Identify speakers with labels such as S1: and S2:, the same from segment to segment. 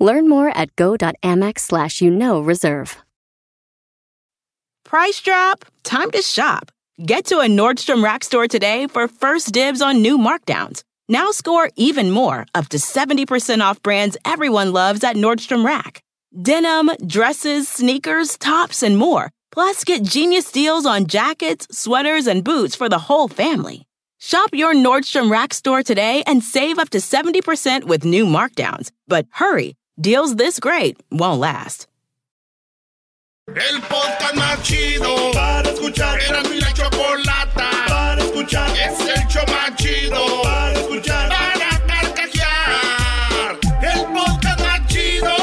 S1: Learn more at go.amex slash you know reserve.
S2: Price drop? Time to shop. Get to a Nordstrom Rack store today for first dibs on new markdowns. Now score even more, up to 70% off brands everyone loves at Nordstrom Rack. Denim, dresses, sneakers, tops, and more. Plus, get genius deals on jackets, sweaters, and boots for the whole family. Shop your Nordstrom Rack store today and save up to 70% with new markdowns. But hurry, deals this great won't last.
S3: El podcast más chido para escuchar. Era mi la chocolata para escuchar. Es el show más chido para escuchar. Para carcajear. El podcast más chido.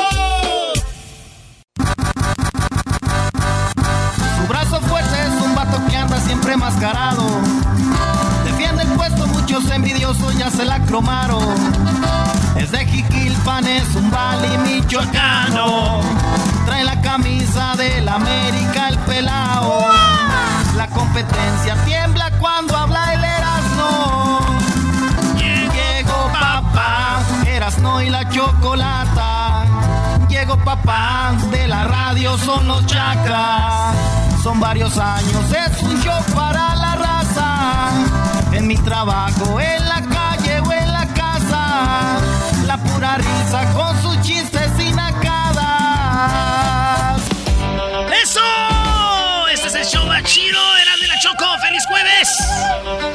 S4: Su brazo fuerte es un vato que anda siempre mascarado. Defiende el puesto, muchos envidiosos ya se la cromaron. Es de Jiquilpan, es un vali michoacano. Trae la camisa del América, el pelao. La competencia tiembla cuando habla el Erasmo. Llegó papá, Erasno y la chocolata. Llegó papá, de la radio son los chacras. Son varios años, es un show para la raza. En mi trabajo, en pura risa con sus chistes y nacadas.
S5: ¡Eso! Este es el show más chido, era de la Choco. ¡Feliz jueves!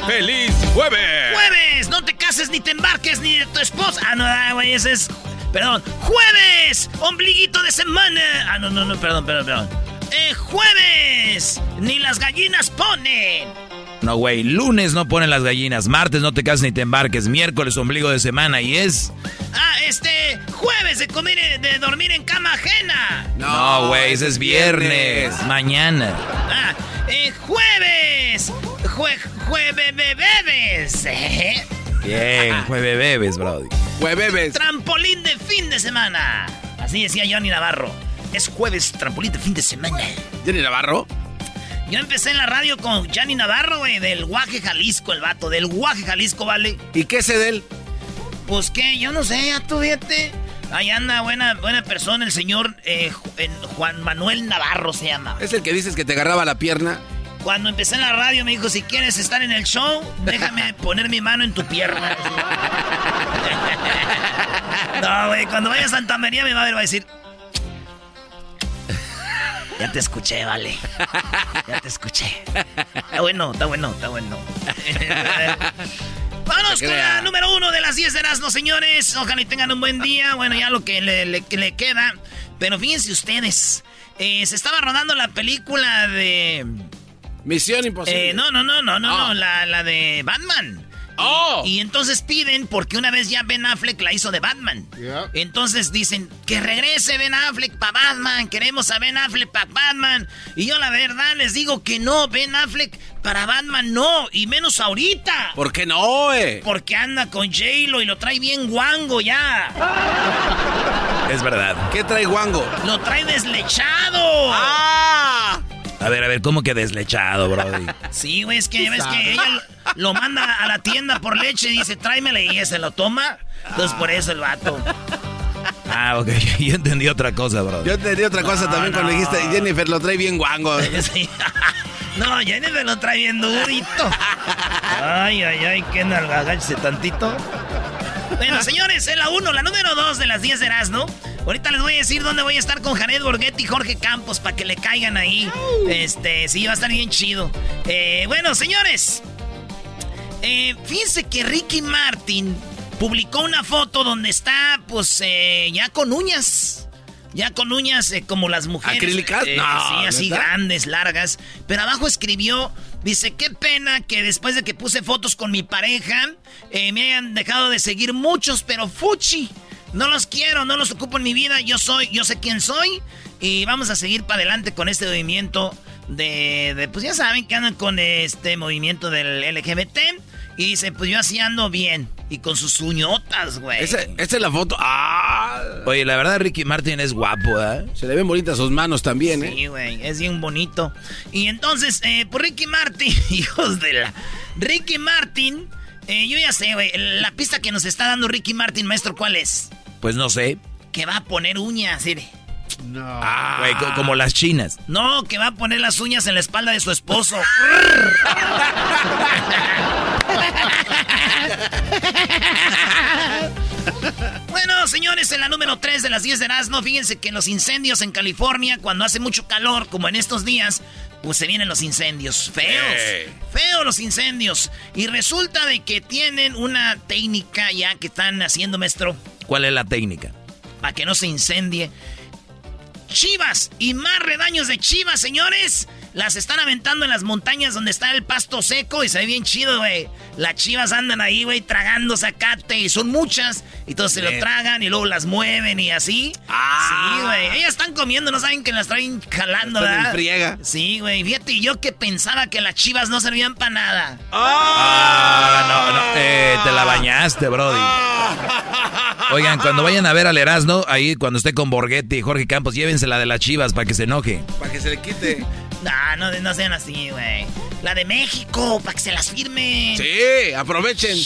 S6: ¡Feliz jueves!
S5: ¡Jueves! No te cases ni te embarques ni de tu esposa. Ah, no, ah, güey, ese es. Perdón. ¡Jueves! ¡Ombliguito de semana! Ah, no, no, no, perdón, perdón, perdón. Eh, ¡Jueves! Ni las gallinas ponen.
S6: No, güey, lunes no ponen las gallinas, martes no te cases ni te embarques, miércoles ombligo de semana y es...
S5: Ah, este, jueves de comer, de dormir en cama ajena.
S6: No, güey, ese es viernes, mañana.
S5: Ah, eh, jueves. Jue, jueve bebes.
S6: Bien, jueves bebes, brody.
S7: Jueves.
S5: Trampolín de fin de semana. Así decía Johnny Navarro. Es jueves, trampolín de fin de semana.
S7: ¿Johnny Navarro?
S5: Yo empecé en la radio con Johnny Navarro, güey, del Guaje Jalisco, el vato, del Guaje Jalisco, ¿vale?
S7: ¿Y qué sé de él?
S5: Pues que, yo no sé, ya tú fíjate. Ahí anda, buena, buena persona, el señor eh, Juan Manuel Navarro se llama.
S7: ¿Es el que dices que te agarraba la pierna?
S5: Cuando empecé en la radio me dijo, si quieres estar en el show, déjame poner mi mano en tu pierna. no, güey, cuando vaya a Santa María me va a ver, va a decir... Ya te escuché, vale. Ya te escuché. Está bueno, está bueno, está bueno. Vámonos con la número uno de las 10 de Erasmo, señores. Ojalá y tengan un buen día. Bueno, ya lo que le, le, le queda. Pero fíjense ustedes. Eh, se estaba rodando la película de...
S7: Misión Imposible.
S5: Eh, no, no, no, no, no, no, la, la de Batman.
S7: Oh.
S5: Y, entonces piden, porque una vez ya Ben Affleck la hizo de Batman.
S7: Yeah.
S5: Entonces dicen, que regrese Ben Affleck para Batman, queremos a Ben Affleck para Batman. Y yo la verdad les digo que no, Ben Affleck para Batman no, y menos ahorita.
S7: ¿Por qué no, eh?
S5: Porque anda con J-Lo y lo trae bien guango ya.
S6: Es verdad.
S7: ¿Qué trae guango?
S5: Lo trae deslechado.
S7: ¡Ah!
S6: A ver, a ver, ¿cómo que deslechado, brody?
S5: Sí, güey, es que ves que ella lo manda a la tienda por leche y dice, tráemela y ella se lo toma. Entonces por eso el vato.
S6: Ah, ok, yo entendí otra cosa, brody.
S7: Yo entendí otra cosa
S5: No,
S7: también cuando
S5: no.
S7: dijiste Jennifer lo trae bien guango.
S5: Sí. No, Jennifer lo trae bien durito. Ay, ay, ay, qué nalgagáchese tantito. Bueno, señores, es la 1, la número 2 de las 10 de Erasmo. Ahorita les voy a decir dónde voy a estar con Jared Borghetti y Jorge Campos para que le caigan ahí. Este, sí, va a estar bien chido. Eh, bueno, señores. Eh, fíjense que Ricky Martin publicó una foto donde está, pues, eh, ya con uñas. Ya con uñas eh, como las mujeres.
S7: ¿Acrílicas?
S5: Eh,
S7: No,
S5: sí, así grandes, largas. Pero abajo escribió, dice, qué pena que después de que puse fotos con mi pareja, eh, me hayan dejado de seguir muchos, pero fuchi. No los quiero, no los ocupo en mi vida, yo soy, yo sé quién soy. Y vamos a seguir para adelante con este movimiento de, de, pues ya saben que andan con este movimiento del LGBT. Y dice, pues yo así ando bien. Y con sus uñotas, güey.
S7: Esa, esta es la foto. ¡Ah!
S6: Oye, la verdad Ricky Martin es guapo, ¿eh?
S7: Se le ven bonitas sus manos también, ¿eh?
S5: Sí, güey, es bien bonito. Y entonces, eh, por Ricky Martin, hijos de la... Ricky Martin, eh, yo ya sé, güey, la pista que nos está dando Ricky Martin, maestro, ¿cuál es?
S6: Pues no sé.
S5: Que va a poner uñas, mire.
S6: No. Ah, güey, como las chinas.
S5: No, que va a poner las uñas en la espalda de su esposo. bueno, señores, en la número 3 de las 10 de Erasmo, fíjense que los incendios en California, cuando hace mucho calor, como en estos días, pues se vienen los incendios. Feos. Feos los incendios. Y resulta de que tienen una técnica ya que están haciendo, maestro.
S6: ¿Cuál es la técnica?
S5: Para que no se incendie. Chivas y más redaños de chivas, señores. Las están aventando en las montañas donde está el pasto seco y se ve bien chido, güey. Las chivas andan ahí, güey, tragando zacate y son muchas. Y todos se lo tragan y luego las mueven y así.
S7: Ah.
S5: Sí, güey. Ellas están comiendo, no saben que las traen jalando, ¿verdad?
S7: friega.
S5: Sí, güey. Fíjate, yo que pensaba que las chivas no servían para nada.
S6: Ah, no, no. Eh, te la bañaste, Brody. Oigan, cuando vayan a ver al Erasmo, ahí cuando esté con Borghetti y Jorge Campos, llévense la de las chivas para que se enoje.
S7: Para que se le quite.
S5: No, no, no sean así, güey. La de México, para que se las firmen.
S7: Sí, aprovechen.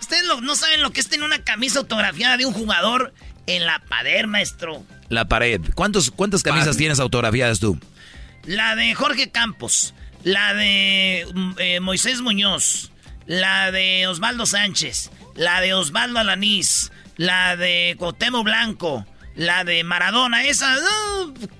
S5: Ustedes no saben lo que es tener una camisa autografiada de un jugador en la pared, maestro.
S6: La pared. ¿Cuántos, ¿Cuántas camisas tienes autografiadas tú?
S5: La de Jorge Campos, la de mm, eh, Moisés Muñoz, la de Osvaldo Sánchez, la de Osvaldo Alanís, la de Cotemo Blanco, la de Maradona, esa,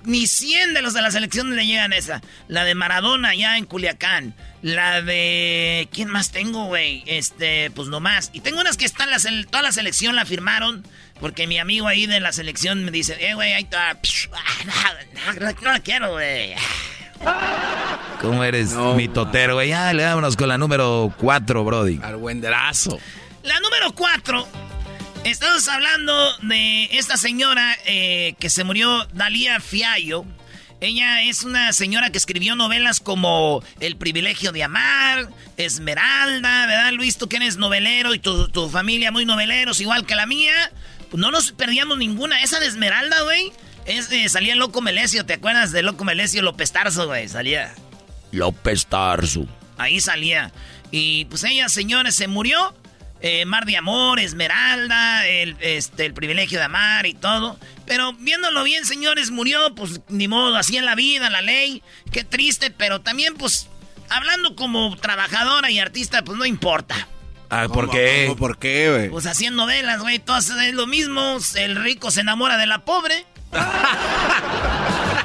S5: ni 100 de los de la selección le llegan esa. La de Maradona ya en Culiacán. La de... ¿Quién más tengo, güey? Este, pues nomás. Y tengo unas que están, las, toda la selección la firmaron. Porque mi amigo ahí de la selección me dice, eh, güey, ahí está. No, la quiero, güey.
S6: ¿Cómo eres mi totero, güey? Ya, le dámonos con la número 4, Brody.
S7: Argüenderazo.
S5: La número 4 Estamos hablando de esta señora eh, que se murió, Dalia Fiallo. Ella es una señora que escribió novelas como El privilegio de amar, Esmeralda, ¿verdad, Luis? Tú que eres novelero y tu, familia muy noveleros, igual que la mía. No nos perdíamos ninguna. Esa de Esmeralda, güey, es, eh, salía Loco Melesio. ¿Te acuerdas de Loco Melesio López Tarso, güey? Salía.
S6: López Tarso.
S5: Ahí salía. Y pues ella, señores, se murió. Eh, Mar de Amor, Esmeralda, el, este, el privilegio de amar y todo. Pero viéndolo bien, señores, murió, pues ni modo, así en la vida, la ley. Qué triste, pero también, pues, hablando como trabajadora y artista, pues no importa.
S6: Ah, ¿por qué?
S7: ¿Por qué, güey?
S5: Pues haciendo novelas, güey, todas es lo mismo. El rico se enamora de la pobre.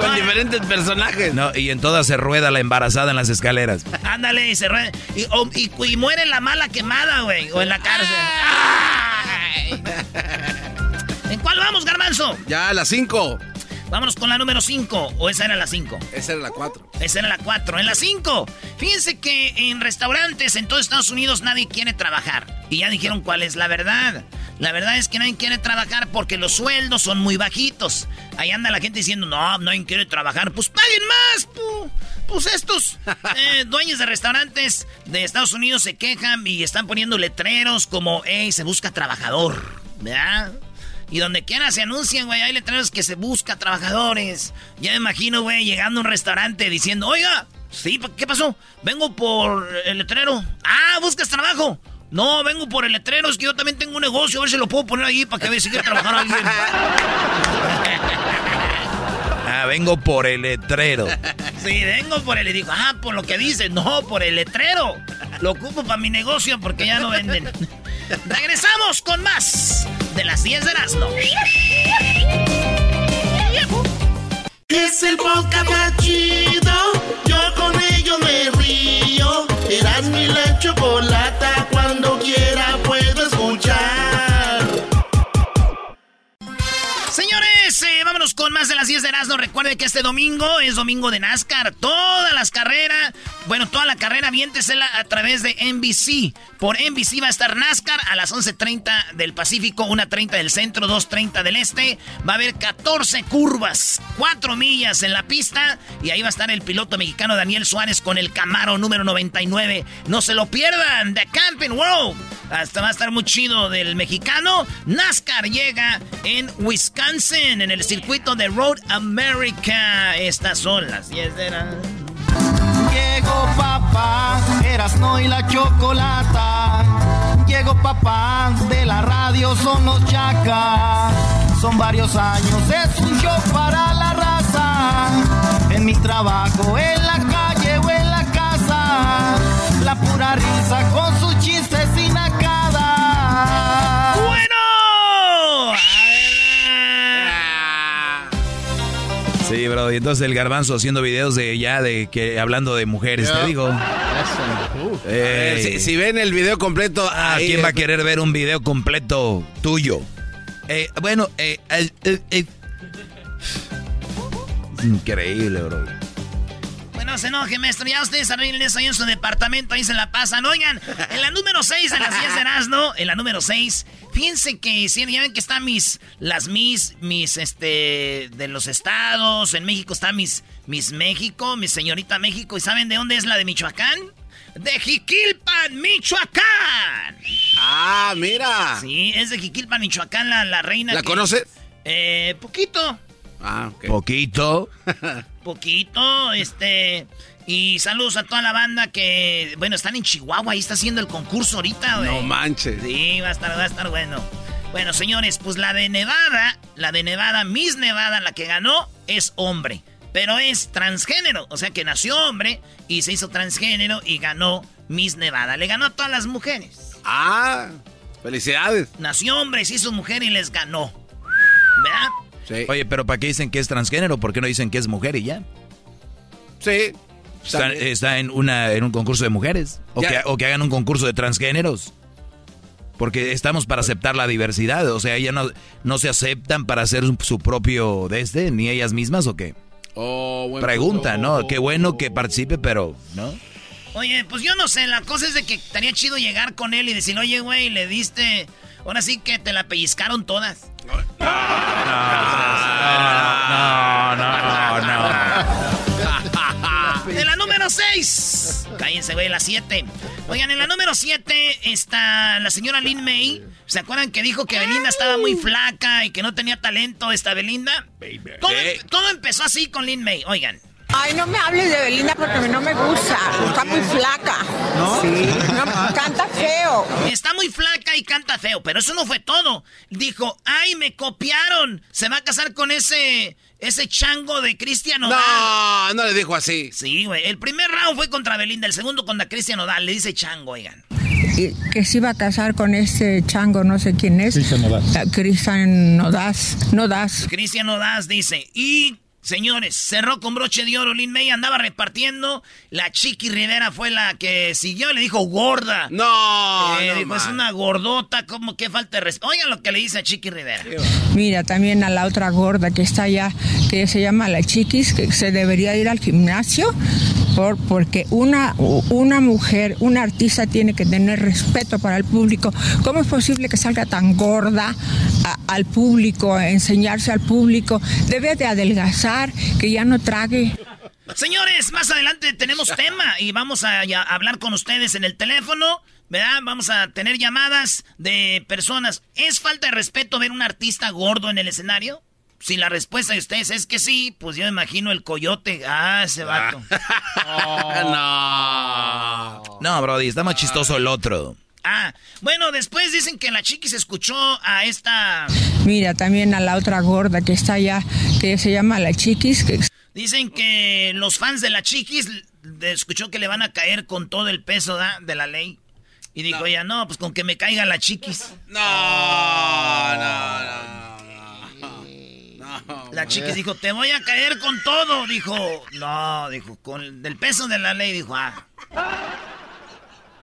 S7: Con diferentes personajes.
S6: No, y en todas se rueda la embarazada en las escaleras.
S5: Ándale, y se rueda. Y, muere la mala quemada, güey. O en la cárcel. ¿En cuál vamos, Garmanzo?
S7: Ya, la 5.
S5: Vámonos con la número 5. ¿O esa era la 5?
S7: Esa era la 4.
S5: Esa era la 4. En la 5. Fíjense que en restaurantes en todo Estados Unidos nadie quiere trabajar. Y ya dijeron cuál es la verdad. La verdad es que nadie quiere trabajar porque los sueldos son muy bajitos. Ahí anda la gente diciendo, no, nadie quiere trabajar. Pues paguen más, pu. Pues estos eh, dueños de restaurantes de Estados Unidos se quejan y están poniendo letreros como, hey, se busca trabajador. ¿Verdad? Y donde quiera se anuncian, güey, hay letreros que se busca trabajadores. Ya me imagino, güey, llegando a un restaurante diciendo, oiga, sí, ¿qué pasó? Vengo por el letrero. Ah, buscas trabajo. No, vengo por el letrero, es que yo también tengo un negocio, a ver si lo puedo poner ahí para que me siga trabajando alguien.
S6: Ah, vengo por el letrero.
S5: Sí, vengo por el... Y digo, ah, por lo que dice, no, por el letrero. Lo ocupo para mi negocio porque ya no venden. Regresamos con más de las 10 de Erasmo.
S3: Es el podcast chido.
S5: Más de las 10 de Erasmo. Recuerde que este domingo es domingo de NASCAR. Todas las carreras Bueno, toda la carrera viéntesela a través de NBC. Por NBC va a estar NASCAR a las 11.30 del Pacífico, 1.30 del centro, 2.30 del este. Va a haber 14 curvas, 4 millas en la pista. Y ahí va a estar el piloto mexicano Daniel Suárez con el Camaro número 99. No se lo pierdan, The Camping World. Hasta va a estar muy chido del mexicano. NASCAR llega en Wisconsin, en el circuito de Road America. Estas son las 10 de la...
S4: Llegó papá, no y la chocolata. Llegó papá, de la radio son los chacas. Son varios años, es un show para la raza. En mi trabajo, en la calle o en la casa. La pura risa con
S6: Sí, bro. Y entonces el garbanzo haciendo videos de ya de que hablando de mujeres, te digo.
S7: si, ven el video completo.
S6: Ah, ¿Quién va a querer ver un video completo tuyo? Eh, bueno, eh, increíble, bro.
S5: Bueno, se enoje, maestro. Ya ustedes arreglen eso ahí en su departamento, ahí se la pasan. Oigan, en la número 6 de las 10 de Erasmo, en la número 6, fíjense que si ya ven que están mis, las mis, mis, este, de los estados. En México está mis, mis México, mi señorita México. ¿Y saben de dónde es la de Michoacán? De Jiquilpan, Michoacán.
S7: Ah, mira.
S5: Sí, es de Jiquilpan, Michoacán, la, la reina.
S7: ¿La conoces?
S5: Eh, poquito.
S7: Ah, ok.
S6: Poquito.
S5: Poquito, este. Y saludos a toda la banda que, bueno, están en Chihuahua, ahí está haciendo el concurso ahorita, güey.
S7: No manches.
S5: Sí, va a estar, va a estar bueno. Bueno, señores, pues la de Nevada, la de Nevada, Miss Nevada, la que ganó, es hombre. Pero es transgénero, o sea que nació hombre y se hizo transgénero y ganó Miss Nevada. Le ganó a todas las mujeres.
S7: Ah, felicidades.
S5: Nació hombre, se hizo mujer y les ganó. ¿Verdad?
S6: Sí. Oye, pero ¿para qué dicen que es transgénero? ¿Por qué no dicen que es mujer y ya?
S7: Sí,
S6: Está, en, una, en un concurso de mujeres. O que, hagan un concurso de transgéneros. Porque estamos para aceptar la diversidad. O sea, ellas no, no se aceptan para hacer su propio de este, ni ellas mismas o qué.
S7: Oh,
S6: Pregunta, ¿no? Qué bueno que participe, pero, ¿no?
S5: Oye, pues yo no sé, la cosa es de que estaría chido llegar con él y decir, oye, güey, le diste. Ahora sí que te la pellizcaron todas.
S6: no, no, no. no.
S5: En la número 6. Cállense, güey, la 7. Oigan, en la número 7 está la señora Lin May. ¿Se acuerdan que dijo que Belinda estaba muy flaca y que no tenía talento esta Belinda? Todo, todo empezó así con Lin May. Oigan.
S8: Ay, no me hables de Belinda porque no me gusta. Está muy flaca. ¿No? Sí. canta feo.
S5: Está muy flaca y canta feo, pero eso no fue todo. Dijo, ay, me copiaron. Se va a casar con ese ese chango de Cristian Odal.
S7: No, no le dijo así.
S5: Sí, güey. El primer round fue contra Belinda, el segundo contra Cristian Odal. Le dice chango, oigan.
S8: Y que se iba a casar con ese chango, no sé quién es. Cristian Odaz. Ah, Cristian Nodaz. Nodaz.
S5: Cristian Nodaz dice. Y Señores, cerró con broche de oro. Lin May andaba repartiendo. La Chiqui Rivera fue la que siguió. Le dijo gorda.
S7: No,
S5: eh, Es una gordota. como que falta de respeto. Oigan lo que le dice a Chiqui Rivera.
S8: Mira, también a la otra gorda que está allá, que se llama la Chiquis, que se debería ir al gimnasio. Por, porque una, una mujer, una artista tiene que tener respeto para el público. ¿Cómo es posible que salga tan gorda al público, a enseñarse al público? Debe de adelgazar que ya no trague.
S5: Señores, más adelante tenemos tema y vamos a, hablar con ustedes en el teléfono, ¿verdad? Vamos a tener llamadas de personas. ¿Es falta de respeto ver un artista gordo en el escenario? Si la respuesta de ustedes es que sí, pues yo me imagino el coyote. Ah, ese vato.
S7: No.
S6: No, Brody, está más chistoso el otro.
S5: Ah, bueno, después dicen que la chiquis escuchó a esta...
S8: Mira, también a la otra gorda que está allá, que se llama la chiquis. Que...
S5: Dicen que los fans de la chiquis escuchó que le van a caer con todo el peso de la ley. Y dijo ella, no, pues con que me caiga la chiquis.
S7: No, no, no.
S5: La chiquis dijo, te voy a caer con todo. Dijo, no, dijo, con el peso de la ley. Dijo, ah.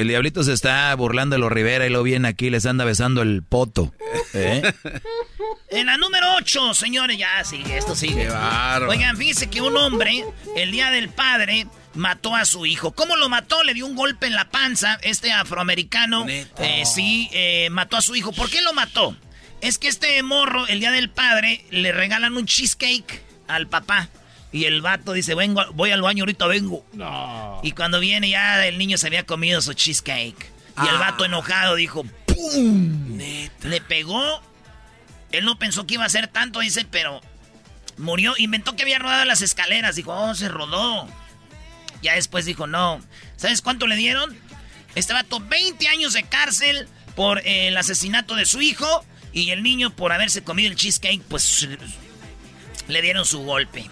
S6: El diablito se está burlando de los Rivera y lo viene aquí les anda besando el poto. ¿eh?
S5: En la número 8, señores, ya sigue, esto sigue. Oigan, fíjense que un hombre, el día del padre, mató a su hijo. ¿Cómo lo mató? Le dio un golpe en la panza. Este afroamericano, eh, sí, eh, mató a su hijo. ¿Por qué lo mató? Es que este morro, el día del padre, le regalan un cheesecake al papá. Y el vato dice, vengo, voy al baño, ahorita vengo. Y cuando viene ya el niño se había comido su cheesecake. Y el vato enojado dijo, ¡pum! Le pegó. Él no pensó que iba a ser tanto, dice, pero murió. Inventó que había rodado las escaleras. Dijo, oh, se rodó. Ya después dijo, no. ¿Sabes cuánto le dieron? Este vato, 20 años de cárcel por eh, el asesinato de su hijo. Y el niño por haberse comido el cheesecake, pues le dieron su golpe.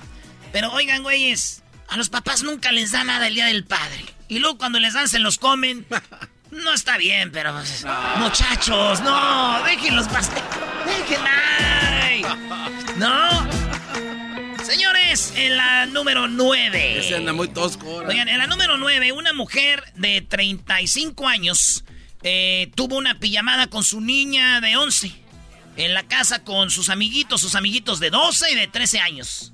S5: Pero oigan, güeyes, a los papás nunca les da nada el día del padre. Y luego cuando les dan se los comen. No está bien, pero... pues, Muchachos, no, déjenlos pastel. Déjenla. No. Señores, en la número 9.
S7: Ese anda muy tosco. ahora.
S5: Oigan, en la número 9, una mujer de 35 años eh, tuvo una pijamada con su niña de 11 en la casa con sus amiguitos, sus amiguitos de 12 y de 13 años.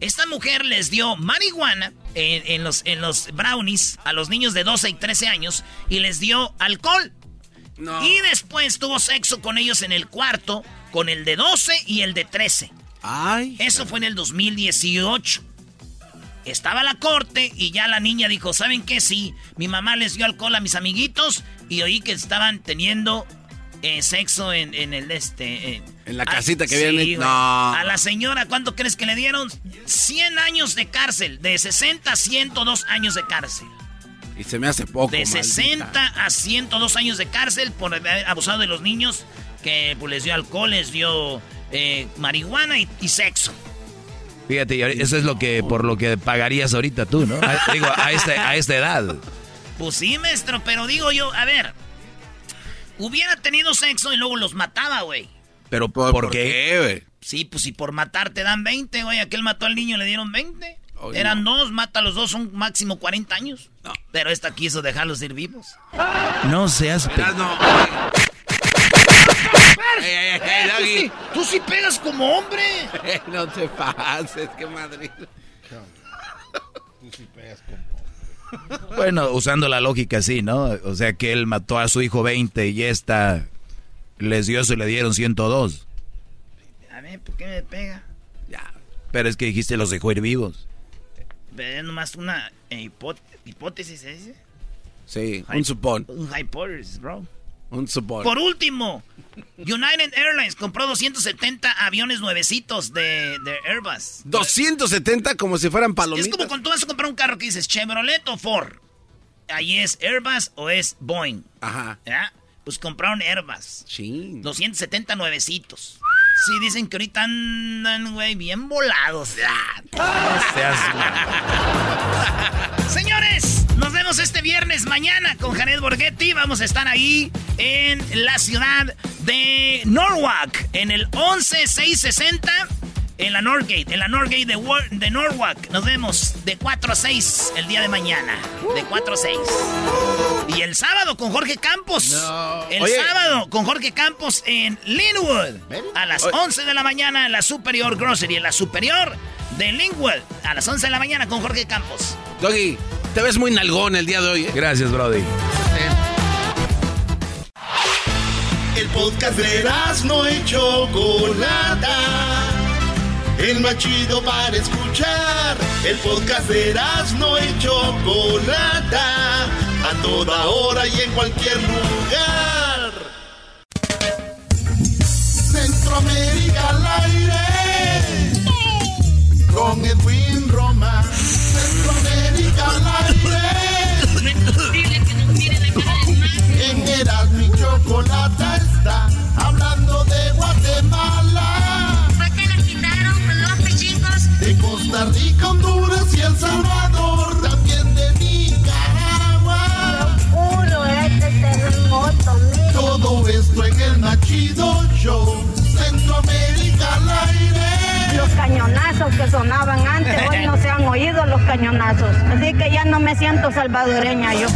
S5: Esta mujer les dio marihuana en, en los, en los brownies a los niños de 12 y 13 años y les dio alcohol. Y después tuvo sexo con ellos en el cuarto, con el de 12 y el de 13.
S7: Ay.
S5: Eso fue en el 2018. Estaba la corte y ya la niña dijo, ¿saben qué? Sí, mi mamá les dio alcohol a mis amiguitos y oí que estaban teniendo eh, sexo en, en el este... eh,
S7: En la
S5: ah,
S7: casita que
S5: sí, güey.
S7: hecho. No.
S5: A la señora, ¿cuánto crees que le dieron? 100 años de cárcel, de 60 a 102 años de cárcel.
S7: Y se me hace poco.
S5: De
S7: maldita.
S5: 60 a 102 años de cárcel por haber abusado de los niños que pues, les dio alcohol, les dio eh, marihuana y, y sexo.
S6: Fíjate, eso es lo que por lo que pagarías ahorita tú, ¿no? A, digo, a esta, a esta edad.
S5: Pues sí, maestro, pero digo yo, a ver, hubiera tenido sexo y luego los mataba, güey.
S6: Pero ¿por, qué?
S7: qué, güey?
S5: Sí, pues si por matar te dan 20, güey, aquel mató al niño le dieron 20.
S7: Oye,
S5: Eran dos, mata a los dos, son máximo 40 años. Pero esta quiso dejarlos ir vivos.
S6: No seas... pe-
S7: no. Ey, ey, ey, ey, Doggy.
S5: Tú sí pegas como hombre.
S7: No te pases, qué madre.
S6: Bueno, usando la lógica sí, ¿no? O sea que él mató a su hijo 20 y esta les dio eso y le dieron 102.
S5: A ver, ¿por qué me pega?
S7: Ya.
S6: Pero es que dijiste los dejó ir vivos.
S5: Pero es nomás una eh, hipó- hipótesis, ¿se dice?
S7: Sí, un supón.
S5: Un hipótesis, bro.
S7: Un supón.
S5: Por último, United Airlines compró 270 aviones nuevecitos de, de Airbus.
S7: 270 como si fueran palomitas.
S5: Es como cuando tú vas a comprar un carro que dices Chevrolet o Ford. Ahí es Airbus o es Boeing.
S7: Ajá.
S5: ¿Ya? Pues compraron Airbus.
S7: Chin.
S5: 270 nuevecitos. Sí, dicen que ahorita andan, güey, bien volados. Señores, nos vemos este viernes mañana con Jared Borghetti. Vamos a estar ahí en la ciudad de Norwalk, en el 11660, en la Northgate, en la Northgate de, Norwalk. Nos vemos de 4 a 6 el día de mañana. De 4 a 6. Y el sábado con Jorge Campos. El
S7: Oye.
S5: sábado con Jorge Campos en Linwood. A las 11 de la mañana en la Superior Grocery. En la Superior de. A las 11 de la mañana con Jorge Campos.
S7: Doggy, te ves muy nalgón el día de hoy, ¿eh?
S6: Gracias, Brody.
S3: El podcast de no y Chocolata.
S9: el más chido para escuchar. El podcast de no y Chocolata, a toda hora y en cualquier lugar. Centroamérica al aire, con Edwin Román. Centroamérica al aire. En Erasmo y Chocolata está hablando de Guatemala.
S10: ¿Por qué le quitaron los pechicos?
S9: De Costa Rica, Honduras y El Salvador. También de Nicaragua.
S10: Puro este terremoto, mira.
S9: Todo esto en el Machido Show.
S10: Que sonaban antes, hoy no se han oído los cañonazos. Así que ya no me siento salvadoreña yo.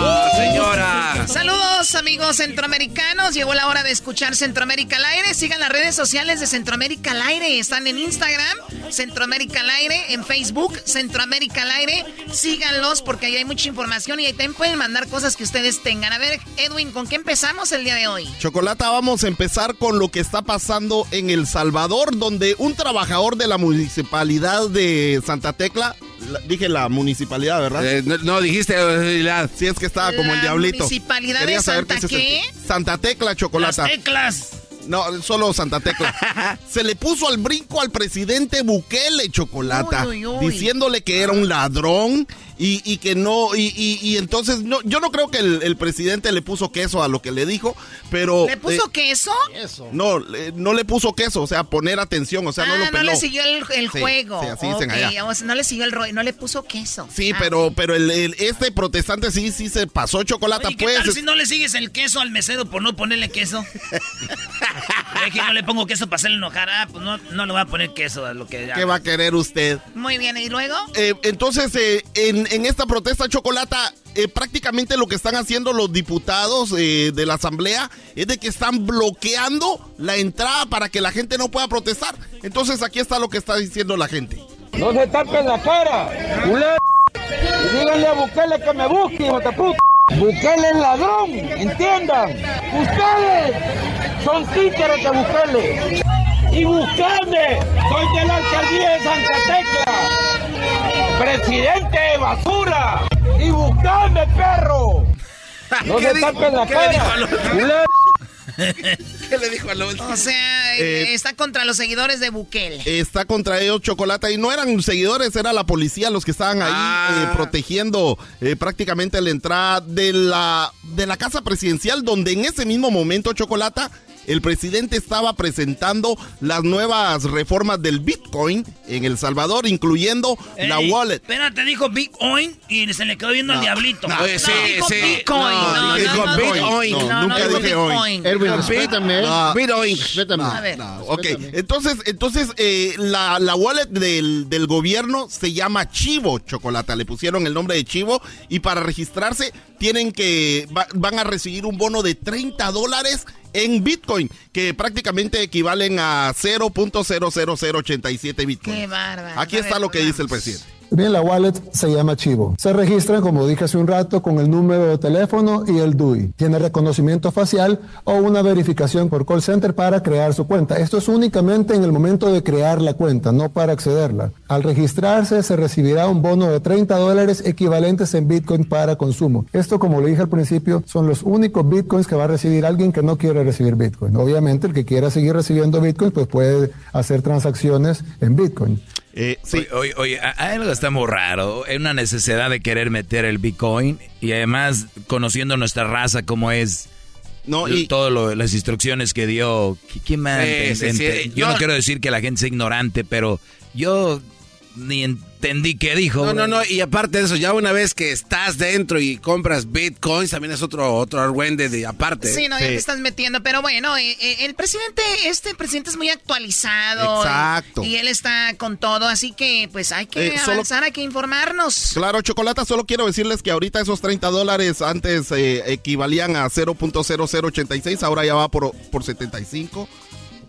S7: ¡Ah, señora!
S11: Saludos amigos centroamericanos, llegó la hora de escuchar Centroamérica al aire. Sigan las redes sociales de Centroamérica al aire, están en Instagram, Centroamérica al aire, en Facebook, Centroamérica al aire. Síganlos porque ahí hay mucha información y ahí también pueden mandar cosas que ustedes tengan. A ver, Edwin, ¿con qué empezamos el día de hoy?
S3: Chocolata, vamos a empezar con lo que está pasando en El Salvador, donde un trabajador de la municipalidad de Santa Tecla, la- dije la municipalidad, ¿verdad?
S7: Eh, no, no, dijiste la
S3: Sí, es que estaba como el
S11: La
S3: diablito.
S11: municipalidad de
S3: Quería saber
S11: Santa
S3: qué se
S11: ¿qué?
S3: Santa Tecla, Chocolata.
S11: Las teclas.
S3: No, solo Santa Tecla. Se le puso al brinco al presidente Bukele, Chocolata,
S11: Uy, uy, uy.
S3: diciéndole que era un ladrón y, y que no, y, y- y entonces, no, yo no creo que el, el presidente le puso queso a lo que le dijo, pero...
S11: ¿Le puso
S3: eh,
S11: queso?
S3: no, le- no le puso queso, o sea, poner atención, o sea, no
S11: ah,
S3: lo
S11: no
S3: peló.
S11: le siguió el, el
S3: Sí,
S11: juego.
S3: sí, así dicen allá.
S11: o sea, no le siguió el rollo, no le puso queso.
S3: Sí,
S11: Ah.
S3: pero, pero el, el- este protestante sí, sí se pasó chocolate,
S11: Oye, ¿qué
S3: pues.
S11: tal si no le sigues el queso al mesero por no ponerle queso? es que no le pongo queso para hacerle enojar. Ah, pues no, no le voy a poner queso a lo que...
S3: ¿Qué va a querer usted?
S11: Muy bien, ¿y luego?
S3: Eh, entonces, eh, en, en esta protesta chocolata, eh, prácticamente lo que están haciendo los diputados eh, de la asamblea es de que están bloqueando la entrada para que la gente no pueda protestar. Entonces, aquí está lo que está diciendo la gente.
S12: No se tapen la cara, culé. Y díganle a Bukele que me busque, hijo de puta. Bukele es ladrón, entiendan. Ustedes son títeres de Bukele. Y buscadme, soy de la alcaldía de Santa Tecla. Presidente de basura. Y buscadme, perro. No
S7: ¿Qué
S12: se tapen la
S7: ¿Qué le dijo
S12: cara.
S7: ¿Qué le dijo al otro?
S11: O sea,
S3: Eh,
S11: está contra los seguidores de Bukele.
S3: Está contra ellos Chocolata y no eran seguidores, era la policía los que estaban ahí
S7: Ah.
S3: eh, protegiendo eh, prácticamente la entrada de la, de la casa presidencial donde en ese mismo momento Chocolata el presidente estaba presentando las nuevas reformas del Bitcoin en El Salvador, incluyendo la wallet.
S11: Espérate, dijo Bitcoin y se le quedó viendo al diablito.
S3: no,
S7: Oye, sí,
S11: dijo
S7: sí.
S11: Bitcoin.
S7: No,
S11: No, no,
S7: dijo
S11: no, no,
S7: Bitcoin.
S11: no,
S3: No,
S11: no,
S3: nunca
S11: dijo
S3: dije.
S11: Bitcoin.
S13: Erwin,
S7: No,
S13: respétame.
S3: No.
S7: Bitcoin.
S13: Respétame.
S11: A ver.
S3: No, ok, entonces, entonces eh, la, la wallet del, del gobierno se llama Chivo Chocolata. Le pusieron el nombre de Chivo y para registrarse tienen que va- van a recibir un bono de 30 dólares en Bitcoin, que prácticamente equivalen a 0.00087 Bitcoin.
S11: Qué bárbaro.
S3: Aquí
S11: A
S3: está
S11: ver,
S3: lo que dice el presidente.
S13: Bien, la wallet se llama Chivo. Se registran, como dije hace un rato, con el número de teléfono y el DUI. Tiene reconocimiento facial o una verificación por call center para crear su cuenta. Esto es únicamente en el momento de crear la cuenta, no para accederla. Al registrarse se recibirá un bono de 30 dólares equivalentes en Bitcoin para consumo. Esto, como le dije al principio, son los únicos Bitcoins que va a recibir alguien que no quiere recibir Bitcoin. Obviamente, el que quiera seguir recibiendo Bitcoin, pues puede hacer transacciones en Bitcoin.
S3: Eh, sí,
S6: Oye, algo está muy raro. Hay una necesidad de querer meter el Bitcoin y además conociendo nuestra raza como es.
S3: no, y,
S6: todo lo, las instrucciones que dio. ¿Qui- ¿Quién más?
S7: Sí,
S6: ent-
S7: sí,
S6: ent-
S7: sí.
S6: Yo no,
S7: No.
S6: quiero decir que la gente sea ignorante, pero yo ni entendí qué dijo.
S7: No, no, no, y aparte de eso, ya una vez que estás dentro y compras bitcoins, también es otro otro argüende de aparte.
S11: Sí, no, ya te estás metiendo, pero bueno, eh, eh, el presidente, este presidente es muy actualizado.
S3: Exacto.
S11: Y, y él está con todo, así que pues hay que
S3: Eh, solo-
S11: avanzar, hay que informarnos.
S3: Claro, Chocolata, solo quiero decirles que ahorita esos 30 dólares antes eh, equivalían a 0.0086, ahora ya va por, por 75.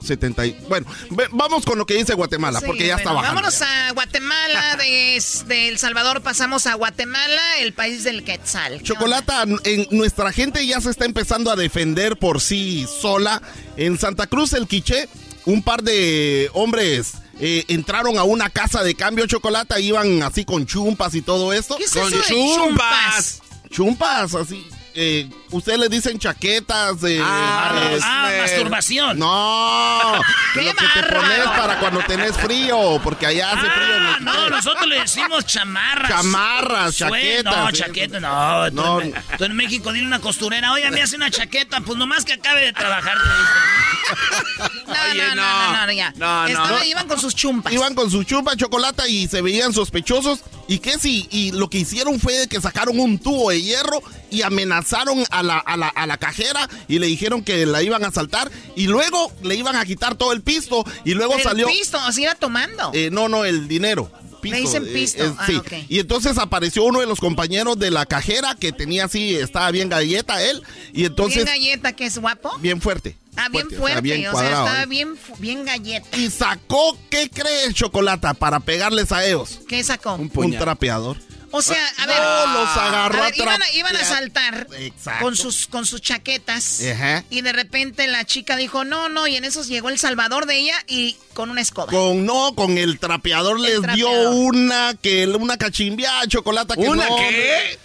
S3: 70 y- bueno, ve- vamos con lo que dice Guatemala,
S11: Sí,
S3: porque ya está bajando.
S11: Vámonos a Guatemala, de, de El Salvador pasamos a Guatemala, el país del Quetzal. ¿Qué
S3: Chocolata, en, nuestra gente ya se está empezando a defender por sí sola. En Santa Cruz, el Quiché, un par de hombres eh, entraron a una casa de cambio chocolate, iban así con chumpas y todo esto.
S5: ¿Qué es
S3: con
S5: eso de chumpas?
S3: Chumpas, así. Eh, Ustedes le dicen chaquetas de...
S5: Ah,
S3: es-
S5: ah,
S3: eh,
S5: masturbación.
S3: No,
S5: ¡Qué
S3: lo que te pones para cuando tenés frío, porque allá hace frío. en
S5: Ah,
S3: el-
S5: no, nosotros le decimos chamarras.
S3: Chamarras, chaquetas,
S5: No,
S3: sí.
S5: chaqueta, no. Tú,
S3: No.
S5: En, tú en México dile una costurera, oye, me hace una chaqueta, pues nomás que acabe de trabajar. te dicen. No,
S7: Oye,
S5: no, no, no, no, no, ya.
S7: No, no.
S5: Estaban- Iban con sus chumpas.
S3: Iban con su chupa de chocolate y se veían sospechosos. ¿Y qué si? Y lo que hicieron fue de que sacaron un tubo de hierro y amenazaron a la, a la, a la cajera y le dijeron que la iban a asaltar y luego le iban a quitar todo el pisto y luego
S5: El
S3: salió...
S5: pisto, o sea, iba tomando.
S3: Eh, no, no, el dinero. Pisto,
S5: Le dicen
S3: eh,
S5: pisto.
S3: eh,
S5: Ah,
S3: sí. Y entonces apareció uno de los compañeros de la cajera que tenía así, estaba bien galleta él. Y entonces,
S5: bien galleta, que es guapo.
S3: bien fuerte.
S5: Ah, bien
S3: o sea,
S5: fuerte.
S3: bien
S5: o sea,
S3: cuadrado,
S5: estaba
S3: ¿eh?
S5: bien, bien galleta.
S3: Y sacó, ¿qué crees, Chocolata? Para pegarles a ellos.
S5: ¿Qué sacó?
S3: Un, trapeador.
S5: O sea, a
S3: No,
S5: ver.
S3: los agarró
S5: a ver, iban, a, iban a saltar
S3: Exacto.
S5: con sus, con sus chaquetas.
S3: Ajá.
S5: Y de repente la chica dijo, no, no, y en eso llegó el salvador de ella y con una escoba.
S3: Con no, con el trapeador les dio
S5: trapeador.
S3: una que una cachimbiada chocolata que
S7: ¿Una
S3: no,
S7: qué?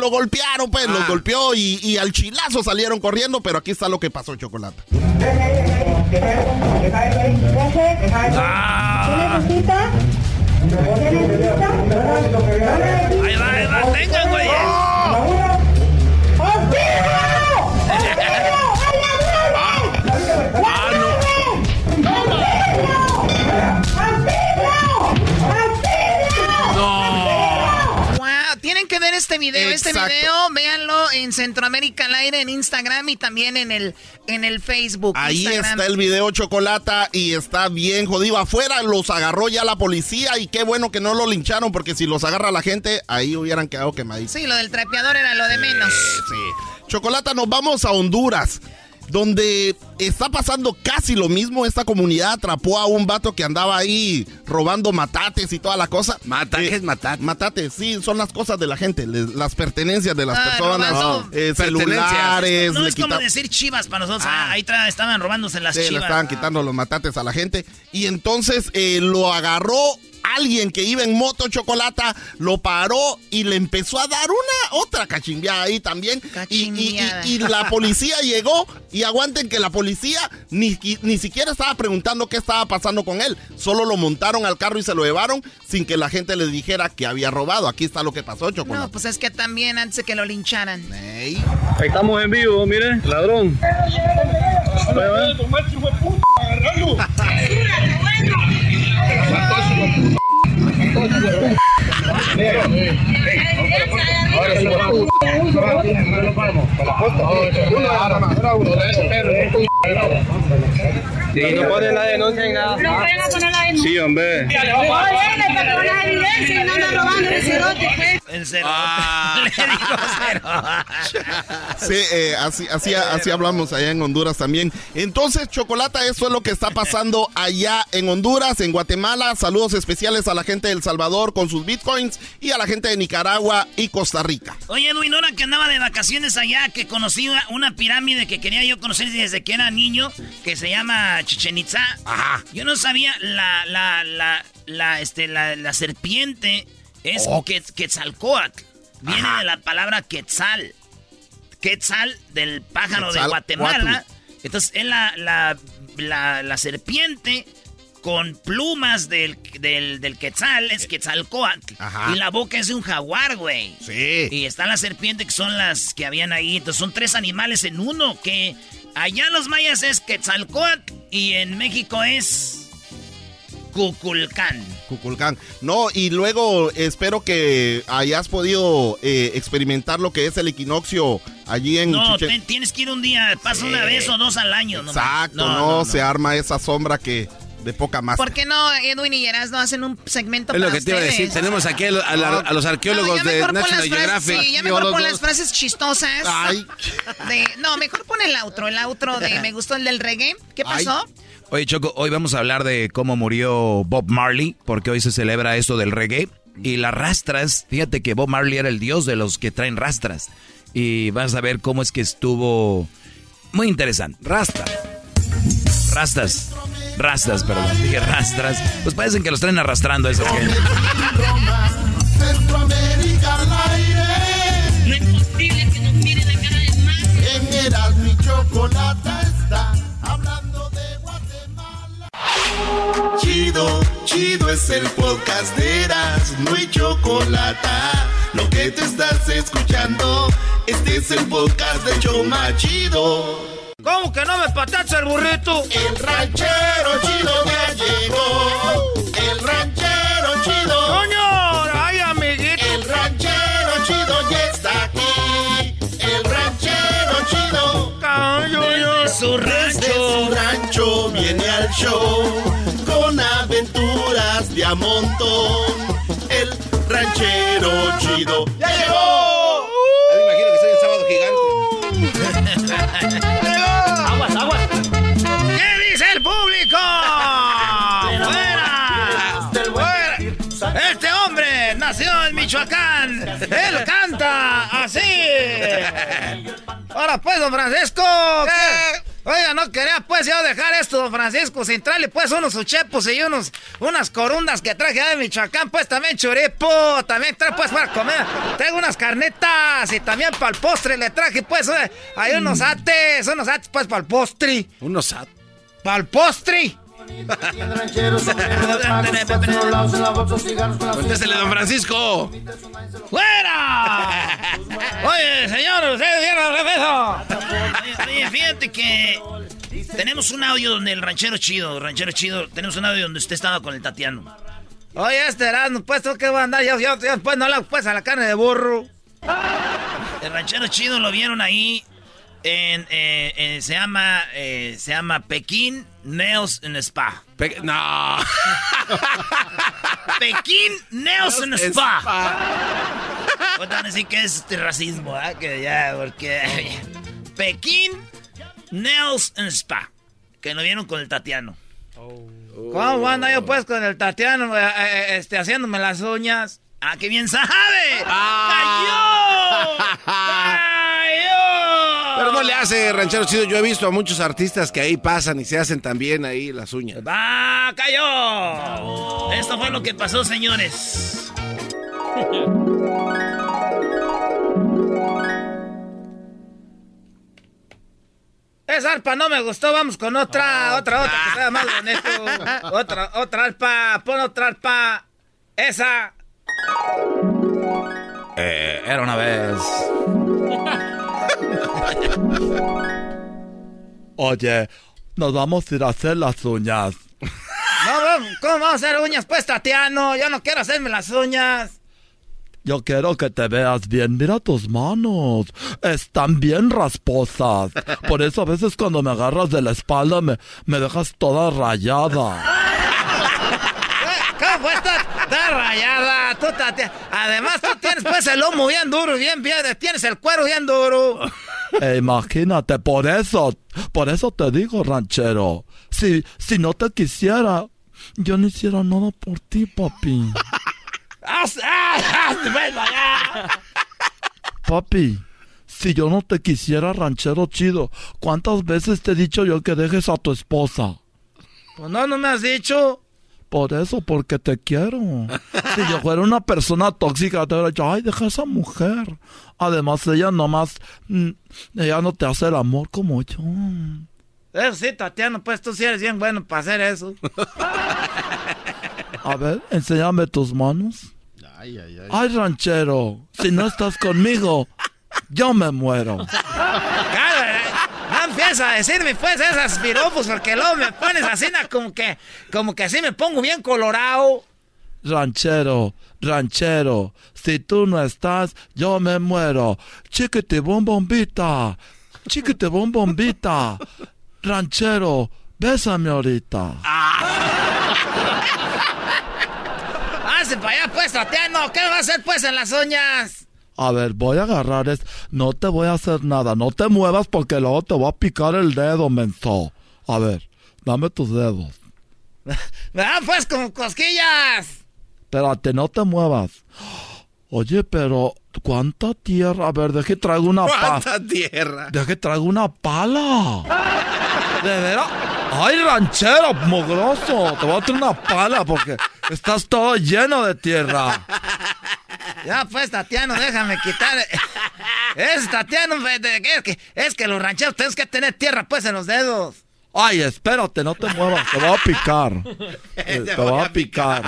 S3: Lo golpearon, pues,
S7: Ah.
S3: los golpeó y, y al chilazo salieron corriendo, pero aquí está lo que pasó, chocolata.
S5: Ah. Ahí va, ahí va, tengan, güey. Tienen que ver este video. Este video, véanlo en Centroamérica al aire, en Instagram y también en el, en el Facebook.
S3: Ahí
S5: Instagram.
S3: está el video chocolata y está bien jodido. Afuera los agarró ya la policía y qué bueno que no lo lincharon porque si los agarra la gente, ahí hubieran quedado quemaditos.
S5: Sí, lo del trapeador era lo de menos.
S3: Sí. Chocolata, nos vamos a Honduras, donde está pasando casi lo mismo. Esta comunidad atrapó a un vato que andaba ahí robando matates y toda la cosa.
S7: ¿Mata? ¿Qué es matar?
S3: Matates, sí, son las cosas de la gente, les- las pertenencias de las
S5: Ah,
S3: personas, eh, celulares,
S5: No
S3: le
S5: es como decir chivas para nosotros. Ah, ahí tra- estaban robándose las
S3: Sí, le
S5: chivas.
S3: estaban quitando los matates a la gente. Y entonces eh, lo agarró alguien que iba en moto chocolata, lo paró y le empezó a dar una otra cachimbiada ahí también. Y- y-
S5: Cachimbiada.
S3: Y, y la policía llegó y aguanten que la policía ni, ni siquiera estaba preguntando qué estaba pasando con él. Solo lo montaron al carro y se lo llevaron sin que la gente les dijera que había robado. Aquí está lo que pasó, chocolate.
S5: No, pues es que también antes de que lo lincharan.
S3: Ey.
S14: Ahí estamos en vivo, mire, ladrón. Y no ponen la denuncia en nada.
S10: No vayan a poner la denuncia.
S14: Sí, hombre.
S10: El cerote.
S3: Ah.
S5: Le dijo cero.
S3: Sí, eh, así, así, así hablamos allá en Honduras también. Entonces, Chocolata, eso es lo que está pasando allá en Honduras, en Guatemala. Saludos especiales a la gente de El Salvador con sus bitcoins y a la gente de Nicaragua y Costa Rica.
S5: Oye, Edwin, ahora que andaba de vacaciones allá, que conocí una, una pirámide que quería yo conocer desde que era niño, que se llama Chichen Itza.
S3: Ajá.
S5: Yo no sabía la, la, la, la, este, la, la serpiente es
S3: Oh.
S5: que, Quetzalcóatl. Viene
S3: Ajá.
S5: de la palabra Quetzal. Quetzal del pájaro de. Guatemala. Entonces es la, la, serpiente con plumas del, del, del Quetzal, es Quetzalcóatl.
S3: Ajá.
S5: Y la boca es de un jaguar, güey.
S3: Sí.
S5: Y está la serpiente que son las que habían ahí. Entonces son tres animales en uno que allá en los mayas es Quetzalcóatl y en México es Cuculcán.
S3: Cuculcán. No, y luego espero que hayas podido eh, experimentar lo que es el equinoccio allí en
S5: No, tienes que ir un día, pasa una vez o dos al año. nomás.
S3: Exacto, no, se arma esa sombra que de poca más.
S5: ¿Por qué no Edwin y no hacen un segmento
S7: Es lo
S5: para
S7: que te iba a decir.
S5: ustedes?
S7: Tenemos aquí a, lo- a la- a los arqueólogos de National
S5: las frases-
S7: Geographic.
S5: Sí, ya mejor pon las frases chistosas. De, no, mejor pon el outro, el outro de me gustó el del reggae. ¿Qué pasó?
S6: Oye, Choco, hoy vamos a hablar de cómo murió Bob Marley, porque hoy se celebra esto del reggae. Y las rastras, fíjate que Bob Marley era el dios de los que traen rastras. Y vas a ver cómo es que estuvo muy interesante. Rastas. Rastas. Rastas, perdón. Dije rastras. Pues parecen que los traen arrastrando eso. Que...
S3: Centroamérica al aire.
S15: No es posible que nos mire la cara de mal.
S3: En Erasmo y Chido, chido es el podcast de Erasmo y Chocolata. Lo que te estás escuchando, este es el podcast de Choma Chido.
S16: ¿Cómo que no me patacha el burrito?
S3: El ranchero chido ya llegó.
S16: ¡Cayo,
S3: Su Desde su rancho viene al show con aventuras de a montón. El ranchero chido ya llegó.
S7: me imagino que soy el sábado gigante.
S16: ¡Aguas, aguas! ¿Qué dice el público? ¡Fuera! ¡Fuera! Este hombre nació en Michoacán. Él canta así. Ahora pues, don Francisco. ¿qué? Oiga, no quería pues yo dejar esto, don Francisco, sin traerle pues unos uchepos y unos, unas corundas que traje de Michoacán, pues también churipo, también trae pues para comer. Traigo unas carnetas y también para el postre le traje pues, eh, hay unos ates, unos ates pues para el postre.
S7: Unos at.
S16: ¡Para el postre!
S7: Contéstele, don Francisco.
S16: ¡Fuera! Oye, señor, ¿usted vieron eso? Oye, fíjate que tenemos un audio donde el ranchero chido, ranchero chido, tenemos un audio donde usted estaba con el Tatiano. Oye, este Erasmo, pues, ¿tú qué va a andar? Yo, yo, yo, pues, no hago, pues, a la carne de burro. El ranchero chido lo vieron ahí en, eh, eh, se llama, eh, se llama Pekín Nails and Spa.
S7: Pe- no.
S16: Pekín Nails and Spa. Pues van a decir que es este racismo, ¿ah? Que ya, porque... Pekín Nails and Spa. Que lo vieron con el Tatiano. ¿Cómo ando yo pues con el Tatiano eh, eh, este, haciéndome las uñas? ¡Ah, qué bien sabe! ¡Cayó! ¡Cayó!
S7: Pero no le hace, ranchero chido. Yo he visto a muchos artistas que ahí pasan y se hacen también ahí las uñas.
S16: ¡Va, cayó! Esto fue lo que pasó, señores. Esa arpa no me gustó, vamos con otra, otra, otra, que sea más bonito. Otra, otra arpa, pon otra arpa. Esa.
S6: Eh, era una vez.
S17: Oye, nos vamos a ir a hacer las uñas.
S16: No, ¿cómo vamos a hacer uñas, pues, Tatiano? Yo no quiero hacerme las uñas.
S17: Yo quiero que te veas bien. Mira tus manos. Están bien rasposas. Por eso a veces cuando me agarras de la espalda me, me dejas toda rayada.
S16: ¿Cómo esta? Está rayada, tú. Además, tú tienes, pues, el lomo bien duro, bien, bien, tienes el cuero bien duro.
S17: E imagínate, por eso, por eso te digo, ranchero. Si, si no te quisiera, yo no hiciera nada por ti, papi.
S16: ¡Haz, haz, haz, ven allá!
S17: Papi, si yo no te quisiera, ranchero chido, ¿cuántas veces te he dicho yo que dejes a tu esposa?
S16: Pues no, no me has dicho.
S17: Por eso, porque te quiero. Si yo fuera una persona tóxica, te hubiera dicho, ay, deja a esa mujer. Además, ella nomás, mm, ella no te hace el amor como yo.
S16: Eso sí, Tatiano, pues tú sí eres bien bueno para hacer eso.
S17: A ver, enséñame tus manos.
S18: Ay, ay, ay.
S17: Ay, ranchero, si no estás conmigo, yo me muero.
S16: Empieza a decirme pues esas piropos porque luego me pones así como que, como que así me pongo bien colorado.
S17: Ranchero, ranchero, si tú no estás, yo me muero. Chiquete bombombita, chiquete bombombita. Ranchero, bésame ahorita.
S16: Hace para allá pues, Tatiano, ¿qué va a hacer pues en las uñas?
S17: A ver, voy a agarrar es. No te voy a hacer nada. No te muevas porque luego te voy a picar el dedo, menso. A ver, dame tus dedos.
S16: Dan pues como cosquillas.
S17: Espérate, no te muevas. Oye, pero, ¿Cuánta tierra? A ver, deje traigo una pala.
S7: ¿Cuánta tierra?
S17: Deje traigo una pala. ¿De veras? ¡Ay, ranchero, mugroso! Te voy a traer una pala porque estás todo lleno de tierra.
S16: Ya pues, Tatiano, déjame quitar. Es, Tatiano, es que, es que los rancheros tienes que tener tierra pues en los dedos.
S17: Ay, espérate, no te muevas, te voy a picar. Eh, te voy a picar.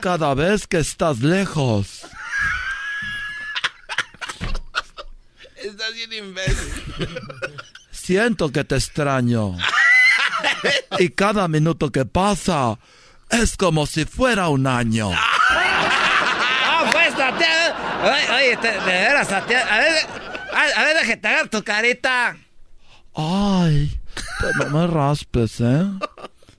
S17: Cada vez que estás lejos.
S7: Estás bien imbécil.
S17: Siento que te extraño. Y cada minuto que pasa es como si fuera un año.
S16: Pues. Oye, oye, te- de veras. A ver, a, a ver, tu carita.
S17: Ay, pero no me raspes, ¿eh?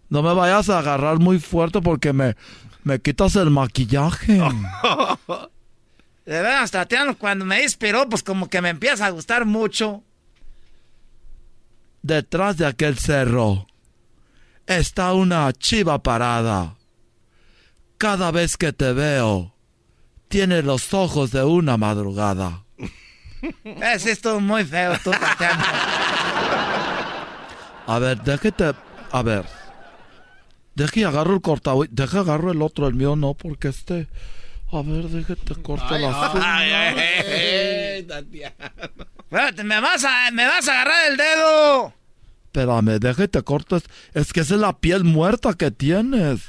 S17: No me vayas a agarrar muy fuerte porque me, me quitas el maquillaje.
S16: De veras, Tatiano, cuando me inspiró, pues como que me empieza a gustar mucho.
S17: Detrás de aquel cerro está una chiva parada. Cada vez que te veo, tiene los ojos de una madrugada.
S16: Sí, estuvo muy feo tú, Tatiano.
S17: A ver, déjate. A ver. Deje y agarro el cortado. Deje agarro el otro, el mío no, porque este. A ver, déjate corto las
S7: Ay, ay, ay, Tatiana.
S16: Espérate, me vas a, me vas a agarrar el dedo.
S17: Espérame, déjate corto. Es, es que esa es la piel muerta que tienes.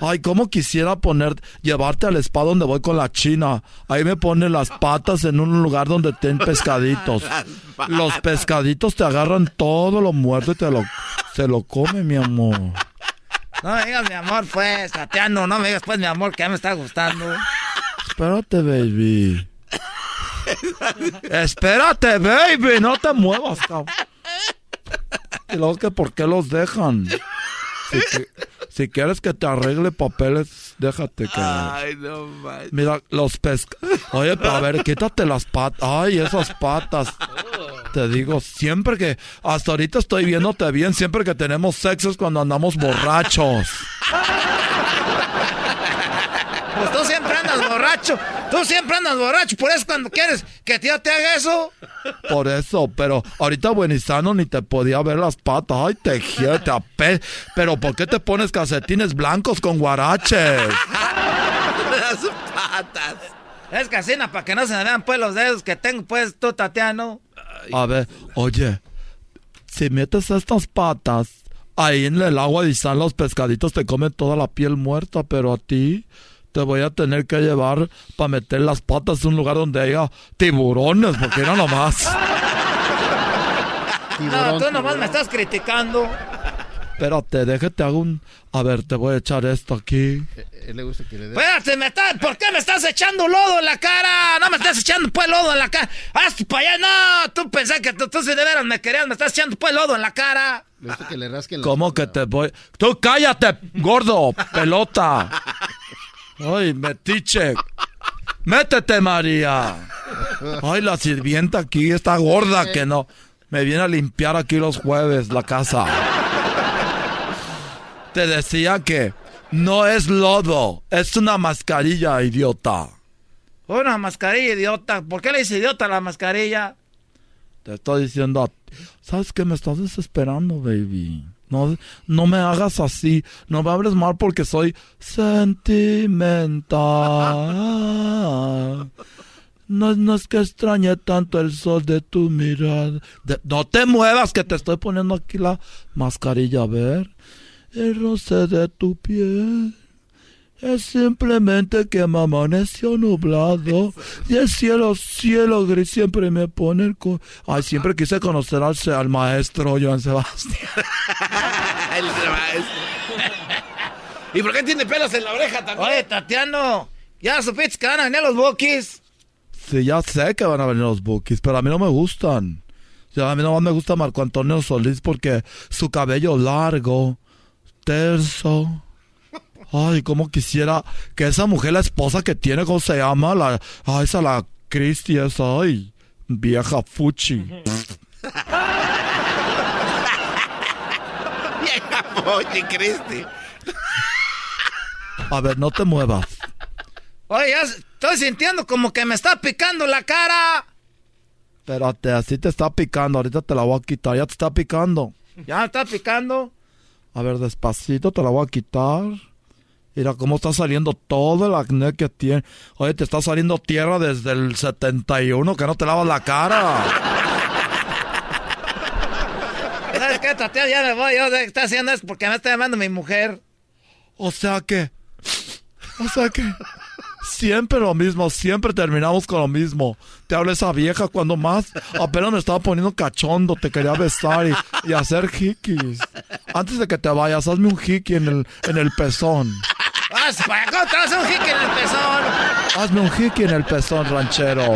S17: Ay, cómo quisiera poner, llevarte al spa donde voy con la china. Ahí me pone las patas en un lugar donde ten pescaditos. Los pescaditos te agarran todo lo muerto y te lo, se lo come, mi amor.
S16: No me digas mi amor, pues, Tatiano. No me digas, pues, mi amor, que ya me está gustando.
S17: Espérate, baby. Espérate, baby. No te muevas, cabrón. Y luego que por qué los dejan. Si, que- si quieres que te arregle papeles, déjate que.
S7: Ay, no manches.
S17: Mira, los pesca. Oye, pero a ver, quítate las patas. Ay, esas patas. Te digo, siempre que. Hasta ahorita estoy viéndote bien. Siempre que tenemos sexo es cuando andamos borrachos.
S16: Pues andas borracho. Tú siempre andas borracho. Por eso cuando quieres que tío te haga eso.
S17: Por eso, pero ahorita buenizano ni te podía ver las patas. Ay, te te ape. Pero ¿por qué te pones calcetines blancos con guaraches?
S7: Las patas.
S16: Es casina para que no se me vean pues los dedos que tengo pues tú, Tatiano.
S17: A ver, oye, si metes estas patas ahí en el agua de sal, los pescaditos te comen toda la piel muerta, pero a ti te voy a tener que llevar para meter las patas en un lugar donde haya tiburones, porque era nomás.
S16: No, tú nomás me estás criticando.
S17: Espérate, déjate, hago un... A ver, te voy a echar esto aquí.
S18: Él le gusta que le dé.
S16: Espérate, me estás, ¿por qué me estás echando lodo en la cara? No me estás echando pues lodo en la cara. Hazte para allá, no. Tú pensé que tú, tú si de veras me querías, me estás echando pues lodo en la cara.
S18: Le gusta que le rasquen la
S17: ¿Cómo que te voy? ¡Tú cállate, gordo! ¡Pelota! ¡Ay, metiche! ¡Métete, María! ¡Ay, la sirvienta aquí está gorda que no! Me viene a limpiar aquí los jueves la casa. Te decía que no es lodo, es una mascarilla, idiota.
S16: Una mascarilla, idiota. ¿Por qué le dice idiota a la mascarilla?
S17: Te estoy diciendo, ¿sabes qué? Me estás desesperando, baby. No, no me hagas así. No me hables mal porque soy sentimental. No, no es que extrañe tanto el sol de tu mirada. De- no te muevas que te estoy poniendo aquí la mascarilla, a ver. El roce de tu piel. Es simplemente que me amaneció nublado y el cielo, cielo gris siempre me pone el... co- Ay, siempre quise conocer al, maestro Joan Sebastián.
S7: El maestro. ¿Y por qué tiene pelos en la oreja también?
S16: Oye, Tatiano, ¿ya supiste que van a venir los bookies?
S17: Sí, ya sé que van a venir los bookies, pero a mí no me gustan. Ya, a mí no me gusta Marco Antonio Solís porque su cabello largo, terso. Ay, cómo quisiera que esa mujer, la esposa que tiene, ¿cómo se llama? La, ah, esa la Cristi, esa, ay, vieja fuchi.
S7: Vieja Oye, Cristi.
S17: A ver, no te muevas.
S11: Oye, ya estoy sintiendo como que me está picando la cara.
S17: Espérate, así te está picando. Ahorita te la voy a quitar. Ya te está picando.
S11: ¿Ya me está picando?
S17: A ver, despacito te la voy a quitar. Mira cómo está saliendo todo el acné que tiene. Oye, te está saliendo tierra desde el 71 que no te lavas la cara.
S11: ¿Sabes qué, Tateo? Ya me voy. Yo estoy haciendo esto porque me está llamando mi mujer.
S17: O sea que... O sea que... Siempre lo mismo, siempre terminamos con lo mismo. Te habla esa vieja cuando más apenas me estaba poniendo cachondo, te quería besar y, hacer hikis. Antes de que te vayas, hazme un hiki en el, en el pezón.
S11: ¿Cómo te hacer un hiki en el pezón?
S17: Hazme un hiki en el pezón, ranchero.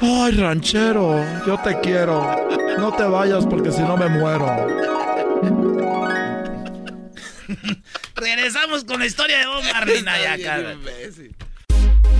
S17: Ay, ranchero, yo te quiero. No te vayas porque si no me muero.
S11: Regresamos con la historia de Bob Marley.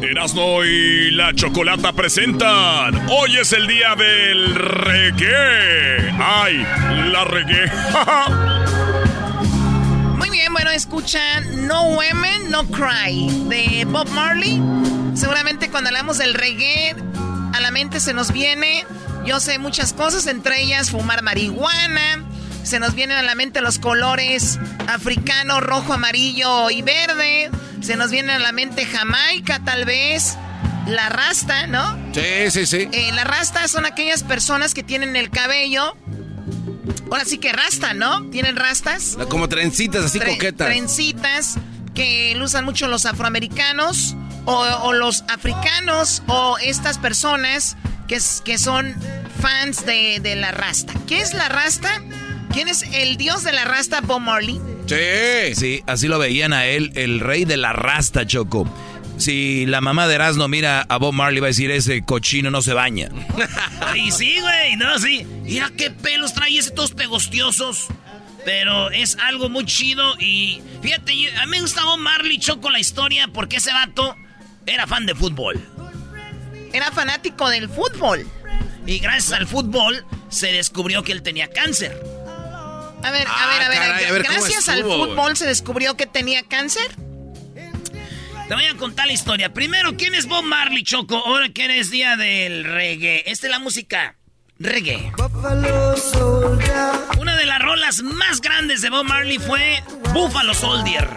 S19: Erasmo y la Chocolata presentan. Hoy es el día del reggae. ¡Ay! La reggae.
S11: Muy bien, bueno, escuchan No Women, No Cry de Bob Marley. Seguramente cuando hablamos del reggae, a la mente se nos viene, yo sé muchas cosas, entre ellas fumar marihuana. Se nos vienen a la mente los colores africano, rojo, amarillo y verde. Se nos viene a la mente Jamaica, tal vez. La rasta, ¿no?
S7: Sí, sí, sí.
S11: Eh, la rasta son aquellas personas que tienen el cabello. Ahora sí que rasta, ¿no? Tienen rastas.
S7: Como trencitas así
S11: Tre-
S7: coquetas.
S11: Trencitas que lo usan mucho los afroamericanos o, o los africanos o estas personas que, que son fans de, de la rasta. ¿Qué es la rasta? ¿Quién es el dios de la rasta, Bob Marley?
S6: Sí. Sí, así lo veían a él, el rey de la rasta, Choco. Si la mamá de Erasmo mira a Bob Marley, va a decir, ese cochino no se baña.
S11: Y sí, güey, no, sí. Mira qué pelos trae ese todos pegostiosos. Pero es algo muy chido y fíjate, a mí me gusta Bob Marley Choco la historia porque ese vato era fan de fútbol. Era fanático del fútbol. Y gracias al fútbol se descubrió que él tenía cáncer. A ver, a
S7: Ah,
S11: ver, a ver.
S7: caray, a ver, ¿cómo
S11: gracias al fútbol se descubrió que tenía cáncer. Te voy a contar la historia. Primero, ¿quién es Bob Marley, Choco? Ahora que eres día del reggae. Esta es la música reggae. Una de las rolas más grandes de Bob Marley fue Buffalo Soldier.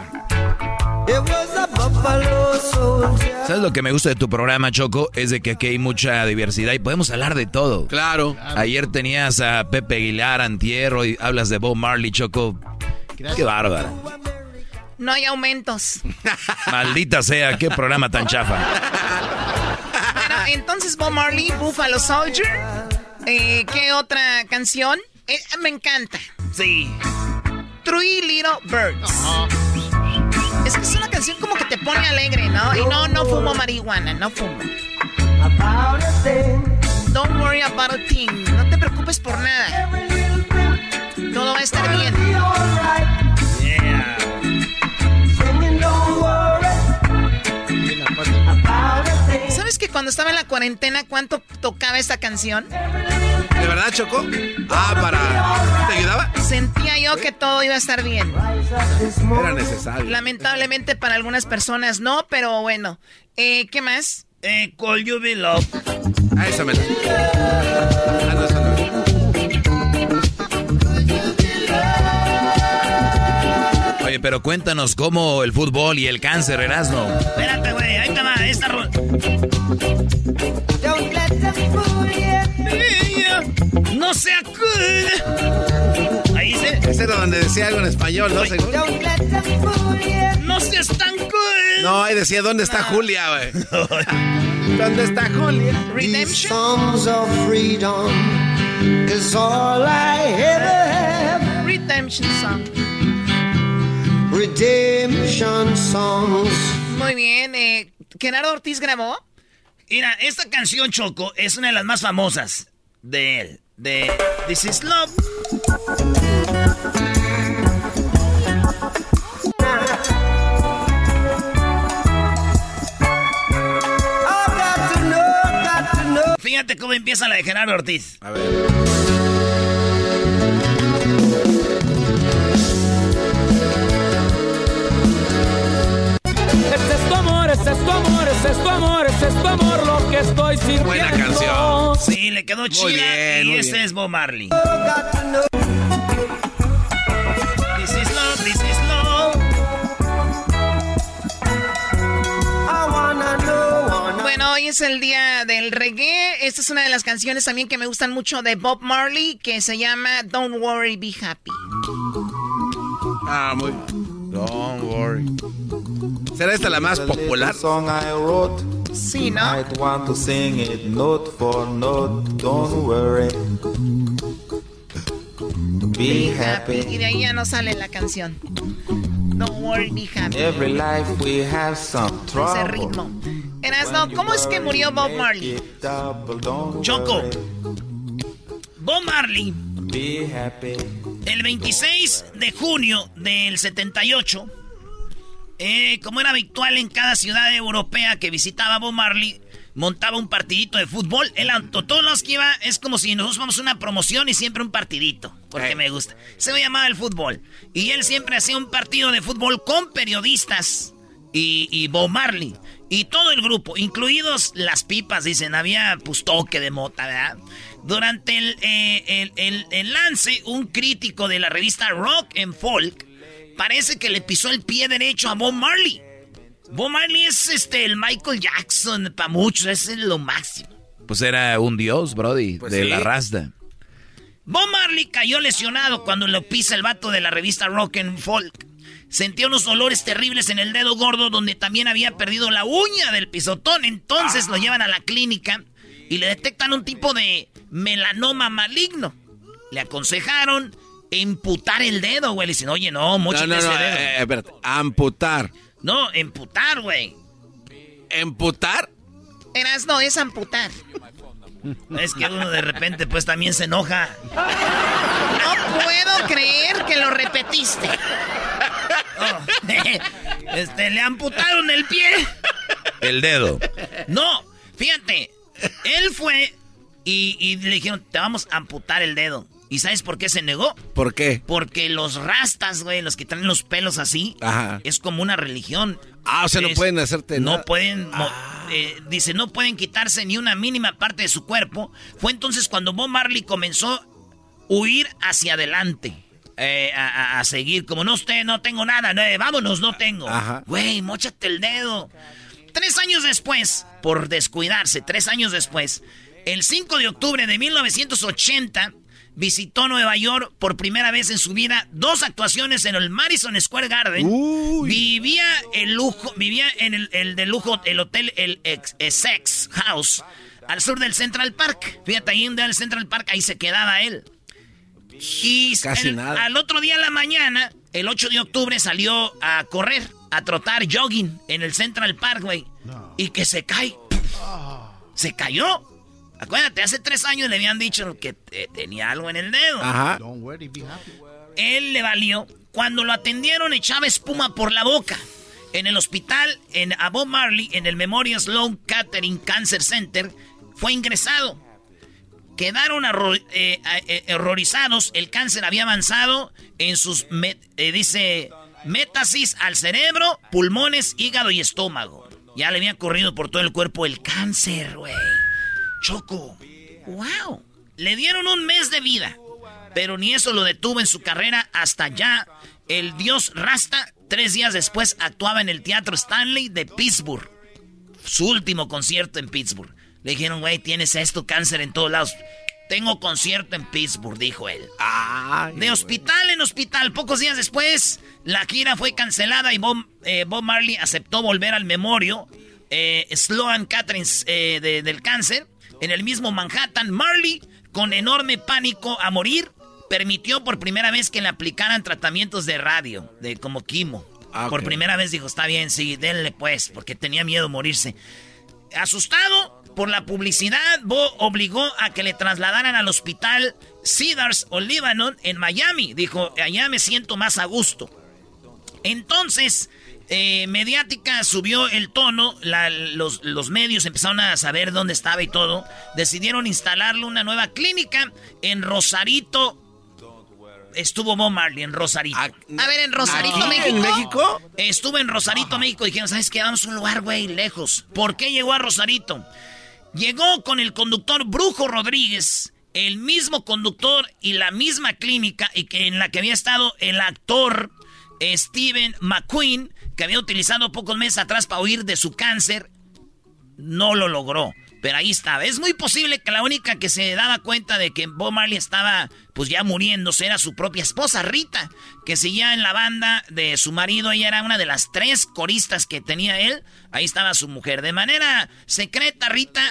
S6: ¿Sabes lo que me gusta de tu programa, Choco? Es de que aquí hay mucha diversidad y podemos hablar de todo.
S7: Claro.
S6: Ayer tenías a Pepe Aguilar, Antierro, y hablas de Bob Marley, Choco. Qué bárbara.
S11: No hay aumentos.
S6: Maldita sea, qué programa tan chafa.
S11: Bueno, entonces Bob Marley, Buffalo Soldier. Eh, ¿Qué otra canción? Eh, me encanta. Sí. Three Little Birds. Es que es una canción como que pone alegre, ¿no? Y no, no fumo marihuana, no fumo. Don't worry about a thing. No te preocupes por nada. Todo va a estar bien. Cuando estaba en la cuarentena cuánto tocaba esta canción?
S7: ¿De verdad, Choco? Ah, para... ¿Te ayudaba?
S11: Sentía yo que todo iba a estar bien.
S7: Era necesario.
S11: Lamentablemente para algunas personas no, pero bueno. Eh, ¿Qué más? Eh, Call You Be Love.
S7: Ah, esa me la... Ah, no, esa no.
S6: Oye, pero cuéntanos cómo el fútbol y el cáncer, Erasmo.
S11: Espérate, güey, ahí te va, esta
S7: decía algo en español, ¿no? Seguro.
S11: No seas tan cool.
S7: No, ahí decía, ¿dónde está Julia, güey? ¿Dónde está Julia?
S20: These songs of freedom is all I ever have.
S11: Redemption song.
S20: Redemption songs.
S11: Muy bien, eh, ¿Genaro Ortiz grabó?
S5: Mira, esta canción, Choco, es una de las más famosas de él. De This is Love. Fíjate cómo empieza la de Gerardo Ortiz.
S7: A ver.
S21: Ese es tu amor, ese es tu amor, ese es tu amor, ese es tu amor lo que estoy sintiendo.
S7: Buena canción.
S5: Sí, le quedó chida.
S7: bien,
S5: y
S7: muy
S5: este
S7: bien.
S5: es Bob Marley.
S11: Bueno, hoy es el día del reggae. Esta es una de las canciones también que me gustan mucho de Bob Marley, que se llama Don't Worry, Be Happy.
S7: Ah, muy. Don't worry. ¿Será esta la más popular?
S11: Sí, ¿no?
S22: Might want to sing it note for note. Don't worry. Be happy.
S11: Y de ahí ya no sale la canción. Don't worry, be happy.
S22: Every life we have some
S11: Ese
S22: trouble.
S11: ritmo. Erasno, ¿cómo es que murió Bob Marley?
S5: Choco. Bob Marley, el 26 de junio del 78, eh, como era habitual en cada ciudad europea que visitaba Bob Marley, montaba un partidito de fútbol. Él, a todos los que iba, es como si nosotros vamos a una promoción y siempre un partidito, porque me gusta. Se me llamaba el fútbol. Y él siempre hacía un partido de fútbol con periodistas y, y Bob Marley. Y todo el grupo, incluidos las pipas, dicen, había pues toque de mota, ¿verdad? Durante el, eh, el- el- el lance, un crítico de la revista Rock and Folk parece que le pisó el pie derecho a Bob Marley. Bob Marley es este, el Michael Jackson para muchos, es lo máximo.
S6: Pues era un dios, Brody,
S5: Pues
S6: de
S5: sí.
S6: la rasta.
S5: Bob Marley cayó lesionado cuando lo pisa el vato de la revista Rock and Folk. Sentía unos dolores terribles en el dedo gordo donde también había perdido la uña del pisotón. Entonces lo llevan a la clínica y le detectan un tipo de melanoma maligno. Le aconsejaron emputar el dedo, güey. Le dicen, oye, no,
S7: No,
S5: mochate
S7: no,
S5: ese
S7: no,
S5: dedo.
S7: eh, espérate. Amputar.
S5: No, emputar, güey.
S7: ¿Emputar?
S11: Erasno, es amputar.
S5: Es que uno de repente pues también se enoja.
S11: No puedo creer que lo repetiste.
S5: Oh, este, le amputaron el pie.
S6: El dedo.
S5: No, fíjate, él fue y, y le dijeron, te vamos a amputar el dedo. ¿Y sabes por qué se negó?
S7: ¿Por qué?
S5: Porque los rastas, güey, los que traen los pelos así,
S7: Ajá.
S5: es como una religión.
S7: Ah, o sea, no pueden hacerte
S5: No pueden, mo- eh, dice, no pueden quitarse ni una mínima parte de su cuerpo. Fue entonces cuando Bob Marley comenzó a huir hacia adelante. eh, a, a- a seguir, como no usted, no tengo nada, no, eh, vámonos, no tengo.
S7: Ajá.
S5: Güey, mochate el dedo. Tres años después, por descuidarse, tres años después, el 5 de octubre de 1980, visitó Nueva York por primera vez en su vida dos actuaciones en el Madison Square Garden. Vivía el lujo, vivía en el, el de lujo, el hotel, el ex- Essex House, al sur del Central Park. Fíjate, ahí donde el Central Park, ahí se quedaba él. Y
S7: Casi
S5: el-
S7: nada.
S5: al otro día en la mañana, el 8 de octubre, salió a correr, a trotar jogging en el Central Park, güey. Y que se cae. Se cayó. Acuérdate, hace tres años le habían dicho que te- tenía algo en el dedo.
S7: Ajá.
S5: Él le valió. Cuando lo atendieron, echaba espuma por la boca. En el hospital, en a Bob Marley, en el Memorial Sloan Kettering Cancer Center, fue ingresado. Quedaron eh, eh, horrorizados. El cáncer había avanzado en sus, eh, dice, métasis al cerebro, pulmones, hígado y estómago. Ya le había corrido por todo el cuerpo el cáncer, güey. Choco. ¡Wow! Le dieron un mes de vida. Pero ni eso lo detuvo en su carrera hasta ya. El dios Rasta, tres días después, actuaba en el Teatro Stanley de Pittsburgh. Su último concierto en Pittsburgh. Le dijeron, güey, tienes esto, cáncer en todos lados. Tengo concierto en Pittsburgh, dijo él. de hospital en hospital. Pocos días después, la gira fue cancelada y Bob, eh, Bob Marley aceptó volver al memorio eh, Sloan Catherine eh, del cáncer en el mismo Manhattan. Marley, con enorme pánico a morir, permitió por primera vez que le aplicaran tratamientos de radio, de como quimo.
S7: Ah,
S5: Por primera vez dijo, está bien, sí, denle pues, porque tenía miedo de morirse. Asustado por la publicidad, Bo obligó a que le trasladaran al hospital Cedars o Lebanon en Miami. Dijo, allá me siento más a gusto. Entonces, eh, Mediática subió el tono, la- los, los medios empezaron a saber dónde estaba y todo. Decidieron instalarle una nueva clínica en Rosarito. Estuvo Bob Marley en Rosarito.
S11: A ver, en Rosarito,
S7: ¿Aquí,
S11: México.
S7: en México?
S5: Estuvo en Rosarito, México. Dijeron, ¿sabes qué? Vamos a un lugar, güey, lejos. ¿Por qué llegó a Rosarito? Llegó con el conductor Brujo Rodríguez, el mismo conductor y la misma clínica y que en la que había estado el actor eh, Steven McQueen, que había utilizado pocos meses atrás para huir de su cáncer. No lo logró. Pero ahí estaba. Es muy posible que la única que se daba cuenta de que Bob Marley estaba pues ya muriéndose era su propia esposa, Rita, que seguía en la banda de su marido. Ella era una de las tres coristas que tenía él. Ahí estaba su mujer. De manera secreta, Rita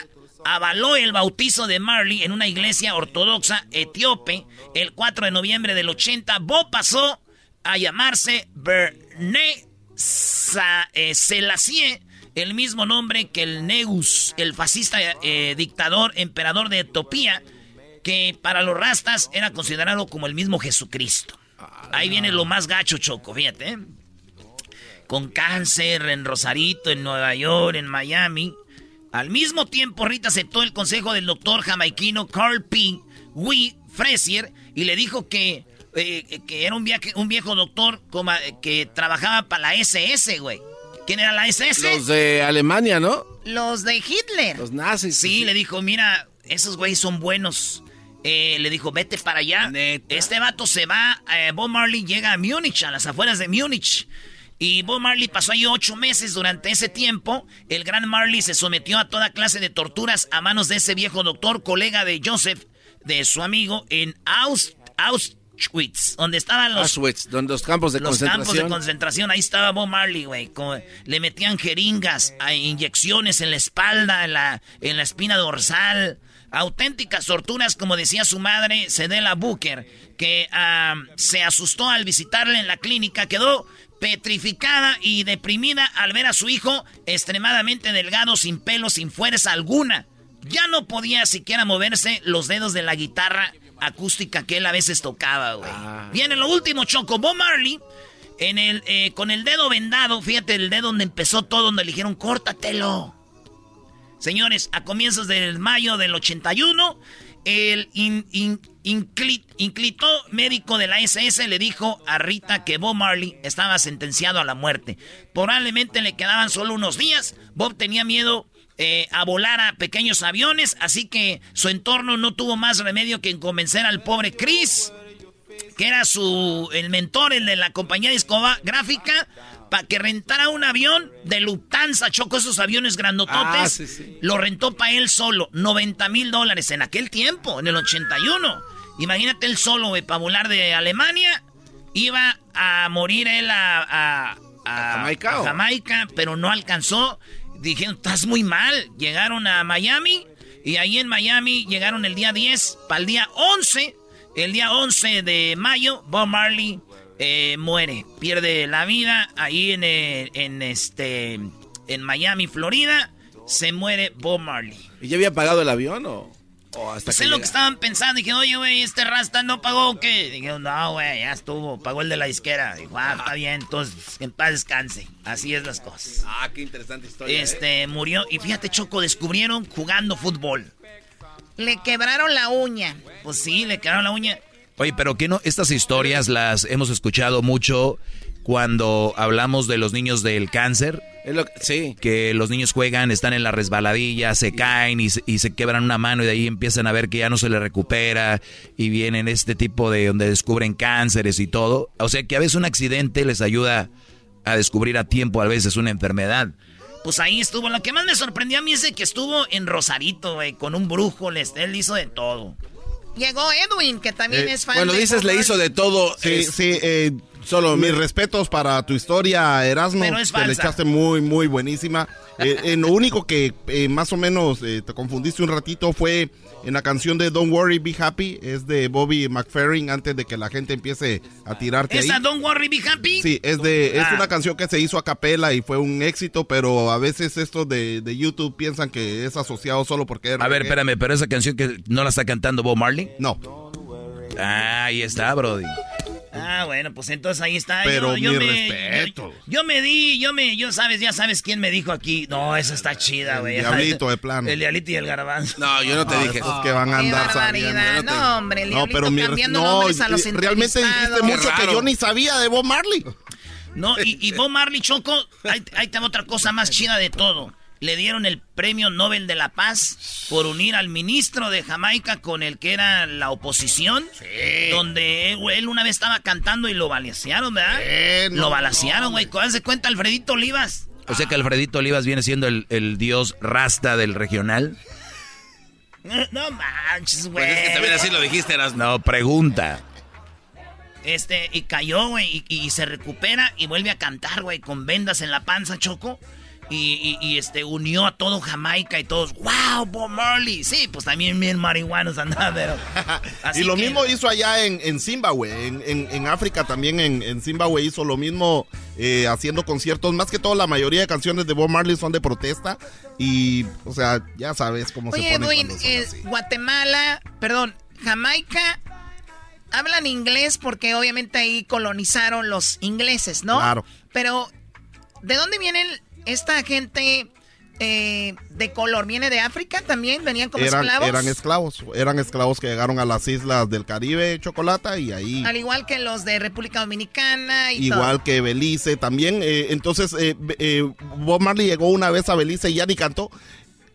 S5: avaló el bautizo de Marley en una iglesia ortodoxa etíope el 4 de noviembre del 80. Bob pasó a llamarse Berné Selassie, el mismo nombre que el Negus, el fascista eh, dictador, emperador de Etiopía, que para los rastas era considerado como el mismo Jesucristo. Ahí viene lo más gacho, Choco, fíjate. ¿eh? Con cáncer en Rosarito, en Nueva York, en Miami. Al mismo tiempo, Rita aceptó el consejo del doctor jamaiquino Carl P. Wee Frazier y le dijo que, eh, que era un, viaje- un viejo doctor eh, que trabajaba para la SS, güey. ¿Quién era la SS?
S7: Los de Alemania, ¿no?
S11: Los de Hitler.
S7: Los nazis.
S5: Sí, le dijo, mira, esos güeyes son buenos. Eh, le dijo, vete para allá. Este vato se va, eh, Bob Marley llega a Múnich, a las afueras de Múnich. Y Bob Marley pasó ahí ocho meses. Durante ese tiempo, el gran Marley se sometió a toda clase de torturas a manos de ese viejo doctor, colega de Joseph, de su amigo, en Aus- Auschwitz, donde estaban los,
S7: Auschwitz, donde los campos de
S5: los
S7: concentración.
S5: campos de concentración, ahí estaba Bob Marley, güey. Le metían jeringas, inyecciones en la espalda, en la, en la espina dorsal. Auténticas torturas, como decía su madre, Cedela Booker, que se asustó al visitarle en la clínica, quedó petrificada y deprimida al ver a su hijo extremadamente delgado, sin pelo, sin fuerza alguna. Ya no podía siquiera moverse los dedos de la guitarra acústica que él a veces tocaba, güey. Viene lo último, Choco. Bob Marley, en el, eh, con el dedo vendado, fíjate el dedo donde empezó todo, donde le dijeron, córtatelo. Señores, a comienzos del mayo del 81, el in- in- incli- inclito médico de la SS le dijo a Rita que Bob Marley estaba sentenciado a la muerte. Probablemente le quedaban solo unos días. Bob tenía miedo eh, a volar a pequeños aviones, así que su entorno no tuvo más remedio que en convencer al pobre Chris, que era su el mentor, el de la compañía discográfica, para que rentara un avión de Lufthansa, choco esos aviones grandototes.
S7: Ah, sí, sí.
S5: Lo rentó para él solo, 90 mil dólares en aquel tiempo, en el 81. Imagínate él solo, para volar de Alemania. Iba a morir él a, a- a-
S7: Jamaica,
S5: a
S7: o?
S5: Jamaica, pero no alcanzó. Dijeron, estás muy mal. Llegaron a Miami y ahí en Miami llegaron el día 10 para el día 11. El día 11 de mayo, Bob Marley eh, muere, pierde la vida ahí en, eh, en este en Miami, Florida. Se muere Bob Marley.
S7: ¿Y ya había pagado el avión o, o hasta
S5: Pues
S7: que
S5: es lo que estaban pensando. Dije, oye, güey, este Rasta no pagó o qué. Dije, no, güey, ya estuvo. Pagó el de la disquera. Dijo, ah, está bien, entonces en paz descanse. Así es las cosas.
S7: Ah, qué interesante historia. ¿eh?
S5: Este, murió. Y fíjate, Choco, descubrieron jugando fútbol.
S11: Le quebraron la uña.
S5: Pues sí, le quedaron la uña.
S6: Oye, pero que no, estas historias las hemos escuchado mucho cuando hablamos de los niños del cáncer.
S7: sí.
S6: Que los niños juegan, están en la resbaladilla, se caen y, se- y se quebran una mano y de ahí empiezan a ver que ya no se les recupera y vienen este tipo de donde descubren cánceres y todo. O sea que a veces un accidente les ayuda a descubrir a tiempo a veces una enfermedad.
S5: Pues ahí estuvo. Lo que más me sorprendió a mí es de que estuvo en Rosarito, güey, con un brujo. les- Él hizo de todo.
S11: Llegó Edwin, que también
S7: Eh,
S11: es fan
S7: Cuando
S11: de
S7: dices le hizo de todo.
S23: Sí,
S7: es-
S23: sí, eh, solo mis respetos para tu historia, Erasmo.
S11: Pero es
S23: Te le
S11: falsa.
S23: echaste muy, muy buenísima. Eh, en lo único que eh, más o menos eh, te confundiste un ratito fue en la canción de Don't Worry, Be Happy. Es de Bobby McFerrin antes de que la gente empiece a tirarte
S5: ¿Esa
S23: ahí.
S5: Don't Worry Be Happy?
S23: Sí, es de es
S5: Ah.
S23: una canción que se hizo a capela y fue un éxito, pero a veces estos de, de YouTube piensan que es asociado solo porque
S6: A ver, espérame, pero esa canción que no la está cantando Bob Marley.
S23: No.
S6: Ah, ahí está, Brody.
S5: Ah, bueno, pues entonces ahí está.
S6: Pero
S5: yo, yo
S6: mi
S5: me,
S6: respeto.
S5: Yo, yo me di, yo me, yo sabes, ya sabes quién me dijo aquí. No, esa está chida, güey.
S23: Diablito, de plano.
S5: El diablito y el garbanzo.
S7: No, yo no te dije.
S23: Esos que van a andar sabiendo.
S11: No, hombre, el
S23: No, pero mi res-
S11: cambiando
S23: no,
S11: nombres a los
S23: y- realmente dijiste mucho que yo ni sabía de Bob Marley.
S5: No, y, y Bob Marley Choco, ahí, ahí va otra cosa más chida de todo. Le dieron el premio Nobel de la Paz por unir al ministro de Jamaica con el que era la oposición. Donde él, él una vez estaba cantando y lo balacearon, ¿verdad?
S6: no,
S5: lo balacearon, güey. De cuenta Alfredito Olivas.
S6: O sea que Alfredito Olivas viene siendo el, el dios rasta del regional.
S5: No manches, güey.
S7: Pues es que también así lo dijiste, eras.
S6: No, pregunta.
S5: Este, y cayó, güey, y, y se recupera y vuelve a cantar, güey, con vendas en la panza, Choco. Y, y- y, este, unió a todo Jamaica y todos, wow, Bob Marley. Sí, pues también bien marihuanos andaba, pero... así
S23: y lo
S5: que-
S23: mismo hizo allá en, en Zimbabue, en, en- en África también, en, en Zimbabue hizo lo mismo eh, haciendo conciertos. Más que todo, la mayoría de canciones de Bob Marley son de protesta. Y, o sea, ya sabes cómo
S11: Oye,
S23: se pone son
S11: eh. Guatemala, perdón, Jamaica, hablan inglés porque obviamente ahí colonizaron los ingleses, ¿no?
S23: Claro.
S11: Pero, ¿de dónde vienen esta gente eh, de color? ¿Viene de África también? ¿Venían como
S23: Eran,
S11: esclavos?
S23: eran esclavos, eran esclavos que llegaron a las islas del Caribe, Chocolata, y ahí...
S11: Al igual que los de República Dominicana y
S23: Igual
S11: todo.
S23: que Belice también. eh, entonces, eh, eh, Bob Marley llegó una vez a Belice y ya ni cantó.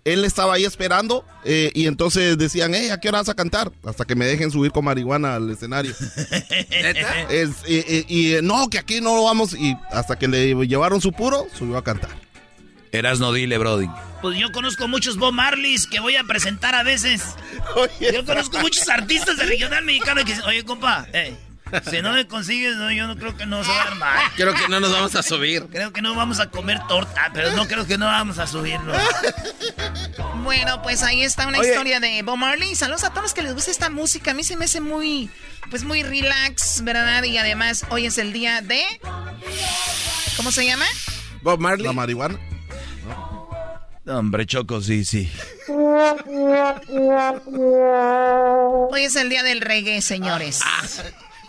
S23: Él estaba ahí esperando eh, y entonces decían, hey, ¿a qué hora vas a cantar? Hasta que me dejen subir con marihuana al escenario. Es, y no, que aquí no lo vamos. Y hasta que le llevaron su puro, subió a cantar.
S6: Eras no dile, Brody.
S5: Pues yo conozco muchos Bob Marleys que voy a presentar a veces. yo conozco muchos artistas de regional mexicano que dicen, oye, compa, eh, si no me consigues, no, yo no creo que no se va a armar.
S7: Creo que no nos vamos a subir.
S5: Creo que no vamos a comer torta, pero no creo que no vamos a subirlo.
S11: Bueno, pues ahí está una
S5: Oye.
S11: historia de Bob Marley. Saludos a todos los que les gusta esta música. A mí se me hace muy, pues muy relax, ¿verdad? Y además hoy es el día de... ¿Cómo se llama?
S7: Bob Marley.
S23: La marihuana.
S6: Hombre, Choco, sí, sí.
S11: Hoy es el día del reggae, señores.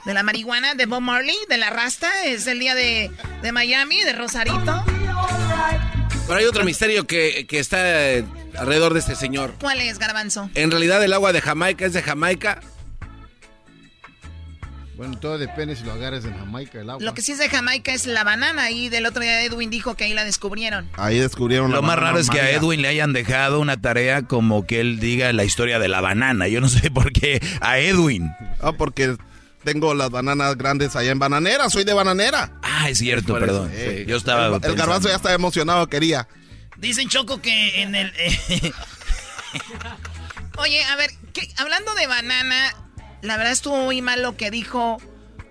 S11: De la marihuana, de Bob Marley, de la rasta. Es el día de, de Miami, de Rosarito.
S7: Pero hay otro misterio que, que está eh, alrededor de este señor.
S11: ¿Cuál es, Garbanzo?
S7: En realidad el agua de Jamaica es de Jamaica.
S18: Bueno, todo depende si lo agarras en Jamaica el agua.
S11: Lo que sí es de Jamaica es la banana. Y del otro día Edwin dijo que ahí la descubrieron.
S23: Ahí descubrieron
S6: Lo
S23: la
S6: más
S23: banana
S6: raro es que a. Edwin le hayan dejado una tarea como que él diga la historia de la banana. Yo no sé por qué a Edwin.
S23: Ah, porque tengo las bananas grandes allá en Bananera. Soy de Bananera.
S6: Ah, es cierto,
S23: Por
S6: perdón.
S23: eso, eh.
S6: Yo estaba.
S23: El, garbanzo ya estaba emocionado, quería.
S5: Dicen, Choco, que en el... eh,
S11: Oye, a ver, ¿qué- hablando de banana, la verdad estuvo muy mal lo que dijo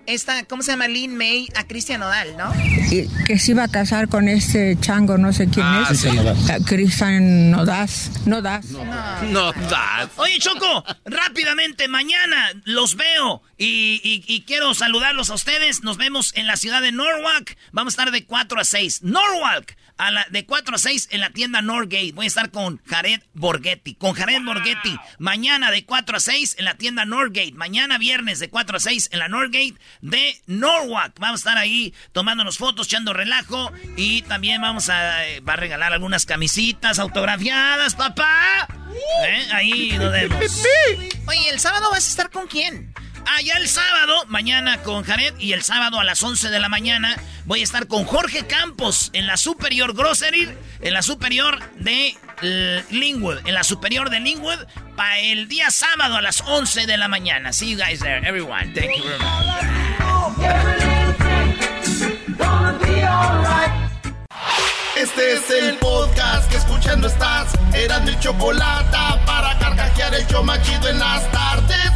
S11: esta, ¿cómo se llama? Lin May a Cristian Nodal, ¿no?
S8: Y que se iba a casar con este chango, no sé quién
S11: Ah,
S8: es.
S11: sí.
S8: Eh, Cristian Nodaz. Nodaz.
S7: No das.
S5: Oye, Choco, rápidamente, mañana los veo y, y- y quiero saludarlos a ustedes. Nos vemos en la ciudad de Norwalk. Vamos a estar de 4 a 6. Norwalk, a la, de 4 a 6 en la tienda Norgate. Voy a estar con Jared Borghetti. Con Jared Borghetti. Mañana de 4 a 6 en la tienda Norgate. Mañana viernes de 4 a 6 en la Norgate de Norwalk. Vamos a estar ahí tomándonos fotos, echando relajo. Y también vamos a, eh, va a regalar algunas camisitas autografiadas, papá. ¿Eh? Ahí nos vemos.
S11: Oye, ¿el sábado vas a estar con quién?
S5: Ah, ya el sábado, mañana con Jared y el sábado a las 11 de la mañana voy a estar con Jorge Campos en la Superior Grocery, en la Superior de eh, Linwood, en la Superior de Linwood, para el día sábado a las 11 de la mañana. See you guys there, everyone. Thank you very much.
S3: Este es el podcast que escuchando estás. Eran mi chocolate para carcajear el show machido en las tardes.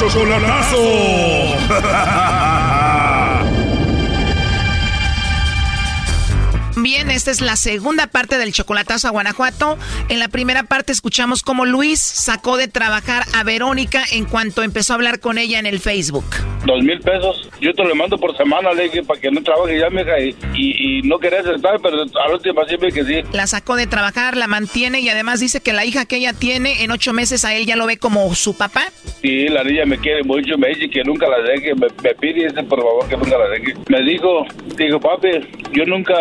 S19: Chocolatazo.
S11: Bien, esta es la segunda parte del chocolatazo a Guanajuato. En la primera parte escuchamos cómo Luis sacó de trabajar a Verónica en cuanto empezó a hablar con ella en el Facebook.
S24: Dos mil pesos. Yo te lo mando por semana, le dije, para que no trabaje ya, mija. Y, y, y no quería aceptar, pero a la última siempre que sí.
S11: La sacó de trabajar, la mantiene y además dice que la hija que ella tiene en ocho meses a él ya lo ve como su papá.
S24: Sí, la niña me quiere mucho, me dice que nunca la deje, me, me pide ese, por favor que nunca la deje. Me dijo, dijo, papi, yo nunca,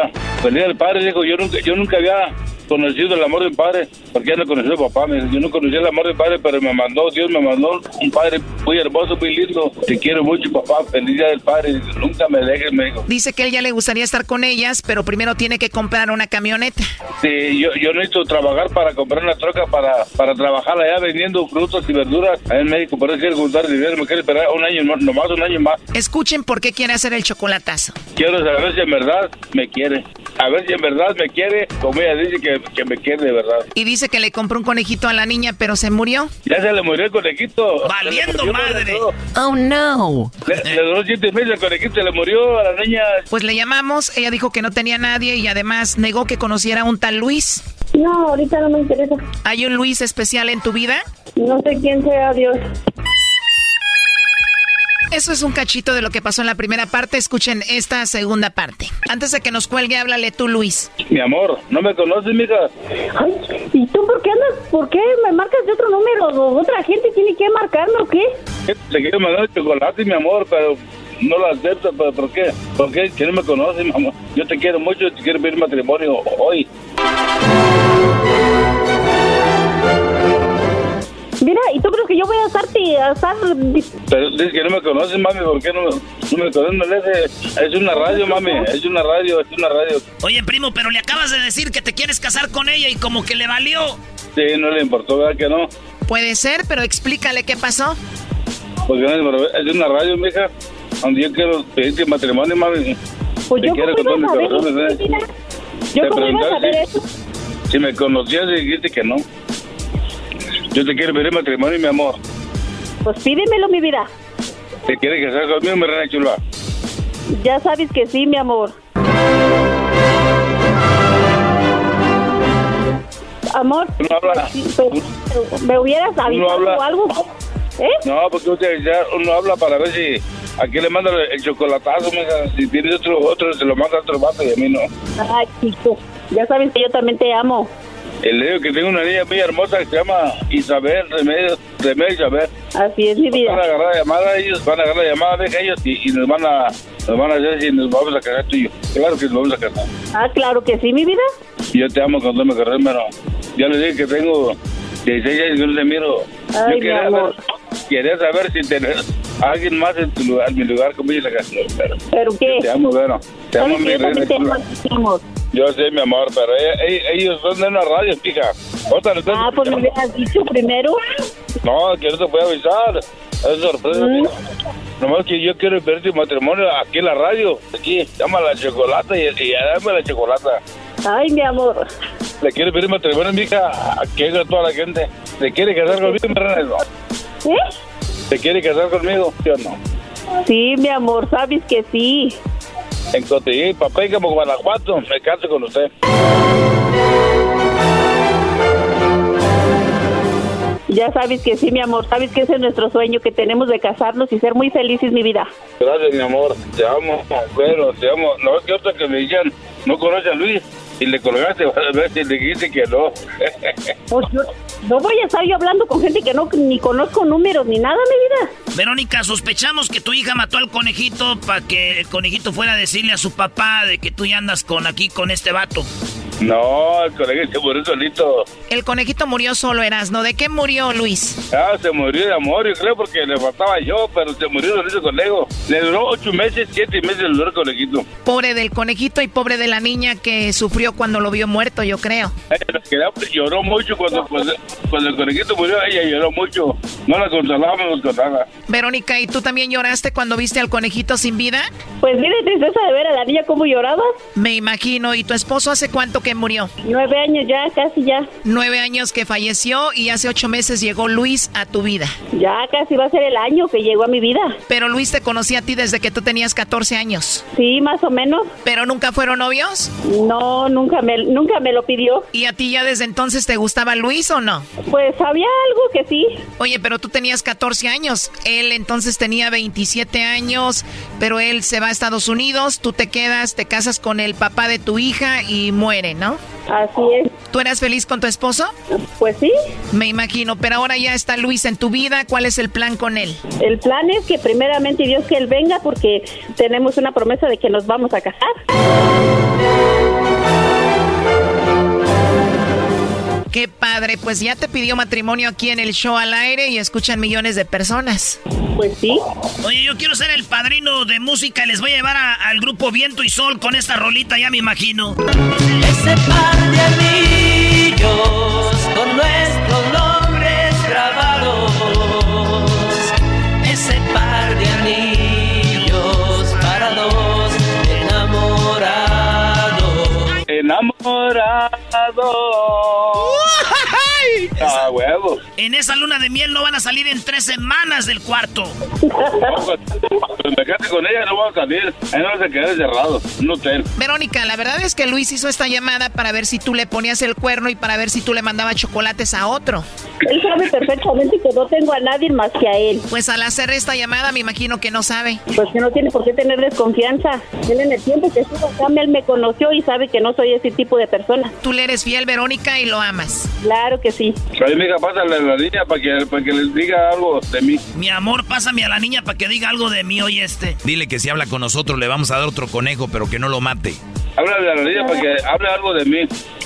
S24: venía del padre, dijo, yo nunca, yo nunca había conocido el amor del padre, porque ya no conocí a papá, yo no conocí el amor del padre, pero me mandó, Dios me mandó un padre muy hermoso, muy lindo, te quiero mucho, papá, feliz día del padre, nunca me dejes, me dijo.
S11: Dice que él ya le gustaría estar con ellas, pero primero tiene que comprar una camioneta.
S24: Sí, yo, yo necesito trabajar para comprar una troca para, para trabajar allá vendiendo frutas y verduras allá en México, por eso quiero juntar dinero, me quiero esperar un año más, nomás un año más.
S11: Escuchen por qué quiere hacer el chocolatazo.
S24: Quiero saber si en verdad me quiere. A ver si en verdad me quiere, como ella dice que, que me quiere verdad.
S11: Y dice que le compró un conejito a la niña, pero se murió.
S24: Ya se le murió el conejito.
S11: ¡Valiendo
S24: murió,
S11: madre! Oh, no.
S24: Le, le duró siete meses el conejito, se le murió a la niña.
S11: Pues le llamamos, ella dijo que no tenía nadie y además negó que conociera a un tal Luis.
S25: No, ahorita no me interesa.
S11: ¿Hay un Luis especial en tu vida?
S25: No sé quién sea Dios.
S11: Eso es un cachito de lo que pasó en la primera parte. Escuchen esta segunda parte. Antes de que nos cuelgue, háblale tú, Luis.
S24: Mi amor, ¿no me conoces, mija?
S25: Ay, ¿y tú por qué andas? ¿Por qué me marcas de otro número? ¿O ¿Otra gente tiene que marcarme o qué?
S24: Te quiero mandar chocolate, mi amor, pero no lo acepto. ¿Pero por qué? ¿Por qué? Que no me conoces, mi amor. Yo te quiero mucho y te quiero pedir matrimonio hoy.
S25: Mira, ¿y tú crees que yo voy a estarte a estar
S24: Pero dices que no me conoces, mami. ¿Por qué no, no me conoces? No Es una radio, mami. Es una radio, es una radio.
S5: Oye, primo, pero le acabas de decir que te quieres casar con ella y como que le valió.
S24: Sí, no le importó, ¿verdad que no?
S11: Puede ser, pero explícale qué pasó.
S24: Porque no, pero es una radio, mija. Donde yo quiero pedirte matrimonio, mami.
S25: Pues
S24: Te
S25: yo
S24: quiero
S25: cómo
S24: con todo mi
S25: iba a
S24: corazón,
S25: saber,
S24: ¿eh?
S25: Yo
S24: Te
S25: cómo iba a
S24: preguntaste
S25: saber
S24: si-
S25: eso.
S24: Si me conocías dijiste que no. Yo te quiero pedir matrimonio, mi amor.
S25: Pues pídemelo, mi vida.
S24: ¿Te quieres casar conmigo, mi reina chula?
S25: Ya sabes que sí, mi amor. Amor,
S24: Uno habla.
S25: pues, ¿me hubieras avisado o algo? ¿Eh?
S24: No, porque usted ya uno habla para ver si a quién le manda el chocolatazo, mija. Si tienes otro, otro, se lo manda a otro vato y a mí no.
S25: Ay, chico, ya sabes que yo también te amo.
S24: El le digo que tengo una niña muy hermosa que se llama Isabel Remedio, Remedio Isabel.
S25: Así es mi vida.
S24: Van a agarrar la llamada, ellos van a agarrar la llamada de ellos y, y nos van a nos van a decir si nos vamos a casar tú y yo. Claro que nos vamos a casar.
S25: Ah, claro que sí, mi vida.
S24: Yo te amo todo mi corazón, pero ya le dije que tengo 16 años y no te miro.
S25: Ay,
S24: yo
S25: mi amor.
S24: Quería saber si tenés a alguien más en, tu lugar, en mi lugar como dice la canción. Pero,
S25: ¿Pero qué?
S24: Te amo, bueno. Te amo, mi reina. Yo sé, mi amor, pero ella- ella- ellos son de una radio, fija. Otra, no,
S25: Ah, pues me hubieras dicho primero.
S24: no, que no te puedo avisar. Es sorpresa.
S25: Mm.
S24: Nomás que yo quiero ver tu matrimonio aquí en la radio. Aquí, llama la chocolata y, y dame la chocolata.
S25: Ay, mi amor.
S24: Le quiero pedir matrimonio, mija, a que haga toda la gente. ¿Se quiere casar conmigo, mi reina?
S25: ¿Eh?
S24: ¿Se quiere casar conmigo? ¿Sí o no?
S25: Sí, mi amor, sabes que sí.
S24: En Coteguí, papá, y como Guanajuato, me caso con usted.
S25: Ya sabes que sí, mi amor. Sabes que ese es nuestro sueño, que tenemos de casarnos y ser muy felices, mi vida.
S24: Gracias, mi amor. Te amo. Bueno, te amo. No es que otra que me digan, no conoce a Luis. Y le colgaste, vas a ver si le dijiste que no.
S25: Pues yo no voy a estar yo hablando con gente que no ni conozco números ni nada, mi vida.
S5: Verónica, sospechamos que tu hija mató al conejito para que el conejito fuera a decirle a su papá de que tú ya andas con aquí con este vato.
S24: No, el conejito se murió solito.
S11: El conejito murió solo, Erasno. ¿De qué murió Luis?
S24: Ah, se murió de amor, yo creo, porque le faltaba yo, pero se murió solito el conejo. Le duró ocho meses, siete meses le duró el conejito.
S11: Pobre del conejito y pobre de la niña que sufrió cuando lo vio muerto, yo creo.
S24: Ella quedó- lloró mucho cuando, cuando, cuando el conejito murió, ella lloró mucho. No la consolábamos con nada.
S11: Verónica, ¿y tú también lloraste cuando viste al conejito sin vida?
S25: Pues mire, tristeza de ver a la niña cómo lloraba.
S11: Me imagino. ¿Y tu esposo hace cuánto que murió?
S25: Nueve años ya, casi ya.
S11: Nueve años que falleció y hace ocho meses llegó Luis a tu vida.
S25: Ya casi va a ser el año que llegó a mi vida.
S11: Pero Luis te conocía a ti desde que tú tenías 14 años.
S25: Sí, más o menos.
S11: ¿Pero nunca fueron novios?
S25: No, nunca me, nunca me lo pidió.
S11: ¿Y a ti ya desde entonces te gustaba Luis o no?
S25: Pues había algo que sí.
S11: Oye, pero tú tenías 14 años. Él entonces tenía 27 años, pero él se va a Estados Unidos, tú te quedas, te casas con el papá de tu hija y muere, ¿no?
S25: Así es.
S11: ¿Tú eras feliz con tu esposo?
S25: Pues sí.
S11: Me imagino, pero ahora ya está Luis en tu vida. ¿Cuál es el plan con él?
S25: El plan es que primeramente Dios que él venga porque tenemos una promesa de que nos vamos a casar.
S11: Qué padre, pues ya te pidió matrimonio aquí en el show al aire y escuchan millones de personas.
S25: Pues sí.
S5: Oye, yo quiero ser el padrino de música y les voy a llevar a- al grupo Viento y Sol con esta rolita, ya me imagino.
S26: Ese par de anillos con nuestros nombres grabados. Ese par de anillos para
S24: Ah, huevo.
S5: En esa luna de miel no van a salir en tres semanas del cuarto.
S24: Cuando me case con ella no voy a salir. Ahí no vas a quedar encerrado. Un hotel.
S11: Verónica, la verdad es que Luis hizo esta llamada para ver si tú le ponías el cuerno y para ver si tú le mandabas chocolates a otro.
S25: Él sabe perfectamente que no tengo a nadie más que a él.
S11: Pues al hacer esta llamada me imagino que no sabe.
S25: Pues que no tiene por qué tener desconfianza. Él en el tiempo que estuvo acá, él me conoció y sabe que no soy ese tipo de persona.
S11: Tú le eres fiel, Verónica, y lo amas.
S25: Claro que sí.
S24: Ahí, mija, pásale a la niña para que, para que les diga algo de mí.
S5: Mi amor, pásame a la niña para que diga algo de mí hoy este.
S6: Dile que si habla con nosotros le vamos a dar otro conejo, pero que no lo mate.
S24: Háblale a la niña para que hable algo de mí.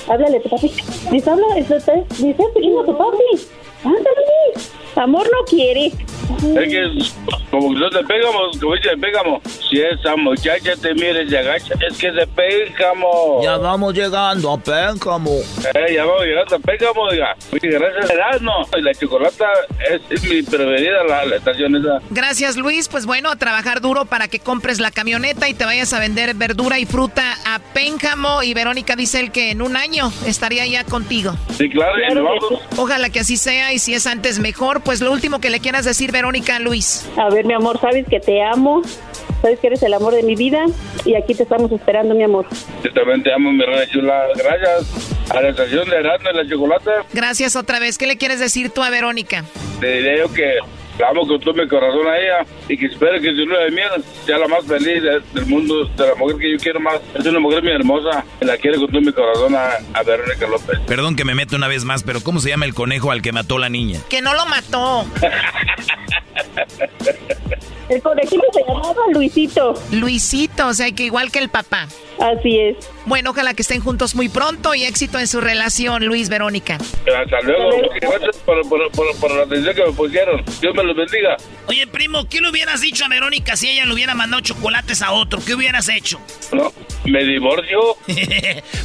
S25: Háblale, tu papi. Dice, habla, dice, dice, primo, tu papi. Ándale. Amor no quiere.
S24: Es que como que no te pegamos, como dice pégamo. Si esa muchacha te mira y se agacha, es que se pégamo.
S22: Ya vamos llegando a Péncamo.
S24: Eh, ya vamos llegando a Pécamo, diga. Oye, gracias a Erasmo. Y la chocolata es, es mi preferida, la, la estación esa.
S11: Gracias, Luis. Pues bueno, a trabajar duro para que compres la camioneta y te vayas a vender verdura y fruta a Pénjamo. Y Verónica dice él que en un año estaría ya contigo.
S24: Sí, claro, y nos vamos.
S11: Ojalá que así sea y si es antes mejor. Pues lo último que le quieras decir, Verónica, Luis.
S25: A ver, mi amor, sabes que te amo. Sabes que eres el amor de mi vida. Y aquí te estamos esperando, mi amor.
S24: Yo también te amo, mi reina chula. Gracias a la estación de Erasmo y la chocolata.
S11: Gracias otra vez. ¿Qué le quieres decir tú a Verónica?
S24: Le diré yo que la amo con todo mi corazón a ella y que espero que su luna de miel sea la más feliz de- del mundo, de la mujer que yo quiero más. Es una mujer muy hermosa y la quiero con todo mi corazón a, a Verónica López.
S6: Perdón que me meto una vez más, pero ¿cómo se llama el conejo al que mató la niña?
S11: Que no lo mató.
S25: El conejito se llamaba Luisito.
S11: Luisito, o sea, que igual que el papá.
S25: Así es.
S11: Bueno, ojalá que estén juntos muy pronto y éxito en su relación, Luis Verónica.
S24: Hasta luego. Gracias por, por- por- por la atención que me pusieron. Dios me los bendiga.
S5: Oye, primo, ¿qué le hubieras dicho a Verónica si ella le hubiera mandado chocolates a otro? ¿Qué hubieras hecho?
S24: No, me divorcio.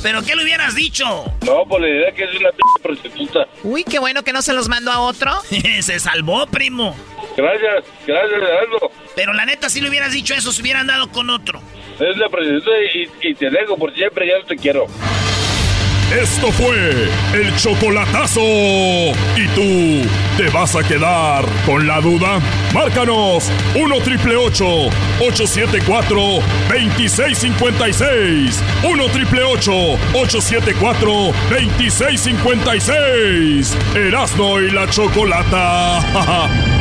S5: ¿Pero qué le hubieras dicho?
S24: No, por la idea que es una p prostituta.
S11: Uy, qué bueno que no se los mandó a otro.
S5: Se salvó, primo.
S24: Gracias, gracias, Erasmo.
S5: Pero la neta, si le hubieras dicho eso, se hubieran dado con otro.
S24: Es la prostituta y, y te dejo por siempre, ya no te quiero.
S19: Esto fue el chocolatazo. ¿Y tú te vas a quedar con la duda? Márcanos 1 triple 874 2656. 1 triple 874 2656. Erasno y la chocolata.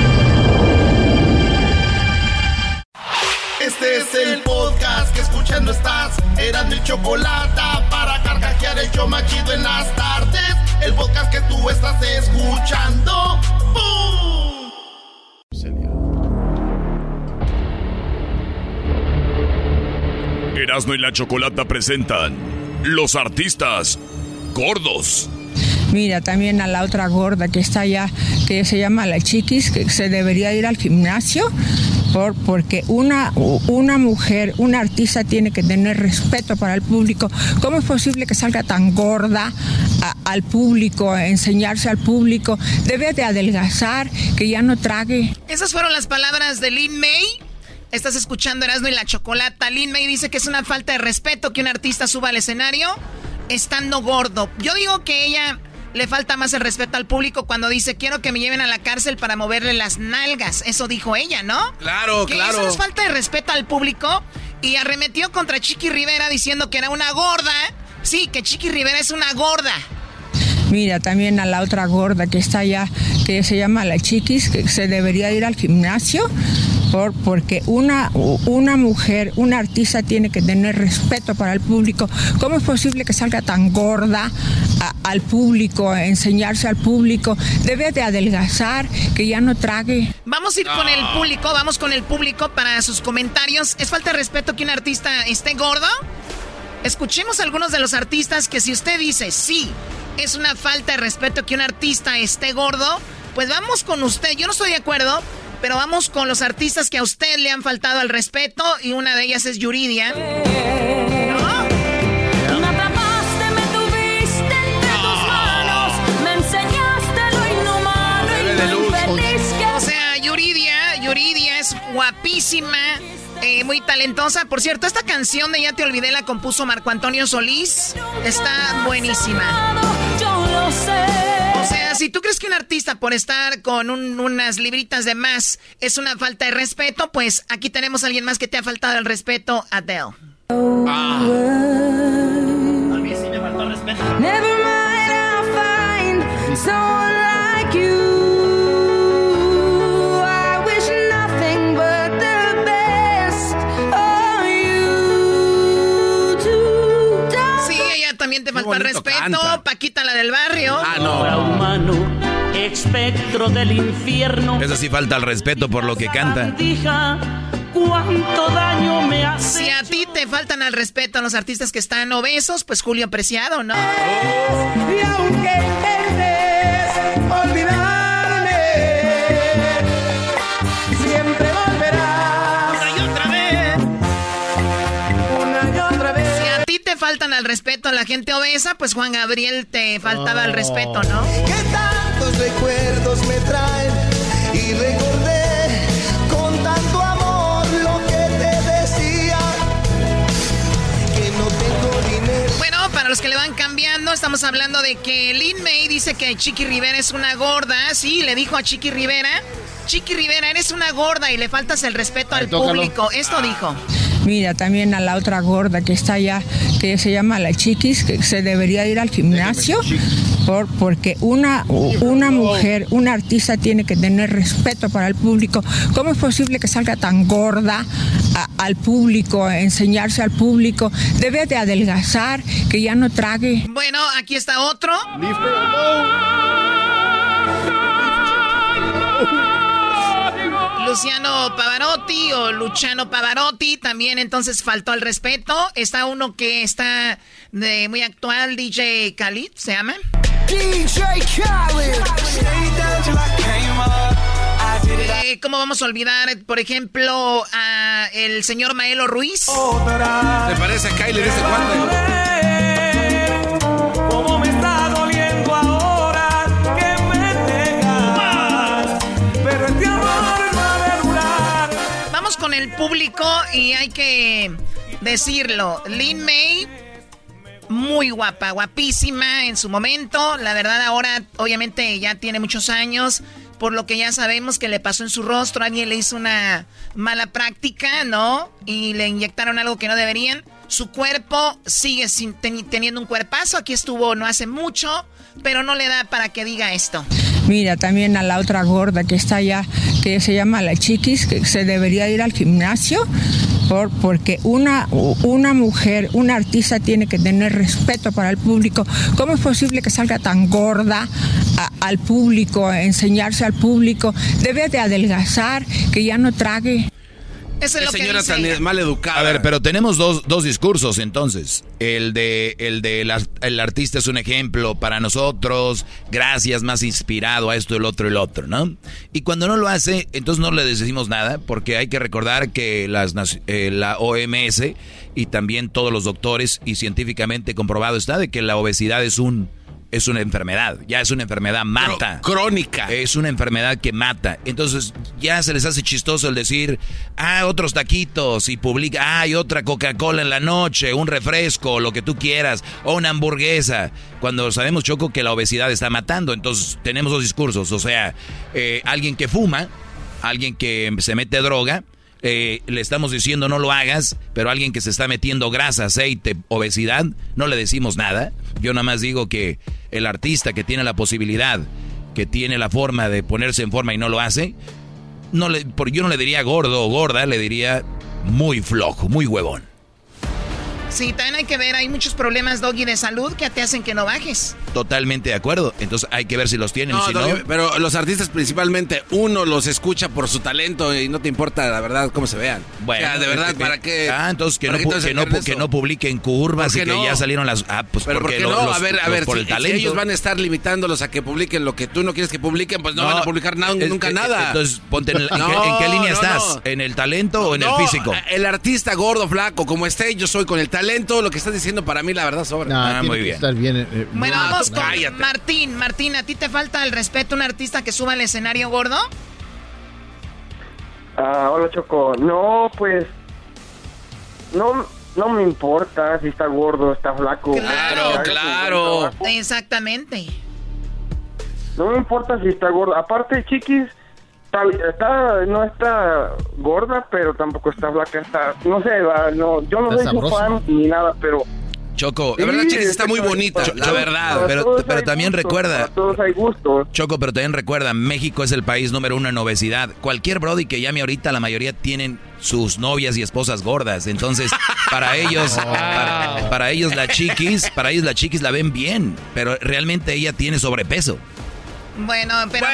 S3: Este es el podcast que escuchando estás. Eran mi chocolate para carcajear el show machido en las tardes. El podcast que tú estás escuchando. ¡Bum!
S19: Erasno y la chocolata presentan Los artistas gordos.
S8: Mira, también a la otra gorda que está allá, que se llama la chiquis, que se debería ir al gimnasio, por, porque una, una mujer, una artista tiene que tener respeto para el público. ¿Cómo es posible que salga tan gorda al público, enseñarse al público? Debe de adelgazar, que ya no trague.
S11: Esas fueron las palabras de Lin May. Estás escuchando Erasmo y la Chocolata. Lin May dice que es una falta de respeto que un artista suba al escenario estando gordo. Yo digo que ella le falta más el respeto al público cuando dice quiero que me lleven a la cárcel para moverle las nalgas. Eso dijo ella, ¿no?
S7: Claro,
S11: que
S7: claro.
S11: Eso es falta de respeto al público. Y arremetió contra Chiqui Rivera diciendo que era una gorda. Sí, que Chiqui Rivera es una gorda.
S8: Mira, también a la otra gorda que está allá, que se llama la chiquis, que se debería ir al gimnasio, por, porque una, una mujer, una artista tiene que tener respeto para el público. ¿Cómo es posible que salga tan gorda a- al público, a enseñarse al público? Debe de adelgazar, que ya no trague.
S11: Vamos a ir con el público, vamos con el público para sus comentarios. ¿Es falta de respeto que un artista esté gordo? Escuchemos a algunos de los artistas que si usted dice sí, es una falta de respeto que un artista esté gordo, pues vamos con usted. Yo no estoy de acuerdo, pero vamos con los artistas que a usted le han faltado al respeto y una de ellas es Yuridia.
S21: Me atrapaste, me tuviste entre tus manos, me enseñaste lo inhumano y lo infeliz que
S11: O sea, Yuridia, Yuridia es guapísima, eh, muy talentosa. Por cierto, esta canción de Ya te olvidé la compuso Marco Antonio Solís. Está buenísima.
S21: yo lo sé.
S11: Sea, si tú crees que un artista por estar con un- unas libritas de más es una falta de respeto, pues aquí tenemos a alguien más que te ha faltado el respeto, Adele.
S21: A
S11: falta respeto.
S21: canta.
S11: Paquita, la del barrio.
S21: Ah, no. humano, espectro del infierno.
S6: Eso sí falta el respeto por lo que canta.
S21: Dija, cuánto daño me hace.
S11: Si a ti te faltan al respeto a los artistas que están obesos, pues Julio Preciado, ¿no?
S21: Y aunque
S11: faltan al respeto a la gente obesa, pues Juan Gabriel te faltaba el respeto, ¿no?
S20: Que tantos recuerdos me traen y recordé con tanto amor lo que te decía que no tengo dinero.
S11: Bueno, para los que le van cambiando, estamos hablando de que Lin May dice que Chiqui Rivera es una gorda. Sí, le dijo a Chiqui Rivera, Chiqui Rivera, eres una gorda y le faltas el respeto al
S8: tócalo.
S11: público. Esto dijo.
S8: Mira, también a la otra gorda que está allá, que se llama la chiquis, que se debería ir al gimnasio, por, porque una, una mujer, una artista tiene que tener respeto para el público. ¿Cómo es posible que salga tan gorda a- al público, a enseñarse al público? Debe de adelgazar, que ya no trague.
S11: Bueno, aquí está otro. Luciano Pavarotti o Luciano Pavarotti también entonces faltó al respeto. Está uno que está de muy actual, DJ Khalid, ¿se llama?
S20: DJ.
S11: Eh, ¿Cómo vamos a olvidar, por ejemplo, a el señor Maelo Ruiz?
S7: ¿Te parece a Kylie de ese cuando?
S11: El público y hay que decirlo. Lin May, muy guapa, guapísima en su momento. La verdad ahora obviamente ya tiene muchos años. Por lo que ya sabemos que le pasó en su rostro, alguien le hizo una mala práctica, ¿no? Y le inyectaron algo que no deberían. Su cuerpo sigue sin- teni- teniendo un cuerpazo. Aquí estuvo no hace mucho, pero no le da para que diga esto.
S8: Mira, también a la otra gorda que está allá, que se llama la chiquis, que se debería ir al gimnasio, por, porque una, una mujer, una artista tiene que tener respeto para el público. ¿Cómo es posible que salga tan gorda al público, enseñarse al público? Debe de adelgazar, que ya no trague.
S11: Eso es lo que
S7: señora
S11: dice
S7: tan
S11: ella.
S7: mal educada.
S6: A ver, pero tenemos dos, dos discursos entonces. El de el de la- el artista es un ejemplo para nosotros, gracias, más inspirado a esto, el otro, el otro, ¿no? Y cuando no lo hace, entonces no le decimos nada, porque hay que recordar que las, naci- eh, la OMS y también todos los doctores y científicamente comprobado está de que la obesidad es un es una enfermedad, ya es una enfermedad mata.
S7: crónica.
S6: Es una enfermedad que mata. Entonces ya se les hace chistoso el decir, ah, otros taquitos y publica, ah, hay otra Coca-Cola en la noche, un refresco, lo que tú quieras, o una hamburguesa. Cuando sabemos, Choco, que la obesidad está matando. Entonces tenemos dos discursos. O sea, eh, alguien que fuma, alguien que se mete droga, eh, le estamos diciendo no lo hagas, pero alguien que se está metiendo grasa, aceite, obesidad, no le decimos nada. Yo nada más digo que el artista que tiene la posibilidad, que tiene la forma de ponerse en forma y no lo hace, no le, yo no le diría gordo o gorda, le diría muy flojo, muy huevón.
S11: Sí, también hay que ver, hay muchos problemas, Doggy, de salud que te hacen que no bajes.
S6: Totalmente de acuerdo. Entonces hay que ver si los tienen.
S7: No,
S6: si no,
S7: pero los artistas principalmente, uno los escucha por su talento y no te importa la verdad cómo se vean.
S6: Bueno,
S7: o sea, de verdad, ¿para qué?
S6: Ah, entonces que, no,
S7: ¿para qué
S6: pu-
S7: entonces
S6: que, no, que publiquen curvas
S7: ¿Por
S6: y que
S7: no?
S6: ya salieron las. Ah, pues
S7: Pero ¿por
S6: porque
S7: no?
S6: los-
S7: a ver, a ver,
S6: por
S7: si,
S6: el
S7: si
S6: talento.
S7: ellos van a estar limitándolos a que publiquen lo que tú no quieres que publiquen, pues no,
S6: No,
S7: van a publicar nada,
S6: es-
S7: nunca nada.
S6: Entonces, ponte en, la- ¿en,
S7: No,
S6: qué, en qué línea
S7: no,
S6: estás?
S7: no.
S6: ¿En el talento o en el físico?
S7: El artista gordo, flaco, como esté, yo soy con el talento, lo que estás diciendo para mí, la verdad, sobra.
S18: No,
S6: Ah,
S18: tiene
S6: muy
S18: que
S6: bien.
S18: estar bien. eh, eh,
S11: Bueno, vamos con. Martín. Martín, ¿a ti te falta el respeto a un artista que suba al escenario gordo?
S27: Ah, hola Choco. No, pues no no me importa si está gordo, está flaco.
S11: Claro,
S7: claro.
S11: Exactamente.
S27: No me importa si está gordo. Aparte, Chiquis está, está- no está gorda, pero tampoco está flaca. Está, no sé, va, no, yo no soy su fan ni nada, pero
S6: Choco,
S27: La verdad, Chiquis, está muy bonita, la verdad.
S6: Pero, pero también recuerda.
S27: todos hay gustos.
S6: Choco, pero también recuerda, México es el país número uno en obesidad. Cualquier Brody que llame ahorita, la mayoría tienen sus novias y esposas gordas. Entonces, para ellos, para, para ellos la chiquis, para ellos la chiquis la ven bien, pero realmente ella tiene sobrepeso.
S11: Bueno, pero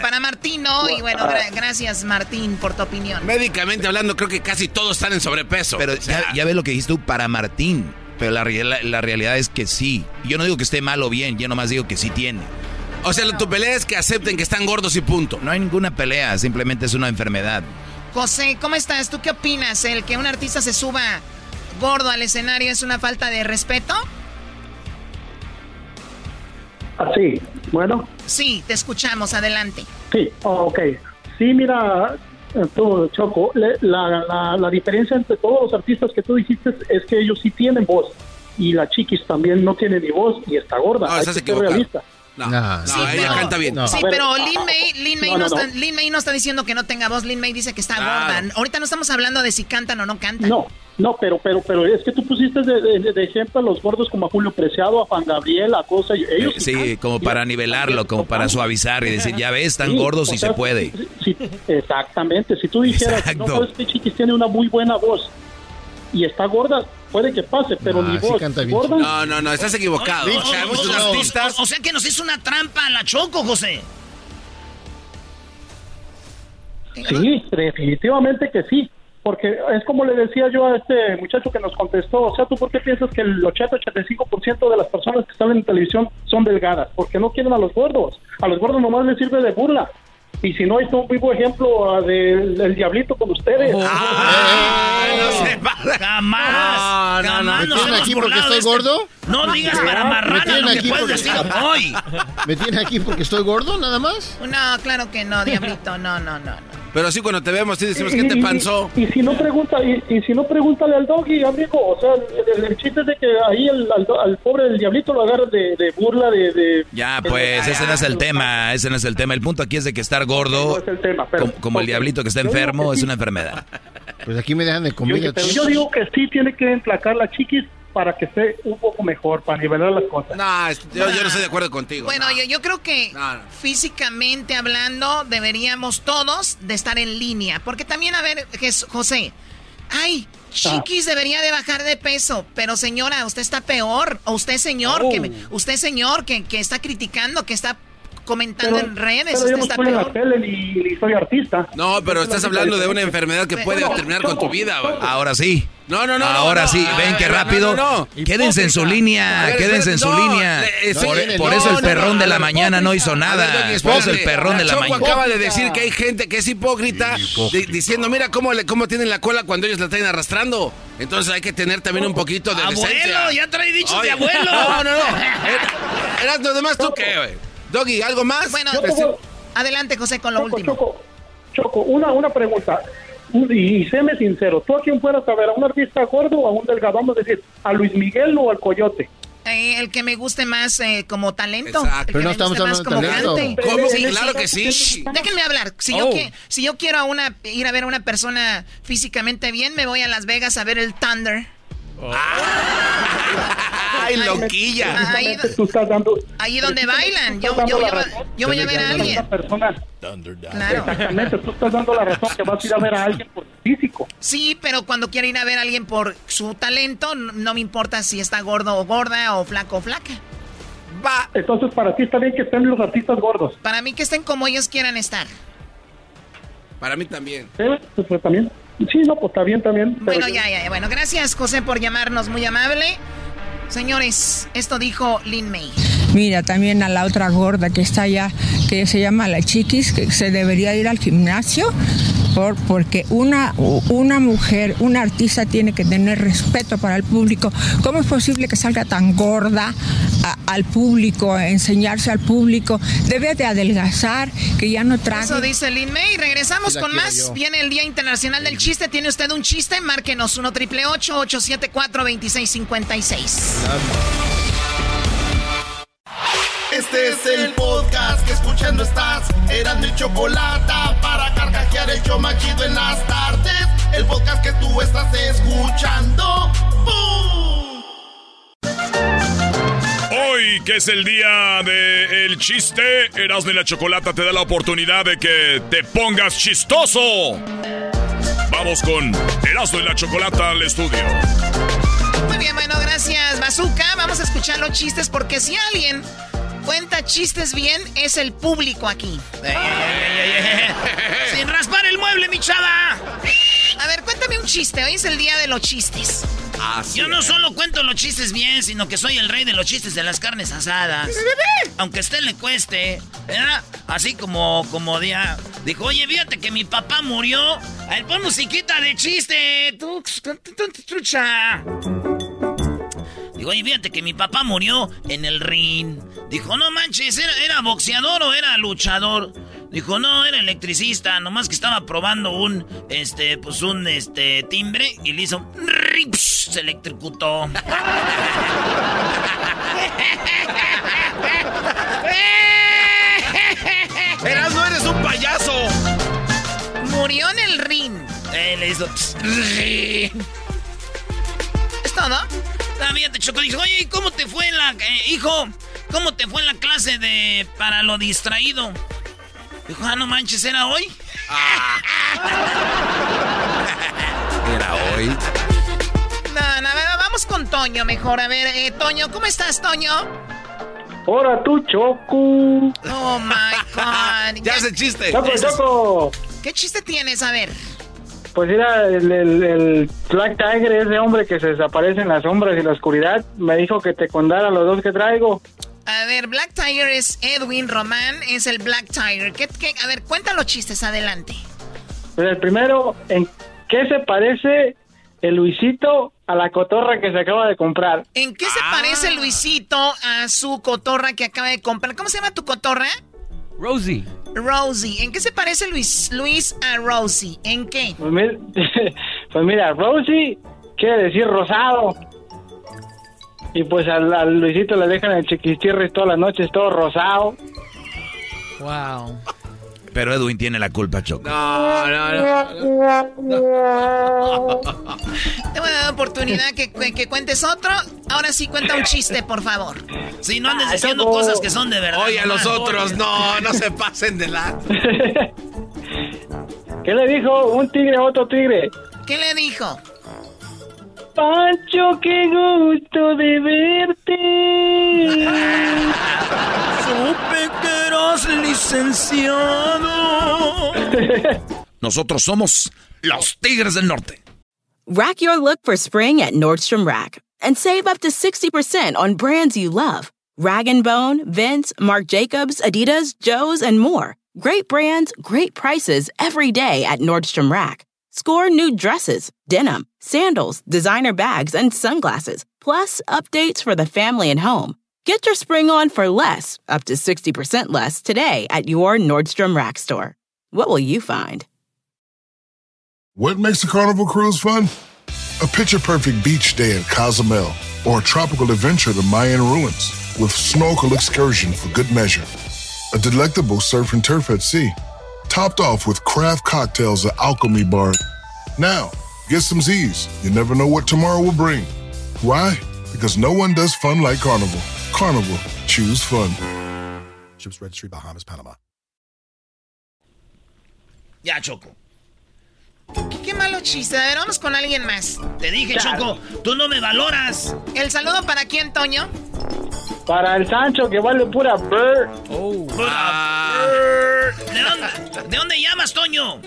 S11: para Martín no. Y bueno, gra- gracias Martín por tu opinión.
S7: Médicamente hablando, creo que casi todos están en sobrepeso.
S6: Pero ya, ya ves lo que dijiste tú para Martín. Pero la, la realidad es que sí. Yo no digo que esté mal o bien, yo nomás digo que sí tiene.
S7: O sea, tu pelea es que acepten que están gordos y punto.
S6: No hay ninguna pelea, simplemente es una enfermedad.
S11: José, ¿cómo estás? ¿Tú qué opinas? ¿El que un artista se suba gordo al escenario es una falta de respeto?
S28: Así, bueno,
S11: Sí, te escuchamos, adelante.
S28: sí, oh, ok. Sí, mira, eh, tú, Choco, le- la, la, la diferencia entre todos los artistas que tú dijiste es que ellos sí tienen voz y la chiquis también no tiene ni voz y está gorda.
S7: No,
S28: Hay que ser realista.
S7: No, no,
S11: Sí,
S7: ella
S11: pero-
S7: canta bien.
S11: Sí,
S28: A ver,
S11: pero Lin May, Lin May
S28: no,
S11: no,
S28: no,
S11: está,
S28: no.
S11: Lin May no está diciendo que no tenga voz, Lin May dice que está
S28: Claro.
S11: gorda. Ahorita no estamos hablando de si cantan o no cantan.
S28: No, no, pero, pero, pero es que tú pusiste de, de- de ejemplo a los gordos como a Julio Preciado, a Juan Gabriel, a cosa. Ellos
S6: Eh, Sí, como para nivelarlo, como para suavizar y decir, ya ves, están gordos
S28: o
S6: y
S28: sea,
S6: se puede.
S28: sí, exactamente. Si tú dijeras, no
S6: Exacto.
S28: sabes que Chiquis tiene una muy buena voz y está gorda, puede que pase, pero
S6: Ah,
S28: ni voz. gorda.
S7: No, no, no, estás equivocado.
S5: O,
S7: O sea,
S5: o-
S7: muchos
S5: o-
S7: artistas.
S5: o- o sea que nos hizo una trampa a la Choco, José.
S28: Sí, definitivamente que sí. Porque es como le decía yo a este muchacho que nos contestó, o sea, ¿tú por qué piensas que el 80-85% de las personas que están en televisión son delgadas? Porque no quieren a los gordos. A los gordos nomás les sirve de burla. Y si no, hay un vivo ejemplo ah, del, del diablito con ustedes.
S5: Jamás.
S28: No, no, no.
S5: jamás
S28: ¿Me tienen aquí porque estoy
S5: este-
S28: gordo?
S5: No digas para
S28: ¿Me
S5: marrana
S28: tienen
S5: lo que
S28: aquí
S5: puedes
S28: porque-
S5: decir hoy.
S18: ¿Me tiene aquí porque estoy gordo, nada más?
S11: No, claro que no, diablito, no, no, no. no.
S7: Pero sí, cuando te vemos, sí decimos, ¿qué te
S28: Y- y-
S7: panzó?
S28: Y, si no pregunta, y, y si no pregúntale al doggy, amigo, o sea, el, el chiste es de que ahí el, al, al pobre del diablito lo agarran de, de burla, de, de-
S6: Ya, pues, ese no es el tema, ese no es el tema. El punto aquí es de que estar gordo, como, como el diablito que está enfermo, es una enfermedad.
S18: Pues aquí me dejan de
S28: Yo,
S18: comida.
S28: pero yo digo que sí tiene que emplacar la chiquis para que esté un poco mejor, para nivelar las cosas.
S7: No, yo, yo no estoy de acuerdo contigo.
S11: Bueno, yo, yo creo que físicamente hablando deberíamos todos de estar en línea. Porque también, a ver, José, ay, Chiquis debería de bajar de peso. Pero señora, usted está peor. O usted señor,
S28: Oh.
S11: que, me- usted señor que, que está criticando, que está comentando en redes.
S28: Pero
S11: usted
S28: yo no
S11: está
S28: estoy en la
S11: peor.
S28: tele ni, ni soy artista.
S7: No, pero estás hablando de una enfermedad que puede terminar con tu vida.
S6: Ahora sí.
S7: No, no, no.
S6: Ahora
S7: no,
S6: sí,
S7: no,
S6: ven
S7: no,
S6: rápido.
S7: no, no.
S6: Quédense en su línea,
S7: ver,
S6: quédense en su línea. por eso el perrón
S7: no,
S6: de la
S7: no,
S6: mañana no hizo
S7: ver,
S6: nada.
S7: Doggy,
S6: Por eso el perrón de la
S7: Choco
S6: mañana.
S7: acaba de decir que hay gente que es hipócrita, di- diciendo, mira cómo, le, cómo tienen la cola cuando ellos la traen arrastrando. Entonces hay que tener también un poquito de
S5: Abuelo,
S7: decencia.
S5: ya trae dichos de
S7: Oye,
S5: abuelo.
S7: No, no, no. Er- Eras lo demás, ¿tú qué, güey? Doggy, ¿algo más?
S11: Bueno,
S28: Choco,
S11: adelante, José, con lo
S28: Choco,
S11: último.
S28: Choco, Choco, una, una pregunta. Y, y séme sincero, ¿tú a quién fueras a ver? ¿A un artista gordo o a un delgado? Vamos a decir, ¿a Luis Miguel o al Coyote?
S11: Eh, el que me guste más eh, como talento.
S28: Exacto.
S11: El que
S28: Pero no
S11: me
S28: estamos
S11: guste más
S28: hablando de
S11: como
S28: talento.
S11: cante.
S28: ¿Cómo? Claro que sí.
S11: Déjenme hablar. Si,
S28: Oh.
S11: yo, que- si yo quiero a una, ir a ver a una persona físicamente bien, me voy a Las Vegas a ver el Thunder.
S7: ¡Ay, loquilla!
S11: Ahí,
S28: Tú estás dando...
S11: ahí donde bailan. Yo, voy a ver a alguien.
S28: Una persona-
S11: Claro.
S28: Exactamente, tú estás dando la razón que vas a ir a ver a alguien por físico.
S11: Sí, pero cuando quiero ir a ver a alguien por su talento, no, no me importa si está gordo o gorda o flaco o flaca.
S28: Va. Entonces, para ti está bien que estén los artistas gordos.
S11: Para mí que estén como ellos quieran estar.
S7: Para mí también.
S28: ¿Sí? Pues, pues, también. Sí, no, pues está bien también.
S11: Bueno, ya, ya, ya. Bueno, gracias, José, por llamarnos. Muy amable. Señores, esto dijo Lin May.
S8: Mira, también a la otra gorda que está allá, que se llama la chiquis, que se debería ir al gimnasio, por, porque una, una mujer, una artista tiene que tener respeto para el público. ¿Cómo es posible que salga tan gorda a- al público, a enseñarse al público? Debe de adelgazar, que ya no trague.
S11: Eso dice Lin May. Regresamos
S8: Sí
S11: con más.
S8: yo.
S11: Viene el Día Internacional del Chiste. ¿Tiene usted un chiste? Márquenos 1 triple 874 2656
S3: Este es el podcast que escuchando estás. Eran mi chocolate para carcajear el show machido en las tardes. El podcast que tú estás escuchando. ¡Bum!
S19: Hoy, que es el día del chiste, Erasmo y la Chocolata te da la oportunidad de que te pongas chistoso. Vamos con Erasmo y la Chocolata al estudio.
S11: Muy bien, bueno, gracias, Bazooka. Vamos a escuchar los chistes porque si alguien cuenta chistes bien, es el público aquí.
S5: Sin raspar el mueble, mi chava.
S11: A ver, cuéntame un chiste. Hoy es el día de los chistes.
S5: Yo no solo cuento los chistes bien, sino que soy el rey de los chistes de las carnes asadas. Aunque a usted le cueste, ¿verdad? Así como, como día. Dijo, oye, fíjate que mi papá murió. A ver, pon musiquita de chiste. Tú, tú, tú, tú, trucha. Dijo, oye, fíjate que mi papá murió en el ring. Dijo, no manches, ¿era, era boxeador o era luchador? Dijo, no, era electricista, nomás que estaba probando un, este, pues un, este, timbre y le hizo, rips, se electrocutó.
S7: Erasmo, eres un payaso.
S11: Murió en el ring.
S5: Eh, le hizo.
S11: ¿Es todo?
S5: Ah, fíjate, Choco, dijo, oye, ¿y cómo te fue en la, eh, hijo, cómo te fue en la clase de, para lo distraído? Dijo, ah, no manches, ¿era hoy?
S7: Era hoy.
S11: No, no, a ver, vamos con Toño mejor. A ver, eh, Toño, ¿cómo estás, Toño?
S28: Ahora tú, Choco.
S11: Oh my God.
S7: Ya hace chiste.
S28: Choco, Choco.
S11: ¿Qué chiste tienes? A ver.
S28: Pues era el, el, el Black Tiger, ese hombre que se desaparece en las sombras y la oscuridad. Me dijo que te contara los dos que traigo.
S11: A ver, Black Tiger es Edwin Román, es el Black Tiger. ¿Qué, qué- a ver, cuenta los chistes, adelante.
S28: Pues el primero, ¿en qué se parece el Luisito a la cotorra que se acaba de comprar?
S11: ¿En qué se parece Luisito a su cotorra que acaba de comprar? ¿Cómo se llama tu cotorra?
S29: Rosie.
S11: Rosie. ¿En qué se parece Luis, Luis a Rosie? ¿En qué?
S28: Pues, mi- pues mira, Rosie quiere decir rosado. Y pues al, al Luisito le dejan el chiquistirris todas las noches, todo rosado.
S29: Wow.
S6: Pero Edwin tiene la culpa, Choco.
S7: No, no,
S11: Te voy a dar oportunidad que, que- que cuentes otro. Ahora sí, cuenta un chiste, por favor.
S5: Si no andes diciendo cosas que son de verdad.
S7: Oye, a los otros, no, no se pasen de la.
S28: ¿Qué le dijo un tigre a otro tigre?
S11: ¿Qué le dijo?
S28: Pancho, qué gusto de verte.
S5: Supe que eras
S6: licenciado. Nosotros somos los Tigres del Norte.
S2: Rack your look for spring at Nordstrom Rack and save up to 60% on brands you love. Rag & Bone, Vince, Marc Jacobs, Adidas, Joe's, and more. Great brands, great prices every day at Nordstrom Rack. Score new dresses, denim, sandals, designer bags, and sunglasses, plus updates for the family and home. Get your spring on for less, up to 60% less, today at your Nordstrom Rack store. What will you find?
S30: What makes a carnival cruise fun? A picture perfect beach day at Cozumel or a tropical adventure to Mayan ruins with snorkel excursion for good measure. A delectable surf and turf at sea, topped off with craft cocktails at Alchemy Bar. Now, get some Z's. You never know what tomorrow will bring. Why? Because no one does fun like Carnival. Carnival, choose fun.
S18: Ships Registry, Bahamas, Panama.
S5: Ya, Choco.
S11: ¿Qué, qué malo chiste. A ver, vamos con alguien más.
S5: Te dije, Choco, tú no me valoras.
S11: ¿El saludo para quién, Toño?
S31: Para el Sancho, que vale pura bird.
S5: ¿De dónde, ¿De dónde llamas, Toño?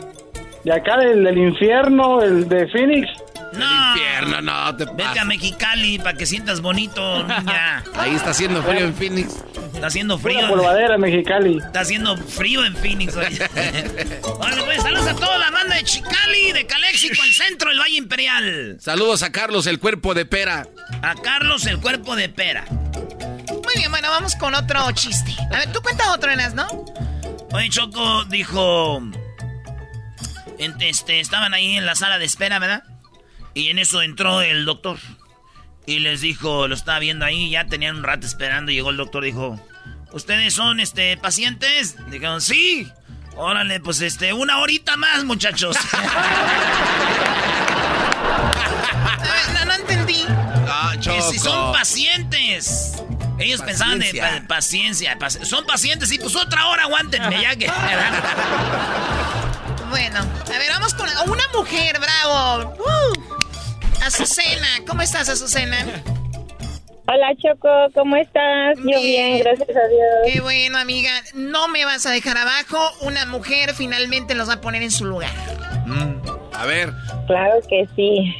S31: De acá del, del infierno, el de Phoenix.
S5: No.
S7: Infierno, no te
S5: Vete a Mexicali para que sientas bonito, niña.
S7: Ahí está haciendo frío en Phoenix.
S5: Está haciendo frío.
S31: Pura polvadera, Mexicali.
S5: Está haciendo frío en Phoenix. oye. Vale, pues saludos a toda la banda de Chicali, de Calexico, el centro del Valle Imperial.
S7: Saludos a Carlos, el cuerpo de pera.
S5: A Carlos, el cuerpo de pera.
S11: Muy bien, bueno, vamos con otro chiste. A ver, tú cuenta otro, Enas, ¿no?
S5: Oye, Choco dijo. en- Este, estaban ahí en la sala de espera, ¿verdad? Y en eso entró el doctor. Y les dijo, lo estaba viendo ahí, ya tenían un rato esperando. Y llegó el doctor, dijo: ¿Ustedes son este pacientes? Dijeron, sí. Órale, pues este, una horita más, muchachos.
S11: No, no entendí.
S7: Ah,
S5: que si son pacientes. Ellos pensaban de
S7: Paciencia.
S5: pa- paciencia. paci- son pacientes, sí, pues otra hora aguántenme, ya que.
S11: Bueno, a ver, vamos con una mujer, bravo. Uh. Azucena, ¿cómo estás, Azucena?
S32: Hola Choco, ¿cómo estás? Yo bien, gracias a Dios.
S11: Qué bueno, amiga. No me vas a dejar abajo. Una mujer finalmente los va a poner en su lugar.
S7: A ver.
S32: Claro que sí.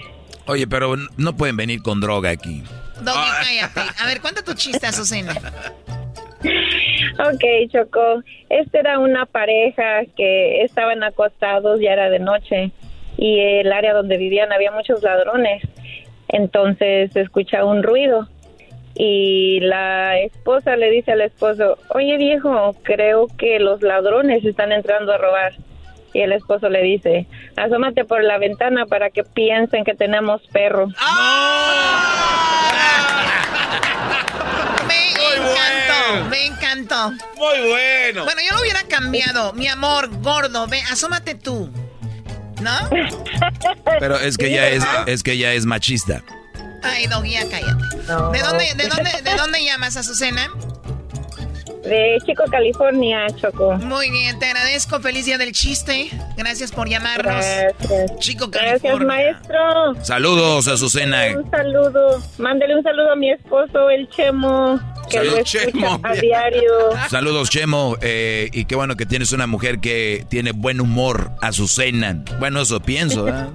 S6: Oye, pero no pueden venir con droga aquí.
S11: Doggy, cállate. A ver, cuenta tu chiste, Azucena.
S32: Ok, Choco. Esta era una pareja que estaban acostados, ya era de noche, y el área donde vivían había muchos ladrones. Entonces se escucha un ruido y la esposa le dice al esposo, oye viejo, creo que los ladrones están entrando a robar. Y el esposo le dice, asómate por la ventana para que piensen que tenemos perro.
S11: Me encantó, me encantó.
S7: Muy bueno.
S11: Bueno, yo lo hubiera cambiado. Mi amor, gordo, ve, asómate tú. ¿No?
S6: Pero es que ya es, es que ya es machista.
S11: Ay, Doggy, cállate. ¿De dónde, de dónde, de dónde llamas, Azucena?
S32: De Chico, California, Choco.
S11: Muy bien, te agradezco. Feliz día del chiste. Gracias por llamarnos.
S32: Gracias.
S11: Chico
S32: Gracias,
S11: California.
S32: maestro.
S6: Saludos, Azucena.
S32: Un saludo. Mándele un saludo a mi esposo, el Chemo, que
S6: Salud,
S32: lo
S6: Chemo.
S32: a diario.
S6: Saludos, Chemo. eh, y qué bueno que tienes una mujer que tiene buen humor, Azucena. Bueno, eso pienso, ¿verdad?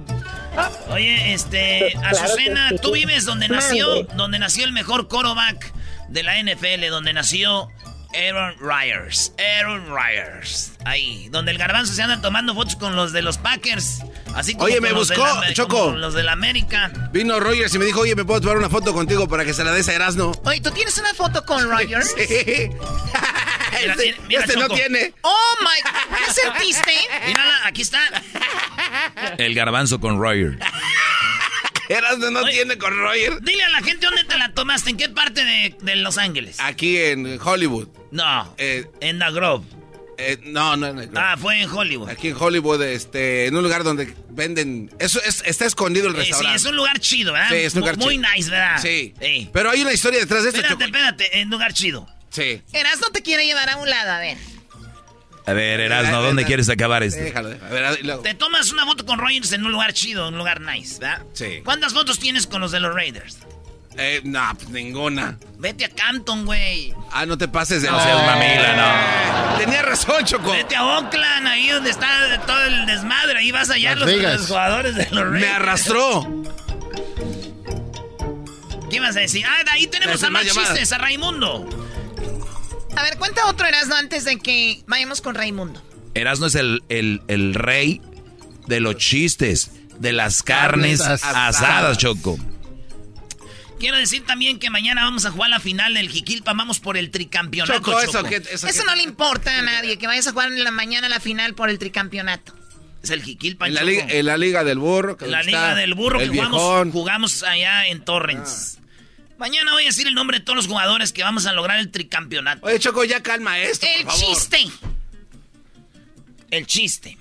S5: Oye, este, Azucena, tú vives donde nació, donde nació el mejor quarterback de la NFL, donde nació Aaron Ryers. Aaron Ryers. Ahí, donde el garbanzo se anda tomando fotos con los de los Packers. Así como
S7: Oye,
S5: con
S7: me
S5: los de
S7: buscó,
S5: la-
S7: Choco.
S5: como los de la América.
S7: Vino Rogers y me dijo, oye, ¿me puedo tomar una foto contigo para que se la des a Erasmo?
S11: Oye, ¿tú tienes una foto con Rogers?
S7: Sí.
S5: Mira,
S7: Este-
S5: mira,
S7: este no tiene.
S11: Oh my, ¿qué sentiste?
S5: Mírala, aquí está.
S6: El garbanzo con Royer.
S7: Erasmo no
S5: Oye.
S7: tiene con Roger.
S5: Dile a la gente dónde te la tomaste, en qué parte de, de Los Ángeles.
S7: Aquí en Hollywood.
S5: No,
S7: Eh,
S5: en The Grove.
S7: eh, no, no, no.
S5: Ah, fue en Hollywood.
S7: Aquí en Hollywood, este, en un lugar donde venden. Eso es, está escondido el
S5: Eh, sí,
S7: restaurante.
S5: es un lugar chido, ¿verdad?
S7: Sí, es un lugar
S5: Muy
S7: chido.
S5: nice, ¿verdad?
S7: Sí.
S5: Sí.
S7: Pero hay una historia detrás de esto,
S5: Espérate,
S7: Choco.
S5: espérate, en un lugar chido.
S7: Sí.
S11: Eras no te quiere llevar a un lado, a ver.
S6: A ver, Erasmo, ¿dónde quieres acabar esto?
S7: Déjalo, déjalo. A ver, y luego.
S5: Te tomas una foto con Rogers en un lugar chido, un lugar nice, ¿verdad?
S7: Sí.
S5: ¿Cuántas fotos tienes con los de los Raiders?
S7: Eh, no, pues ninguna.
S5: Vete a Canton, güey.
S7: Ah, no te pases de...
S6: No seas mamila, no.
S7: Tenía razón, Choco.
S5: Vete a Oakland, ahí donde está todo el desmadre. Ahí vas allá
S7: Las
S5: los, jugadores de los Raiders.
S7: Me arrastró.
S5: ¿Qué ibas a decir? Ah, de ahí tenemos a más
S7: más llamada.
S5: chistes, a Raimundo. A ver, cuenta otro Erasmo antes de que vayamos con Raimundo.
S6: Erasmo es el, el, el rey de los chistes, de las carnes,
S5: Carnes asadas.
S6: asadas, Choco.
S5: Quiero decir también que mañana vamos a jugar la final del Jiquilpa. Vamos por el tricampeonato.
S7: Choco, eso
S5: Choco.
S7: que- eso que-
S5: no le importa a nadie, que vayas a jugar en la mañana la final por el tricampeonato. Es el Jiquilpa,
S7: En la, liga, en la liga del burro. que
S5: La liga del burro que jugamos, jugamos allá en Torrens. Mañana voy a decir el nombre de todos los jugadores que vamos a lograr el tricampeonato.
S7: Oye, Choco, ya calma esto,
S5: El
S7: por favor.
S5: chiste. El chiste.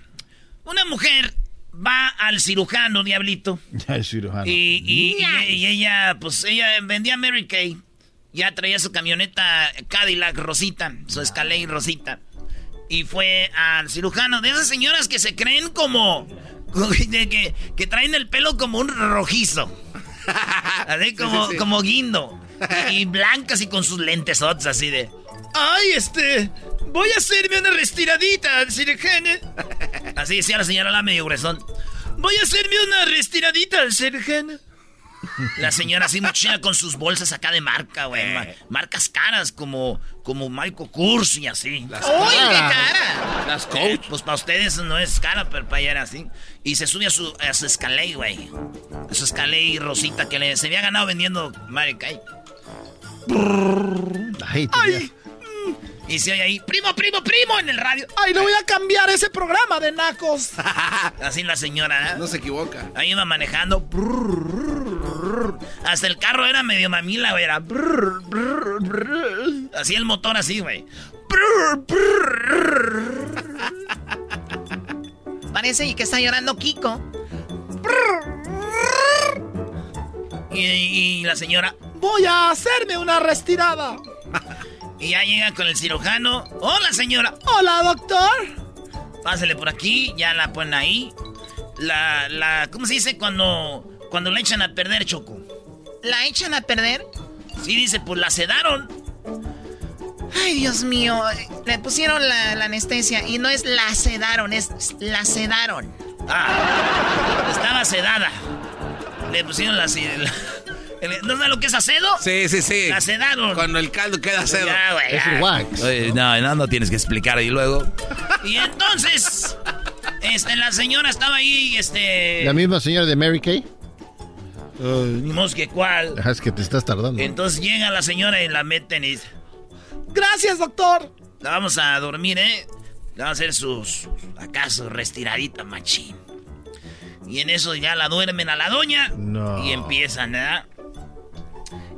S5: Una mujer va al cirujano, diablito.
S18: Ya es cirujano.
S5: Y, y- y- y ella, pues ella vendía Mary Kay. Ya traía su camioneta Cadillac Rosita, su Escalade Rosita. Y fue al cirujano. De esas señoras que se creen como. que traen el pelo como un rojizo. Así como,
S33: sí, sí.
S5: como guindo. Y blancas y con sus lentes así de. Ay, este. Voy a hacerme una restiradita al cirujano. Así decía la señora la medio gruesón. Voy a hacerme una restiradita al cirujano. La señora así mochila con sus bolsas acá de marca, güey. ma- marcas caras como, como Michael Kors y así.
S7: Las
S5: ¡Uy, qué cara!
S7: Las
S5: Eh, pues para ustedes no es cara, pero para ella era así. Y se sube a su, a su güey. A su Escalade rosita que le, se había ganado vendiendo Mary Kay.
S18: Ay,
S5: Ay. Y se oye ahí, primo, primo, primo en el radio.
S16: Ay, no voy a cambiar ese programa de nacos.
S5: Así la señora, ¿eh?
S7: No se equivoca.
S5: Ahí iba manejando. Hasta el carro era medio mamila, güey. Era. Así el motor, así, güey. Parece que está llorando Kiko. Y, y la señora.
S16: Voy a hacerme una retirada.
S5: Y ya llega con el cirujano. Hola, señora.
S16: Hola, doctor.
S5: Pásale por aquí, ya la ponen ahí. La, la, ¿cómo se dice cuando, cuando la echan a perder, Choco? ¿La echan a perder? Sí, dice, pues la sedaron. Ay, Dios mío, le pusieron la, la anestesia y no es la sedaron, es la sedaron. Ah, estaba sedada. Le pusieron la... la- ¿No sabes lo que es acedo?
S7: Sí, sí, sí.
S5: La sedaron.
S7: Cuando el caldo queda cedo.
S5: Ya, güey, ya.
S6: Oye, no, no, no tienes que explicar y luego.
S5: Y entonces, este, la señora estaba ahí, este...
S18: La misma señora de Mary Kay.
S5: Ni mos que cuál.
S18: Ah, Es que te estás tardando.
S5: Entonces llega la señora y la meten y dice,
S16: Gracias, doctor.
S5: la vamos a dormir, ¿eh? Le vamos a hacer sus, acaso, restiradita machín. Y en eso ya la duermen a la doña.
S18: No.
S5: Y empiezan, ¿verdad?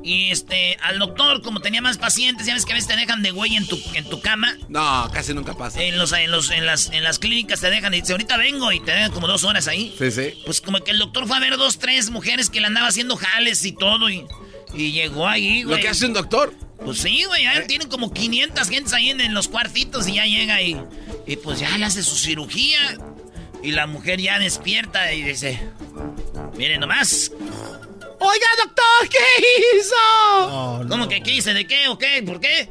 S5: Y este, al doctor, como tenía más pacientes, ya ves que a veces te dejan de güey en tu, en tu cama.
S7: No, casi nunca pasa.
S5: En, los, en, los, en, las, en las clínicas te dejan y dice, ahorita vengo y te dejan como dos horas ahí.
S7: Sí, sí.
S5: Pues como que el doctor fue a ver dos, tres mujeres que le andaba haciendo jales y todo y, y llegó ahí,
S7: Lo
S5: güey.
S7: que hace un doctor.
S5: Pues sí, güey, ya tienen como 500 gentes ahí en, en los cuartitos y ya llega y, y pues ya le hace su cirugía. Y la mujer ya despierta y dice, miren nomás.
S16: Oiga, doctor, ¿qué hizo?
S5: ¿Cómo que qué hice? ¿De qué o qué? ¿Por qué?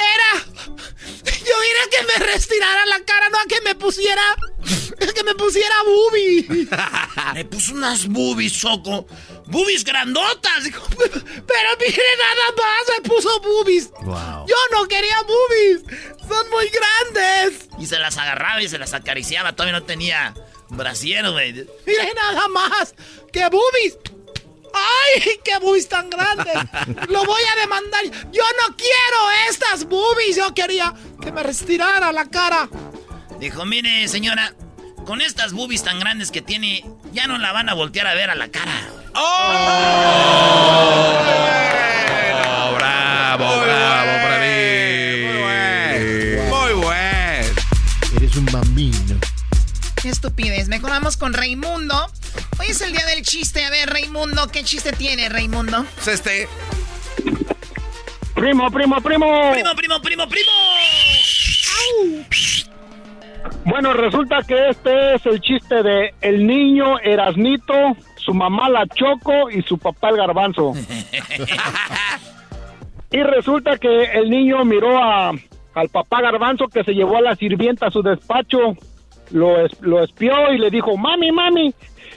S16: Era. Yo quería que me retirara la cara, no a que me pusiera. Que me pusiera boobie.
S5: Me puso unas boobies, Choco. Boobies grandotas.
S16: Pero mire nada más, me puso boobies.
S18: Wow.
S16: Yo no quería boobies. Son muy grandes.
S5: Y se las agarraba y se las acariciaba. Todavía no tenía brasier, güey.
S16: Mire nada más. ¡Qué boobies! ¡Ay, qué boobies tan grandes! Lo voy a demandar. Yo no quiero estas boobies. Yo quería que me retirara la cara.
S5: Dijo, mire, señora, con estas boobies tan grandes que tiene, ya no la van a voltear a ver a la cara.
S6: Oh, bravo, bravo para mí.
S7: Muy bueno.
S18: Eres un bambino.
S5: Qué estupidez. Mejor vamos con Raimundo. Hoy es el día del chiste. A ver, Raimundo, ¿qué chiste tiene, Raimundo?
S7: Pues este.
S34: Primo, primo, primo.
S5: Primo, primo, primo, primo.
S34: Bueno, resulta que este es el chiste de el niño Erasnito, su su mamá la Choco y su papá el Garbanzo. y resulta que el niño miró a, al papá Garbanzo que se llevó a la sirvienta a su despacho, lo, es- lo espió y le dijo, mami, mami,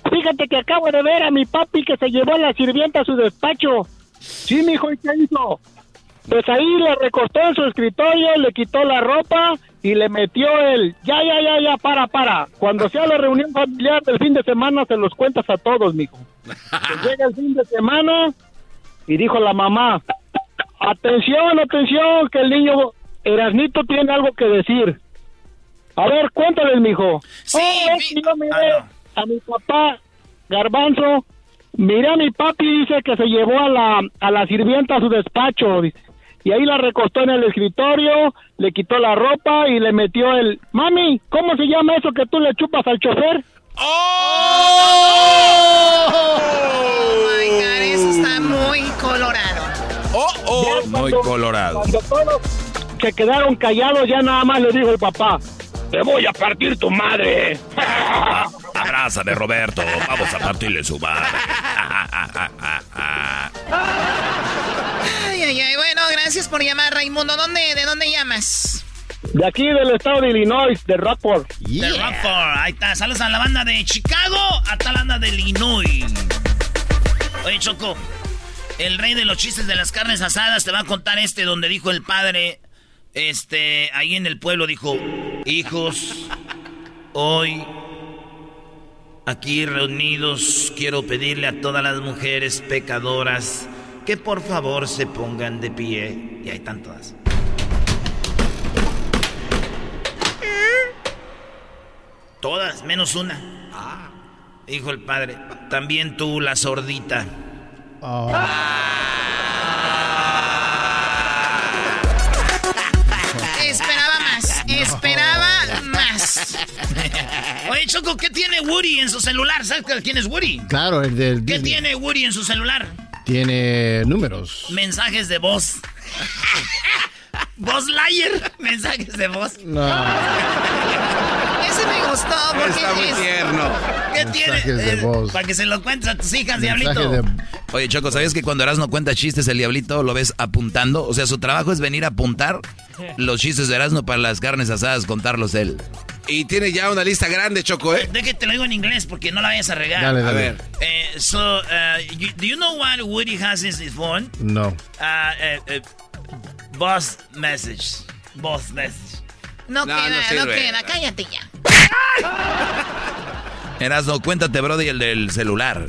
S34: fíjate que acabo de ver a mi papi que se llevó a la sirvienta a su despacho. Sí, mijo, ¿y qué hizo? Pues ahí le recostó en su escritorio, le quitó la ropa y le metió el, ya, ya, ya, ya, para, para. Cuando sea la reunión familiar del fin de semana, se los cuentas a todos, mijo. Pues llega el fin de semana y dijo la mamá, atención, atención, que el niño Erasnito tiene algo que decir. A ver, cuéntales, mijo. Sí, yo miré a mi papá Garbanzo, miré a mi papi, dice que se llevó a la, a la sirvienta a su despacho, dice. Y ahí la recostó en el escritorio, le quitó la ropa y le metió el... Mami, ¿cómo se llama eso que tú le chupas al chofer?
S11: Oh my God, eso está muy colorado.
S7: Oh,
S6: Muy colorado.
S34: Cuando todos se quedaron callados, ya nada más le dijo el papá, te voy a partir tu madre.
S6: Abrázame, Roberto. Vamos a partirle su madre.
S11: Ay, ay, ay. Bueno, gracias por llamar, Raimundo. ¿Dónde, ¿De dónde llamas?
S34: De aquí del estado de Illinois, de Rapport.
S5: De Rockford. Ahí está. Saludos a la banda de Chicago, hasta la banda de Illinois. Oye, Choco. El rey de los chistes de las carnes asadas te va a contar este donde dijo el padre, este, ahí en el pueblo dijo, hijos, hoy aquí reunidos quiero pedirle a todas las mujeres pecadoras que por favor se pongan de pie. Y ahí están todas. Todas, menos una. Dijo el padre. También tú, la sordita.
S11: Esperaba esperaba más.
S5: Oye, Choco, ¿qué tiene Woody en su celular? ¿Sabes quién es Woody?
S18: Claro, el del
S5: ¿Qué
S18: Disney.
S5: tiene Woody en su celular?
S18: Tiene números.
S5: Mensajes de voz. Voz Liar. Mensajes de voz.
S18: No.
S11: Gustó porque
S7: Está muy
S11: es-
S7: tierno.
S5: ¿Qué tiene?
S6: De
S5: Eh,
S6: voz.
S5: Para que se lo cuentes a tus hijas,
S6: Mensaje
S5: diablito.
S6: de- Oye, Choco, ¿sabías que cuando Erasmo cuenta chistes, el diablito lo ves apuntando? O sea, su trabajo es venir a apuntar los chistes de Erasmo para las carnes asadas, contarlos él.
S7: Y tiene ya una lista grande, Choco, ¿eh?
S5: Déjate te lo digo en inglés porque no la vayas a regar.
S18: Dale, dale.
S7: A ver.
S5: Eh, so, uh, you- do you know what Woody has in his phone?
S18: No.
S5: Uh, eh, eh, boss message. Boss message.
S11: No,
S7: No,
S11: queda,
S7: no
S11: no, queda, cállate ya.
S6: Erasmo, cuéntate, brody, el del celular.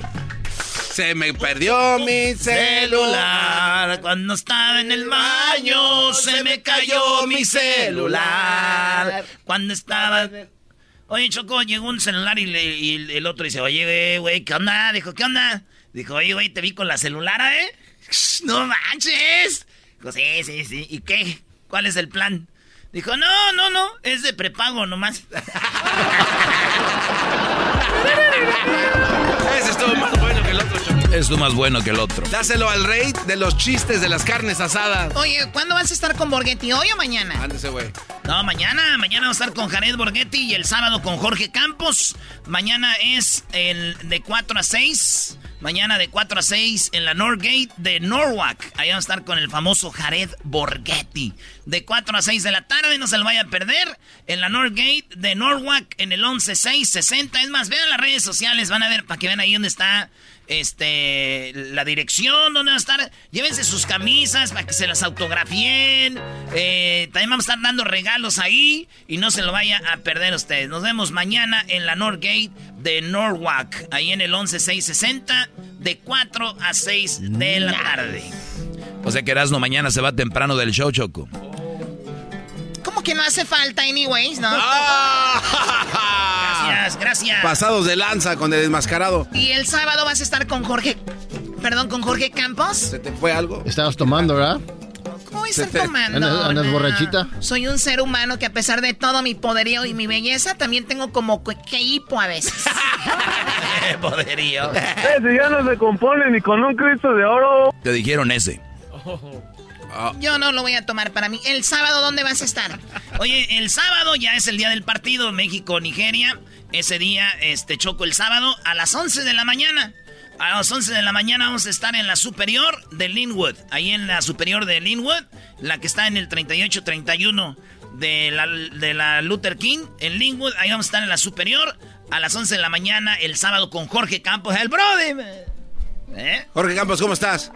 S7: Se me perdió mi
S5: celular. Cuando estaba en el baño se me cayó mi celular. Cuando estaba... Oye, Choco, llegó un celular y, el otro dice, oye, güey, ¿qué onda? Dijo, ¿qué onda? Dijo, oye, güey, te vi con la celular, ¿eh? No manches. Dijo, sí, sí, sí. ¿Y qué? ¿Cuál es el plan? Dijo, no, no, no, es de prepago nomás.
S7: Ese estuvo más
S6: Es tú más bueno que el otro.
S7: Dáselo al rey de los chistes de las carnes asadas.
S11: Oye, ¿cuándo vas a estar con Borghetti? ¿Hoy o mañana?
S7: Ándese, güey.
S5: No, mañana, mañana vamos a estar con Jared Borghetti y el sábado con Jorge Campos. Mañana es el de 4 a 6. Mañana de 4 a 6 en la Norgate de Norwalk. Ahí vamos a estar con el famoso Jared Borghetti. De 4 a 6 de la tarde, no se lo vaya a perder. En la Norgate de Norwalk en el 11660. Es más, vean las redes sociales, van a ver para que vean ahí dónde está este la dirección donde va a estar. Llévense sus camisas para que se las autografíen. Eh, también vamos a estar dando regalos ahí y no se lo vaya a perder ustedes. Nos vemos mañana en la Northgate de Norwalk, ahí en el 11660 de 4 a 6 de la tarde.
S6: O sea que Erasmo mañana se va temprano del show, Choco.
S11: ¿Cómo que no hace falta, anyways, no?
S5: Gracias, gracias.
S7: Pasados de lanza con el desmascarado.
S11: Y el sábado vas a estar con Jorge. Perdón, con Jorge Campos.
S7: ¿Se te fue algo?
S18: Estabas tomando, ¿verdad?
S11: ¿Cómo estar
S18: te-
S11: tomando?
S18: ¿Andas- andas borrachita?
S11: Soy un ser humano que a pesar de todo mi poderío y mi belleza, también tengo como que que hipo a veces.
S5: Poderío.
S34: Ese ya no se compone ni con un Cristo de oro.
S6: Te dijeron ese.
S11: Yo no lo voy a tomar para mí. ¿El sábado dónde vas a estar?
S5: Oye, el sábado ya es el día del partido México-Nigeria. Ese día, este, choco el sábado a las 11 de la mañana. A las 11 de la mañana vamos a estar en la superior de Linwood. Ahí en la superior de Linwood, la que está en el 3831 de la, de la Luther King, en Linwood. Ahí vamos a estar en la superior a las 11 de la mañana el sábado con Jorge Campos, el Brody. ¿Eh?
S7: Jorge Campos, ¿cómo estás?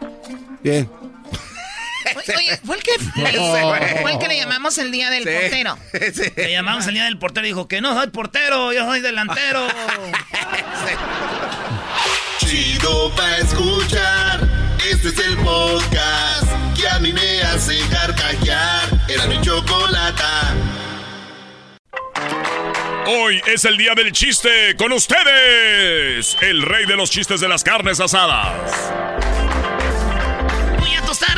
S7: Bien.
S11: Oye, fue el que le, fue el que le llamamos el día del
S7: Sí.
S11: portero.
S5: Le llamamos el día del portero y dijo que no soy portero, yo soy delantero.
S3: Chido pa' escuchar. Este es el podcast que a mí me hace carcajear. Era mi chocolata.
S19: Hoy es el día del chiste con ustedes, el rey de los chistes de las carnes asadas.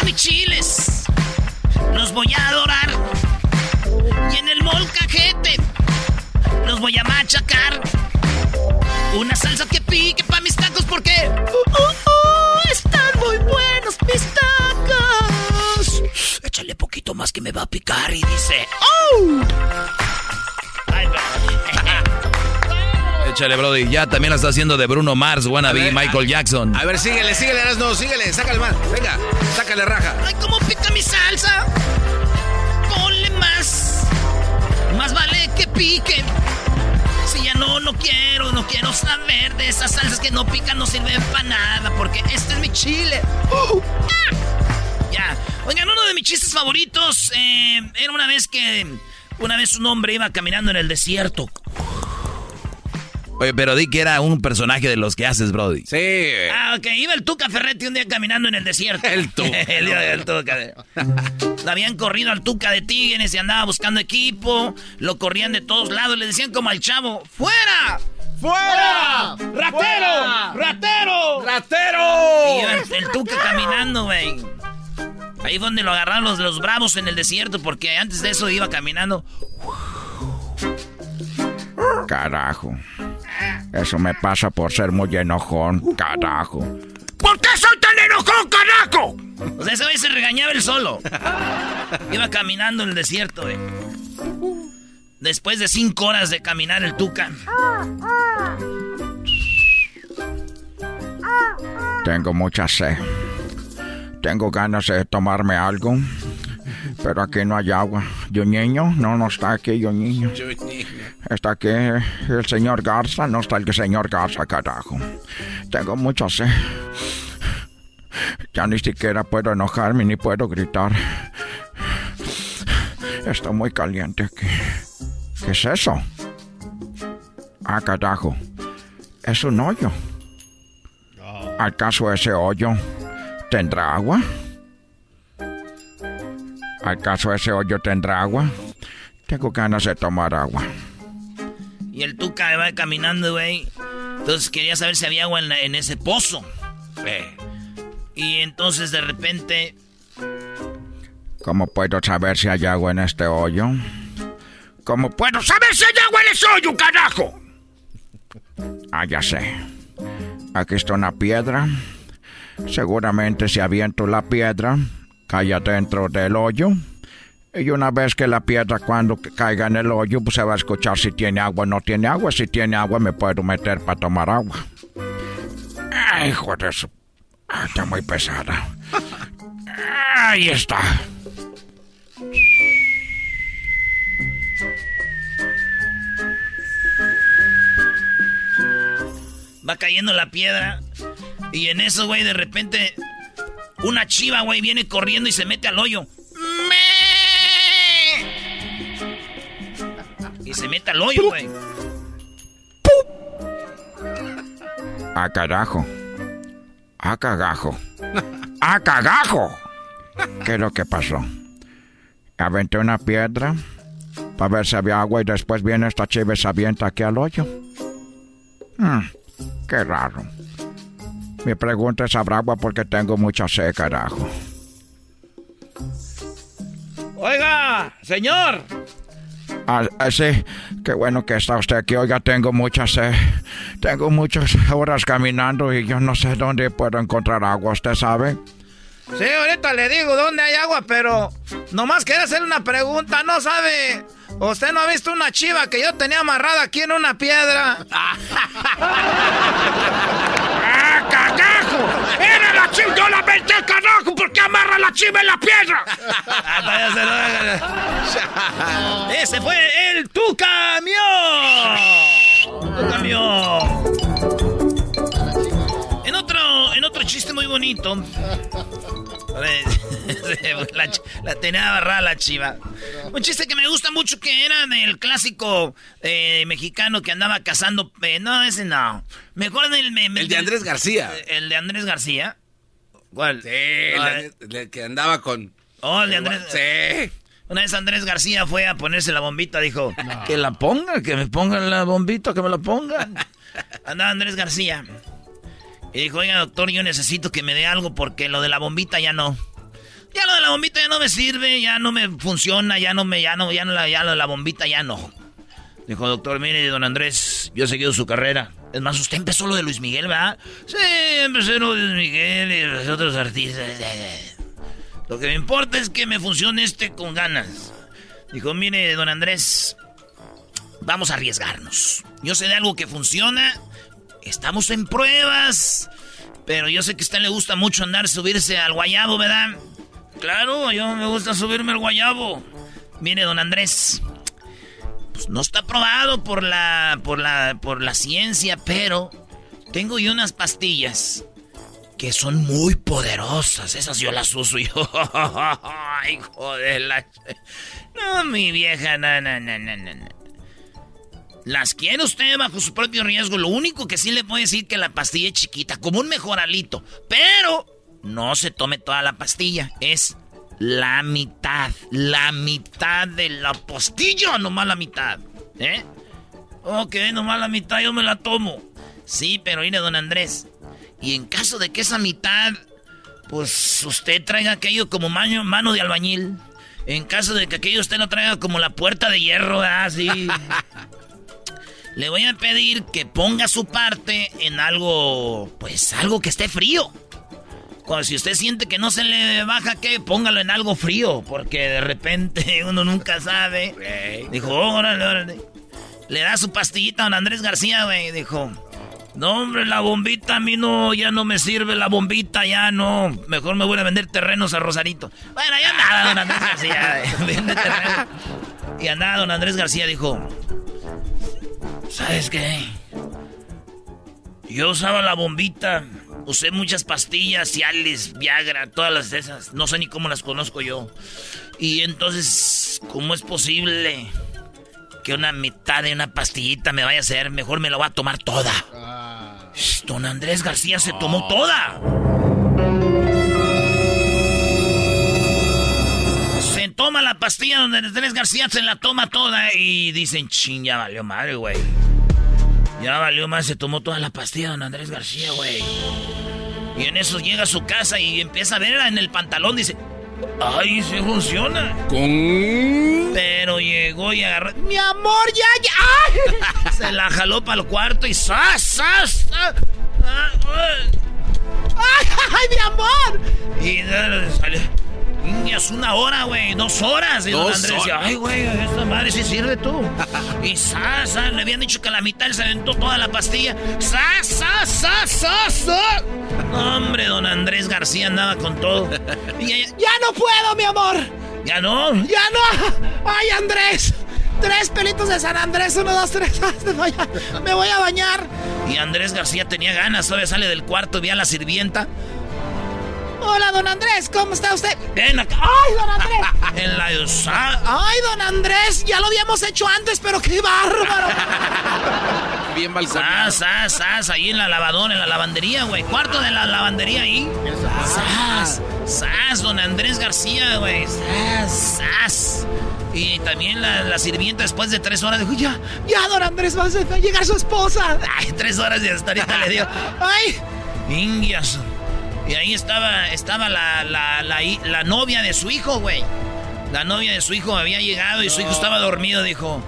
S5: Mis chiles. Los voy a adorar. Y en el molcajete los voy a machacar. Una salsa que pique pa' mis tacos porque uh, uh, uh, están muy buenos mis tacos. Échale poquito más que me va a picar y dice, ¡Oh!
S6: Échale, Brody. Ya también la está haciendo de Bruno Mars, wannabe,
S7: ver,
S6: Michael Jackson.
S7: A ver, síguele, síguele, no, síguele, sácale más. Venga, sácale raja.
S5: ¡Ay, cómo pica mi salsa! Ponle más. Más vale que pique. Si ya no, no quiero, no quiero saber de esas salsas que no pican, no sirven para nada, porque este es mi chile. ¡Uh! ¡Ah! Ya. Oigan, uno de mis chistes favoritos eh, era una vez que. Una vez un hombre iba caminando en el desierto.
S6: Oye, pero di que era un personaje de los que haces, Brody.
S7: Sí.
S5: Ah, ok. Iba el Tuca Ferretti un día caminando en el desierto.
S6: El Tuca.
S5: el día del Tuca. Habían corrido al Tuca de Tigres y andaba buscando equipo. Lo corrían de todos lados. Le decían como al chavo, ¡Fuera!
S3: ¡Fuera!
S5: ¡Ratero! ¡Ratero!
S7: ¡Ratero!
S5: Y iba el, el Tuca caminando, güey. Ahí fue donde lo agarraron los, los bravos en el desierto, porque antes de eso iba caminando.
S35: Carajo. Eso me pasa por ser muy enojón, carajo.
S5: ¿Por qué soy tan enojón, carajo? O sea, ese güey se regañaba el solo. Iba caminando en el desierto, güey. Después de cinco horas de caminar el Tuca.
S35: Tengo mucha sed. Tengo ganas de tomarme algo. Pero aquí no hay agua. ¿Yo niño? No, no está aquí, yo niño. Está aquí el señor Garza. No está el señor Garza, carajo. Tengo mucha sed. Ya ni siquiera puedo enojarme ni puedo gritar. Está muy caliente aquí. ¿Qué es eso? Ah, carajo. Es un hoyo. ¿Acaso ese hoyo tendrá agua? ¿Acaso ese hoyo tendrá agua? Tengo ganas de tomar agua.
S5: Y el Tuca va caminando, güey. Entonces quería saber si había agua en, la- en ese pozo. Y entonces de repente.
S35: ¿Cómo puedo saber si hay agua en este hoyo? ¿Cómo puedo
S3: ¡Puedo saber si hay agua en ese hoyo, carajo!
S35: Ah, ya sé. Aquí está una piedra. Seguramente si aviento la piedra, cae dentro del hoyo. Y una vez que la piedra cuando ca- caiga en el hoyo, pues se va a escuchar si tiene agua o no tiene agua. Si tiene agua, me puedo meter para tomar agua. Ay, hijo de su... Ah, está muy pesada. Ahí está.
S5: Va cayendo la piedra. Y en eso, güey, de repente. Una chiva, güey, viene corriendo y se mete al hoyo. Y se mete al hoyo, güey.
S35: Ah, carajo. Ah, cagajo. Ah, cagajo. ¿Qué es lo que pasó? Aventé una piedra para ver si había agua y después viene esta chiva y se avienta aquí al hoyo. Hmm, qué raro. Mi pregunta es, ¿habrá agua porque tengo mucha sed, carajo?
S17: Oiga, señor.
S35: Ah, ah, sí, qué bueno que está usted aquí. Oiga, tengo mucha sed. Tengo muchas horas caminando y yo no sé dónde puedo encontrar agua, ¿usted sabe?
S17: Sí, ahorita le digo dónde hay agua, pero nomás quería hacerle una pregunta. ¿No sabe? ¿Usted no ha visto una chiva que yo tenía amarrada aquí en una piedra?
S3: ¡Era la chiva! ¡Yo la aventé, carajo! ¿Por qué amarra la chiva en la piedra?
S5: Ese fue el Tu Camión. Tu Camión. En otro, en otro chiste muy bonito. La, la tenía agarrada la chiva. Un chiste que me gusta mucho que era del clásico eh, mexicano que andaba cazando. eh, no, ese no. Mejor del. me- me-
S7: El de Andrés García.
S5: El de Andrés García. ¿Cuál?
S7: Sí,
S5: No,
S7: el que andaba con...
S5: Oh, el de Andrés.
S7: Sí.
S5: Una vez Andrés García fue a ponerse la bombita, dijo, que la ponga, que me pongan la bombita, que me la pongan. Andaba Andrés García. Y dijo, oiga, doctor, yo necesito que me dé algo porque lo de la bombita ya no. Ya lo de la bombita ya no me sirve, ya no me funciona, ya no me, ya no, ya no, la, ya lo de la bombita ya no. Dijo, doctor, mire, don Andrés, yo he seguido su carrera. Es más, usted empezó lo de Luis Miguel, ¿verdad? Sí, empecé lo de Luis Miguel y los otros artistas. Lo que me importa es que me funcione este con ganas. Dijo, mire, don Andrés, vamos a arriesgarnos. Yo sé de algo que funciona. Estamos en pruebas. Pero yo sé que a usted le gusta mucho andar, subirse al guayabo, ¿verdad? Claro, yo me gusta subirme al guayabo. Mire, don Andrés, pues no está probado por la, por la, por la ciencia, pero tengo yo unas pastillas que son muy poderosas. Esas yo las uso yo. Ay, joder, la... No, mi vieja, no, no, no, no, no. Las quiere usted bajo su propio riesgo. Lo único que sí le puedo decir que la pastilla es chiquita, como un mejoralito. Pero no se tome toda la pastilla. Es la mitad. La mitad de la pastilla, nomás la mitad. ¿Eh? Ok, nomás la mitad yo me la tomo. Sí, pero mire, don Andrés. Y en caso de que esa mitad, pues usted traiga aquello como mano, mano de albañil. En caso de que aquello usted lo traiga como la puerta de hierro, así. Le voy a pedir que ponga su parte en algo, pues algo que esté frío. Cuando si usted siente que no se le baja, que póngalo en algo frío, porque de repente uno nunca sabe. Dijo, órale, órale. Le da su pastillita a don Andrés García, güey. Dijo, no, hombre, la bombita a mí no, ya no me sirve la bombita, ya no. Mejor me voy a vender terrenos a Rosarito. Bueno, ya nada, don Andrés García. Vende terrenos. Y andaba don Andrés García, dijo, ¿sabes qué? Yo usaba la bombita, usé muchas pastillas, Cialis, Viagra, todas las de esas. No sé ni cómo las conozco yo. Y entonces, ¿cómo es posible que una mitad de una pastillita me vaya a hacer? Mejor me la voy a tomar toda. Shh, Don Andrés García se tomó toda. Toma la pastilla donde Andrés García se la toma toda y dicen, ching, ya valió madre, güey. Ya valió más, se tomó toda la pastilla don Andrés García, güey. Y en eso llega a su casa y empieza a ver en el pantalón, dice, ¡ay, se funciona!
S7: Con...
S5: Pero llegó y agarró, ¡mi amor, ya, ya! ¡ay! Se la jaló para el cuarto y ¡zas, zas! zas! ¡Ah, ay! ¡Ay, mi amor! Y salió. "Niña, Es una hora, güey, dos horas. Y don Andrés decía, ay, güey, esta madre sí sirve tú. y sas, sas, le habían dicho que a la mitad él se aventó toda la pastilla. ¡Sas, sas, sas, sas, sas! No, hombre, don Andrés García andaba con todo. Y ella, ya no puedo, mi amor. Ya no. Ya no. Ay, Andrés. Tres pelitos de San Andrés, uno, dos, tres. Me voy a, bañar. Y Andrés García tenía ganas, todavía sale del cuarto ve a la sirvienta. Hola, don Andrés, ¿cómo está usted? Ven acá. ¡Ay, don Andrés! En la sa- ¡Ay, don Andrés! Ya lo habíamos hecho antes, pero qué bárbaro.
S7: Bien balconado.
S5: Sas, sas, sas, ahí en la lavadora, en la lavandería, güey. Cuarto de la lavandería ahí. Sas, sas, don Andrés García, güey. Sas, sas. Y también la, la sirvienta después de tres horas dijo, ya, ya, don Andrés, va a llegar su esposa. Ay, tres horas y hasta ahorita le dio. Ay, indias. Y ahí estaba, estaba la, la, la, la novia de su hijo, güey. La novia de su hijo había llegado y su hijo estaba dormido, dijo.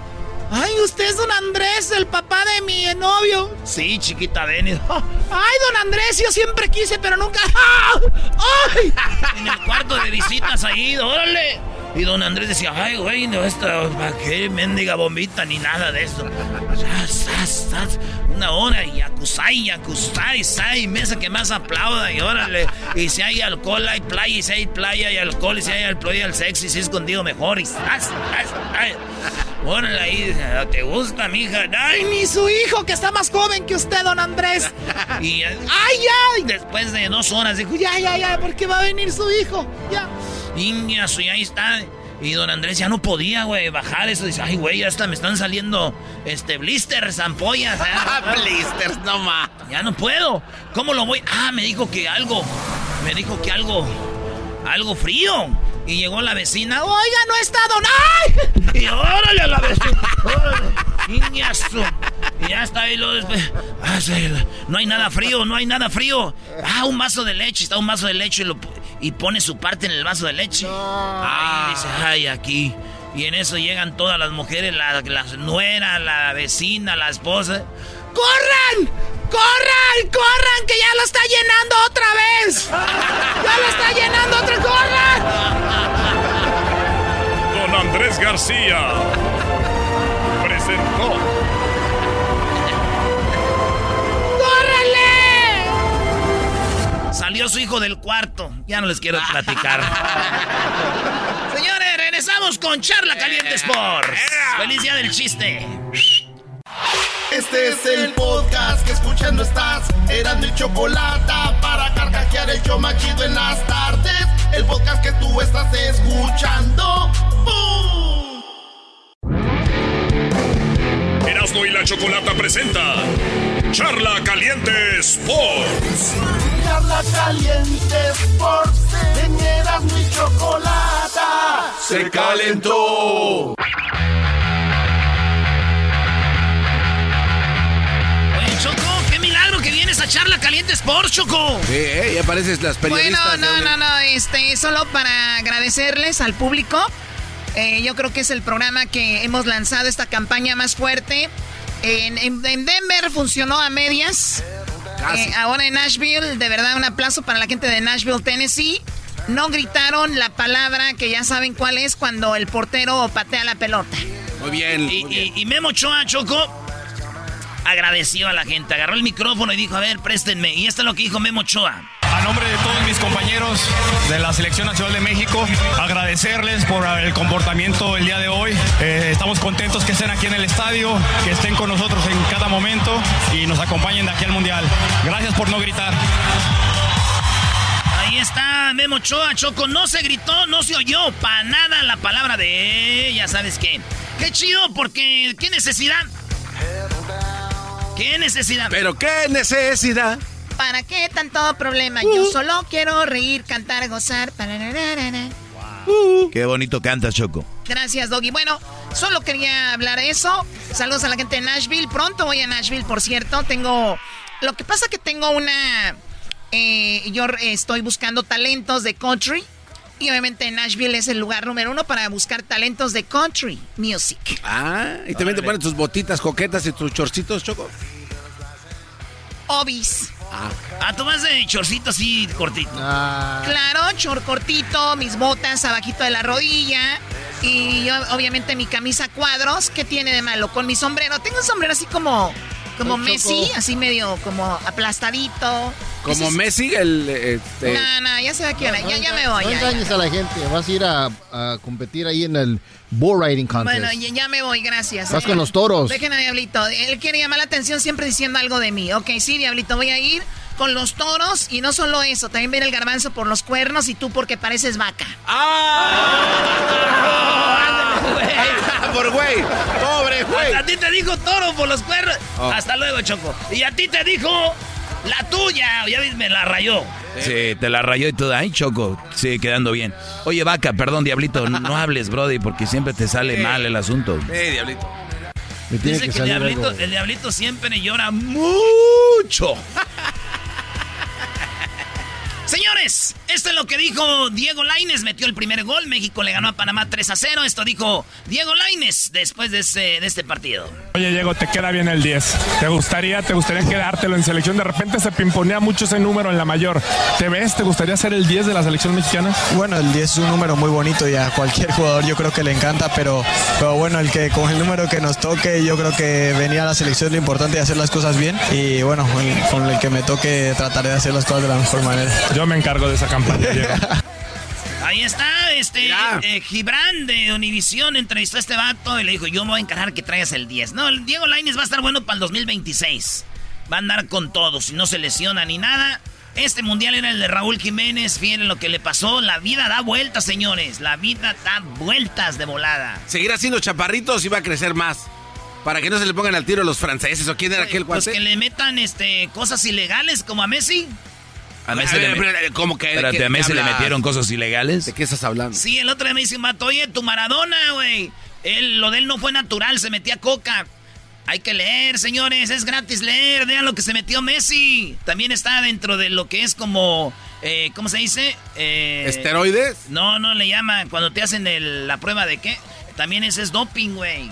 S5: Ay, usted es don Andrés, el papá de mi novio. Sí, chiquita, y- Ay, don Andrés, yo siempre quise, pero nunca. ¡Ay! En el cuarto de visitas ahí, órale. Y don Andrés decía, ay, güey, no, esta, ¿para qué mendiga bombita ni nada de eso? Una hora y acusai, acusai, sai, mesa que más aplauda y órale. Y si hay alcohol, hay playa, y si hay playa, hay alcohol, y si hay alcohol, hay el sexo, y si es escondido mejor, y ay. Órale ahí, ¿te gusta, mija? Ay, ni su hijo, que está más joven que usted, don Andrés. Y, ay, ya, y después de dos horas dijo, ya, ya, ya, porque va a venir su hijo, ya. Niña, y ahí está. Y don Andrés ya no podía, güey, bajar eso. Dice, ay, güey, ya hasta me están saliendo, este, blisters, ampollas.
S7: blisters, no más.
S5: Ya no puedo. ¿Cómo lo voy? Ah, me dijo que algo, me dijo que algo, algo frío. Y llegó la vecina, oiga, no está don... ¡Ay! Y órale a la vecina. órale, Niña, su- Y ya está ahí lo después. Ah, sí, no hay nada frío, no hay nada frío. Ah, un vaso de leche, está un vaso de leche y, lo, y pone su parte en el vaso de leche. Ah, y dice, ay, aquí. Y en eso llegan todas las mujeres, la, las nueras, la vecina, la esposa. ¡Corran! ¡Corran! ¡Corran! ¡Que ya lo está llenando otra vez! ¡Ya lo está llenando otra! ¡Corran!
S19: Don Andrés García presentó
S5: ¡Córrele! Salió su hijo del cuarto. Ya no les quiero platicar. Señores, regresamos con Charla Caliente Sports. ¡Feliz día del chiste!
S3: Este es el podcast que escuchando estás. Eran mi chocolate para carcajear el yo machido en las tardes. El podcast que tú estás escuchando. ¡Bum!
S19: Erasmo y la Chocolata presenta Charla Caliente Sports.
S3: Charla caliente Sports. En Erasmo y chocolate.
S19: Se calentó.
S5: A Charla Caliente Sports, Choco.
S7: Sí, ¿eh? ya pareces las
S11: Bueno,
S7: periodistas.
S11: no,
S7: de-
S11: no, no, este, solo para agradecerles al público. Eh, yo creo que es el programa que hemos lanzado esta campaña más fuerte. En, en- en Denver funcionó a medias. Eh, ahora en Nashville, de verdad un aplauso para la gente de Nashville, Tennessee. No gritaron la palabra que ya saben cuál es cuando el portero patea la pelota.
S7: Muy bien.
S5: Y, y- y Memo Ochoa, Choco, agradeció a la gente. Agarró el micrófono y dijo, a ver, préstenme. Y esto es lo que dijo Memo Ochoa.
S36: A nombre de todos mis compañeros de la Selección Nacional de México, agradecerles por el comportamiento el día de hoy. Eh, estamos contentos que estén aquí en el estadio, que estén con nosotros en cada momento y nos acompañen de aquí al Mundial. Gracias por no gritar.
S5: Ahí está Memo Ochoa, Choco. No se gritó, no se oyó para nada la palabra de ya sabes qué. Qué chido, porque qué necesidad. ¿Qué necesidad?
S7: Pero qué necesidad.
S11: ¿Para qué tanto problema? Yo solo quiero reír, cantar, gozar. Parararara.
S6: Qué bonito cantas, Choco.
S11: Gracias, Doggy. Bueno, solo quería hablar de eso. Saludos a la gente de Nashville. Pronto voy a Nashville, por cierto. Tengo. Lo que pasa que tengo una. eh, yo eh, estoy buscando talentos de country. Y obviamente Nashville es el lugar número uno para buscar talentos de country music.
S7: Ah, y también te ponen tus botitas coquetas y tus chorcitos, Choco.
S11: Obis.
S5: Ah, tú vas de chorcito así cortito.
S11: Claro, chor cortito, mis botas abajito de la rodilla. Y yo, obviamente mi camisa cuadros. ¿Qué tiene de malo? Con mi sombrero. Tengo un sombrero así como. Como
S7: Ay,
S11: Messi,
S7: Choco.
S11: así medio como aplastadito.
S7: Como
S11: es-
S7: Messi, el. Este...
S11: No, no, ya se va aquí. ya, ya me voy.
S18: No engañes a la gente. Vas a ir a, a competir ahí en el bull riding contest.
S11: Bueno, ya, ya me voy, gracias.
S18: Vas con los toros.
S11: Dejen a Diablito. Él quiere llamar la atención siempre diciendo algo de mí. Ok, sí, Diablito, voy a ir con los toros. Y no solo eso, también viene el garbanzo por los cuernos y tú porque pareces vaca.
S7: Por güey. Pobre güey.
S5: A ti te dijo toro por los cuernos.
S6: Oh.
S5: Hasta luego, Choco. Y a ti te dijo la tuya. Ya ves, me la rayó.
S6: Sí, te la rayó y todo. Ay, Choco, sí, quedando bien. Oye, Vaca, perdón, Diablito, no, hables, Brody, porque siempre te sale mal el asunto.
S7: Eh, diablito.
S18: Me tiene
S5: Dice
S18: que
S5: que el diablito, el diablito siempre llora mucho. Señores, esto es lo que dijo Diego Laines. Metió el primer gol. México le ganó a Panamá 3 a 0. Esto dijo Diego Laines después de, ese- de este partido.
S37: Oye, Diego, te queda bien el 10. ¿Te gustaría, te gustaría quedártelo en selección? De repente se pimponea mucho ese número en la mayor. ¿Te ves? ¿Te gustaría ser el 10 de la selección mexicana?
S38: Bueno, el 10 es un número muy bonito y a cualquier jugador yo creo que le encanta, pero, pero bueno, el que con el número que nos toque, yo creo que venir a la selección es lo importante es hacer las cosas bien y bueno, el- con el que me toque trataré de hacer las cosas de la mejor manera.
S37: Yo me encargo de esa campaña,
S5: Ahí está, este, eh, Gibran de Univisión entrevistó a este vato y le dijo, yo me voy a encargar que traigas el 10. No, el Diego Lainez va a estar bueno para el 2026. Va a andar con todo, si no se lesiona ni nada. Este mundial era el de Raúl Jiménez, fíjense lo que le pasó. La vida da vueltas, señores. La vida da vueltas de volada.
S7: Seguir haciendo chaparritos y va a crecer más. Para que no se le pongan al tiro los franceses o quién era aquel
S5: Pues que le metan este, cosas ilegales como a Messi.
S6: A Messi
S7: A
S6: le me-
S7: pero, ¿cómo que-
S6: Espérate, a Messi le metieron cosas ilegales.
S7: ¿De qué estás hablando?
S5: Sí, el otro día me dice un vato, oye, tu Maradona, güey. Él, lo de él no fue natural, se metía coca. Hay que leer, señores, es gratis leer. Vean lo que se metió Messi. También está dentro de lo que es como, eh, ¿cómo se dice? Eh,
S7: ¿Esteroides?
S5: No, no le llaman. Cuando te hacen el- la prueba de qué. También ese es doping, güey.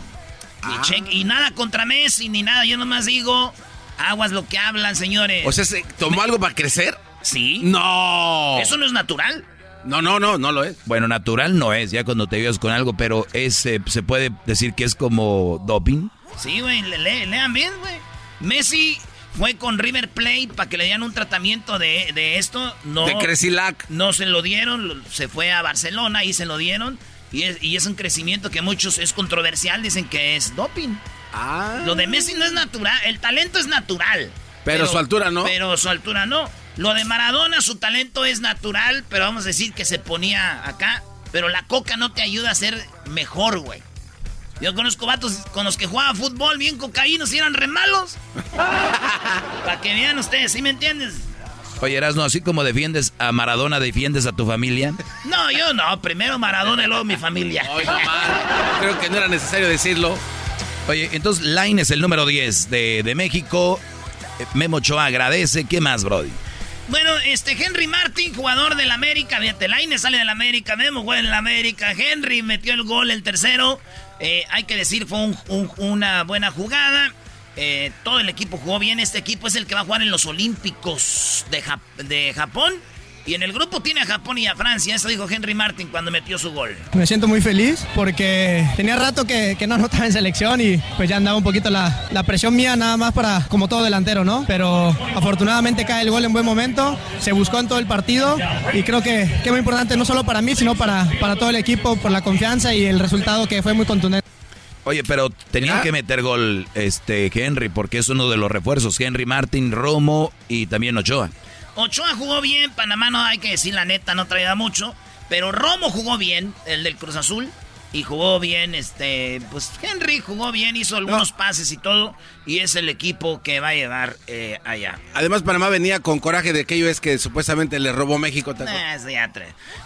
S7: Ah.
S5: Y nada contra Messi ni nada. Yo nomás digo, aguas lo que hablan, señores.
S7: O sea, ¿se ¿tomó algo para crecer?
S5: Sí.
S7: No.
S5: Eso no es natural.
S7: No, no, no, no lo es.
S6: Bueno, natural no es, ya cuando te vives con algo, pero es, eh, se puede decir que es como doping.
S5: Sí, güey, le- le- lean bien, güey. Messi fue con River Plate para que le dieran un tratamiento de, de esto. No,
S7: De Cresilac.
S5: No se lo dieron, se fue a Barcelona y se lo dieron. Y es, y es un crecimiento que muchos es controversial, dicen que es doping.
S7: Ah.
S5: Lo de Messi no es natural, el talento es natural.
S7: Pero su altura no.
S5: Pero su altura no. Lo de Maradona, su talento es natural, pero vamos a decir que se ponía acá. Pero la coca no te ayuda a ser mejor, güey. Yo conozco vatos con los que jugaban fútbol bien cocaínos y eran re malos. Para que vean ustedes, ¿sí me entiendes?
S6: Oye, Erasno, así como defiendes a Maradona, defiendes a tu familia.
S5: No, yo no. Primero Maradona y luego mi familia.
S7: Creo que no era necesario decirlo.
S6: Oye, entonces Line es el número 10 de, de México. Eh, Memo Ochoa agradece. ¿Qué más, Brody?
S5: Bueno, este Henry Martin, jugador del América, fíjate, Laine sale del América, Memo juega en el América, Henry metió el gol, el tercero, Eh, hay que decir, fue un- un- una buena jugada, Eh, todo el equipo jugó bien, este equipo es el que va a jugar en los Olímpicos de Japón, y en el grupo tiene a Japón y a Francia, eso dijo Henry Martin cuando metió su gol.
S39: Me siento muy feliz porque tenía rato que, que no anotaba en selección y pues ya andaba un poquito la, la presión mía nada más para como todo delantero, ¿no? Pero afortunadamente cae el gol en buen momento, se buscó en todo el partido y creo que, que es muy importante no solo para mí, sino para, para todo el equipo por la confianza y el resultado que fue muy contundente.
S6: Oye, pero tenían que meter gol este Henry, porque es uno de los refuerzos. Henry Martin, Romo y también Ochoa.
S5: Ochoa jugó bien, Panamá no hay que decir la neta, no traía mucho. Pero Romo jugó bien, el del Cruz Azul. Y jugó bien, este, pues Henry jugó bien, hizo algunos pases y todo. Y es el equipo que va a llevar eh, allá.
S7: Además, Panamá venía con coraje de aquello es que supuestamente le robó México.
S5: trae.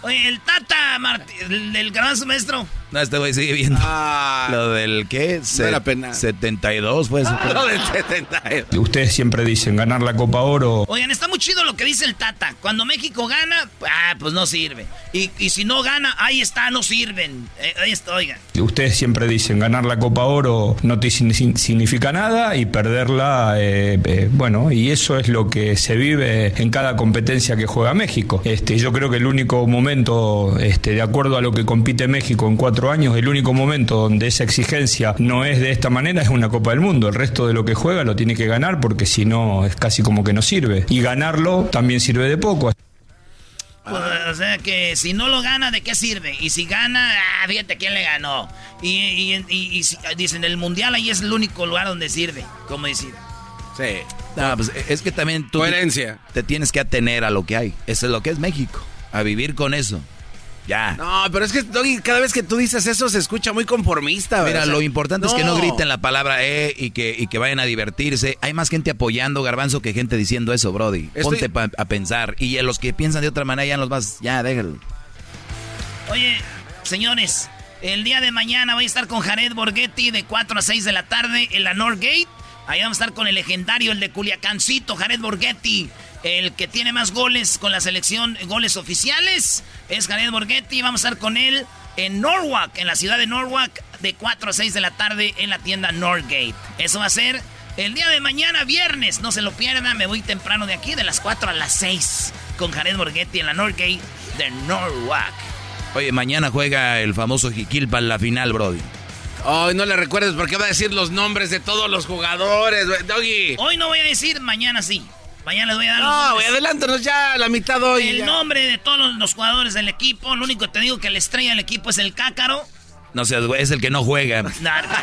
S5: Oye, el Tata Martí, el del gran maestro.
S6: No, este güey sigue viendo. Lo del qué? Se-
S7: era penal.
S6: 72 fue eso.
S7: Lo del 72.
S40: Ustedes siempre dicen ganar la Copa Oro.
S5: Oigan, está muy chido lo que dice el Tata. Cuando México gana, ah, pues no sirve. Y, y si no gana, ahí está, no sirven. Eh, ahí
S40: Ustedes siempre dicen ganar la Copa Oro no te significa nada y perderla, eh, eh, bueno, y eso es lo que se vive en cada competencia que juega México. Este, yo creo que el único momento, este, de acuerdo a lo que compite México en cuatro años, el único momento donde esa exigencia no es de esta manera es una Copa del Mundo. El resto de lo que juega lo tiene que ganar porque si no es casi como que no sirve. Y ganarlo también sirve de poco.
S5: Pues, o sea que si no lo gana, ¿de qué sirve? Y si gana, ah, fíjate quién le ganó. Y, y- y- y si- dicen, el mundial ahí es el único lugar donde sirve. Como decir.
S7: Sí.
S6: No, pues es que también tú
S7: Coherencia.
S6: te tienes que atener a lo que hay. Eso es lo que es México. A vivir con eso. Ya.
S7: No, pero es que Doggy, cada vez que tú dices eso se escucha muy conformista.
S6: Mira,
S7: o sea,
S6: lo importante es que no griten la palabra eh y que, y que vayan a divertirse. Hay más gente apoyando, Garbanzo, que gente diciendo eso, Brody.
S7: Estoy-
S6: Ponte pa- a pensar. Y a los que piensan de otra manera ya los vas... Ya, déjalo.
S5: Oye, señores, el día de mañana voy a estar con Jared Borghetti de 4 a 6 de la tarde en la Northgate. Ahí vamos a estar con el legendario, el de Culiacancito, Jared Borghetti. El que tiene más goles con la selección, goles oficiales, es Jared Borghetti. Vamos a estar con él en Norwalk, en la ciudad de Norwalk, de 4 a 6 de la tarde en la tienda Norgate. Eso va a ser el día de mañana, viernes. No se lo pierdan, me voy temprano de aquí, de las 4 a las 6, con Jared Borghetti en la Norgate de Norwalk.
S6: Oye, mañana juega el famoso Jiquilpa en la final, Brody.
S7: Ay, no le recuerdes porque va a decir los nombres de todos los jugadores, Doggy.
S5: Hoy no voy a decir, mañana sí. Mañana les voy a dar
S7: No, güey, adelántanos ya la mitad hoy.
S5: El
S7: ya.
S5: nombre de todos los jugadores del equipo. Lo único que te digo que la estrella del equipo es el Cácaro.
S6: No seas, güey, es el que no juega.
S5: Cállate.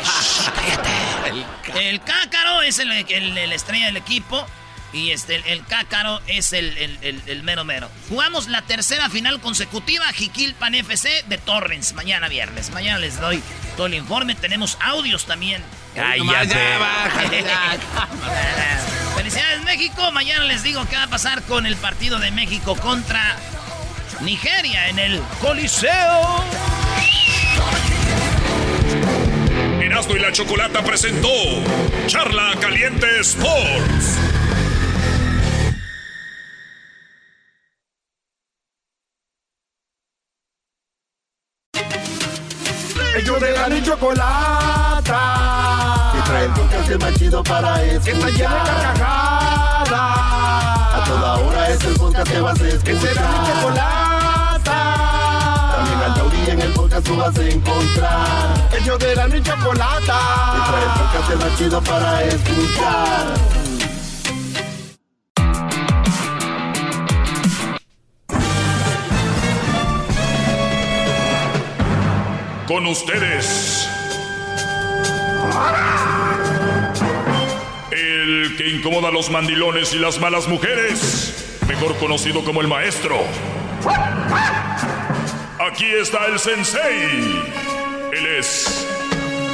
S5: El Cácaro es el, el- el estrella del equipo. Y este, el, el Cácaro es el, el- el- el mero mero. Jugamos la tercera final consecutiva, Jiquilpan FC de Torrens, mañana viernes. Mañana les doy todo el informe. Tenemos audios también.
S6: Cállate.
S7: Ya, bájale, ya.
S5: Felicidades México. Mañana les digo qué va a pasar con el partido de México contra Nigeria en el Coliseo.
S19: Erasmo y la Chocolata presentó Charla Caliente Sports.
S20: Ellos de la ni chocolata. El podcast más chido para escuchar. Que está llena de carcajadas. A toda hora es el podcast que vas a escuchar. Que será mi chocolata. También al taurí en el podcast tú vas a encontrar. Ellos de la ni chocolata. Que trae el podcast más chido para escuchar.
S19: Con ustedes. Que incomoda a los mandilones y las malas mujeres. Mejor conocido como el maestro. Aquí está el sensei. Él es.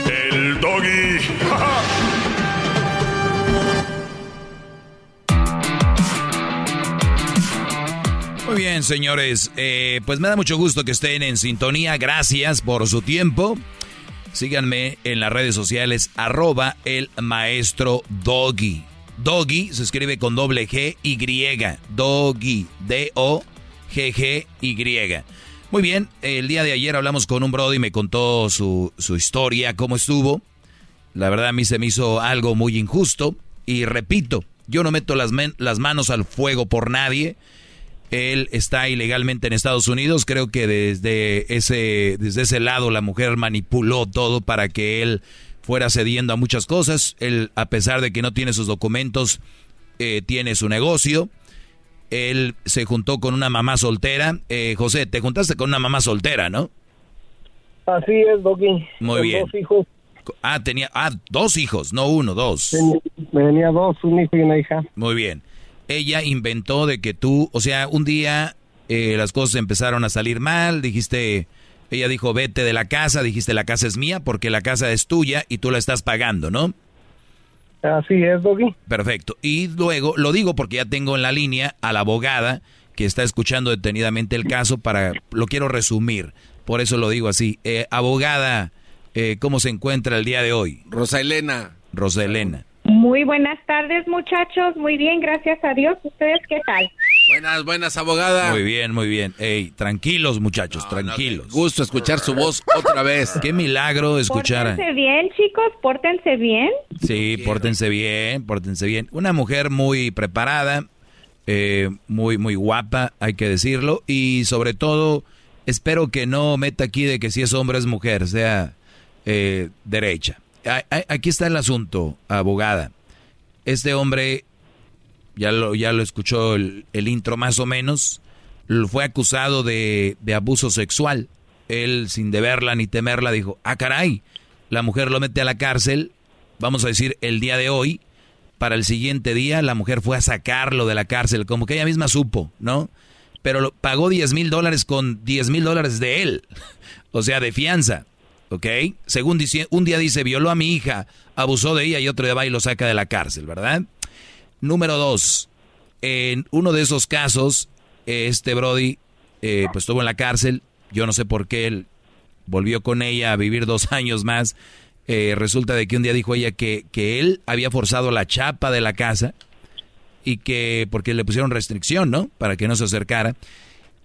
S19: El doggy.
S6: Muy bien, señores. Eh, pues me da mucho gusto que estén en sintonía. Gracias por su tiempo. Síganme en las redes sociales, arroba el maestro Doggy. Doggy se escribe con doble G Y. Doggy. D-O-G-G-Y. Muy bien, el día de ayer hablamos con un brody y me contó su, su historia, cómo estuvo. La verdad a mí se me hizo algo muy injusto. Y repito, yo no meto las, las manos al fuego por nadie. Él está ilegalmente en Estados Unidos. Creo que desde ese, desde ese lado la mujer manipuló todo para que él fuera cediendo a muchas cosas. Él, a pesar de que no tiene sus documentos, eh, tiene su negocio. Él se juntó con una mamá soltera. Eh, José, te juntaste con una mamá soltera, ¿no?
S41: Así es, Doggy.
S6: Muy
S41: Con
S6: bien.
S41: Dos hijos.
S6: Ah, tenía ah, dos hijos, no uno, dos.
S41: Tenía, tenía dos, un hijo y una hija.
S6: Muy bien. Ella inventó de que tú, o sea, un día eh, las cosas empezaron a salir mal, dijiste, ella dijo, vete de la casa, dijiste, la casa es mía porque la casa es tuya y tú la estás pagando, ¿no?
S41: Así es, Doggy.
S6: Perfecto. Y luego, lo digo porque ya tengo en la línea a la abogada que está escuchando detenidamente el caso para, lo quiero resumir, por eso lo digo así. Eh, abogada, eh, ¿cómo se encuentra el día de hoy?
S7: Rosa Elena.
S6: Rosa Elena.
S42: Muy buenas tardes, muchachos. Muy bien, gracias a Dios. ¿Ustedes qué tal?
S7: Buenas, buenas, abogada.
S6: Muy bien, muy bien. Ey, tranquilos, muchachos, tranquilos.
S7: gusto escuchar su voz otra vez.
S6: Qué milagro escuchar. a-
S42: Pórtense bien, chicos, pórtense bien.
S6: Sí, pórtense bien, pórtense bien. Una mujer muy preparada, eh, muy, muy guapa, hay que decirlo. Y sobre todo, espero que no meta aquí de que si es hombre es mujer, sea eh, derecha. A- a- Aquí está el asunto, abogada. Este hombre, ya lo, ya lo escuchó el, el intro más o menos, fue acusado de, de abuso sexual. Él, sin deberla ni temerla, dijo, ah, caray, la mujer lo mete a la cárcel, vamos a decir, el día de hoy, para el siguiente día la mujer fue a sacarlo de la cárcel, como que ella misma supo, ¿no? Pero lo- pagó 10 mil dólares con 10 mil dólares de él, o sea, de fianza, ¿ok? Según dice, un día dice, violó a mi hija, abusó de ella y otro día va y lo saca de la cárcel, ¿verdad? Número dos, en uno de esos casos, este Brody, eh, pues estuvo en la cárcel, yo no sé por qué él volvió con ella a vivir dos años más. Eh, resulta de que un día dijo ella que, que él había forzado la chapa de la casa y que, porque le pusieron restricción, ¿no? Para que no se acercara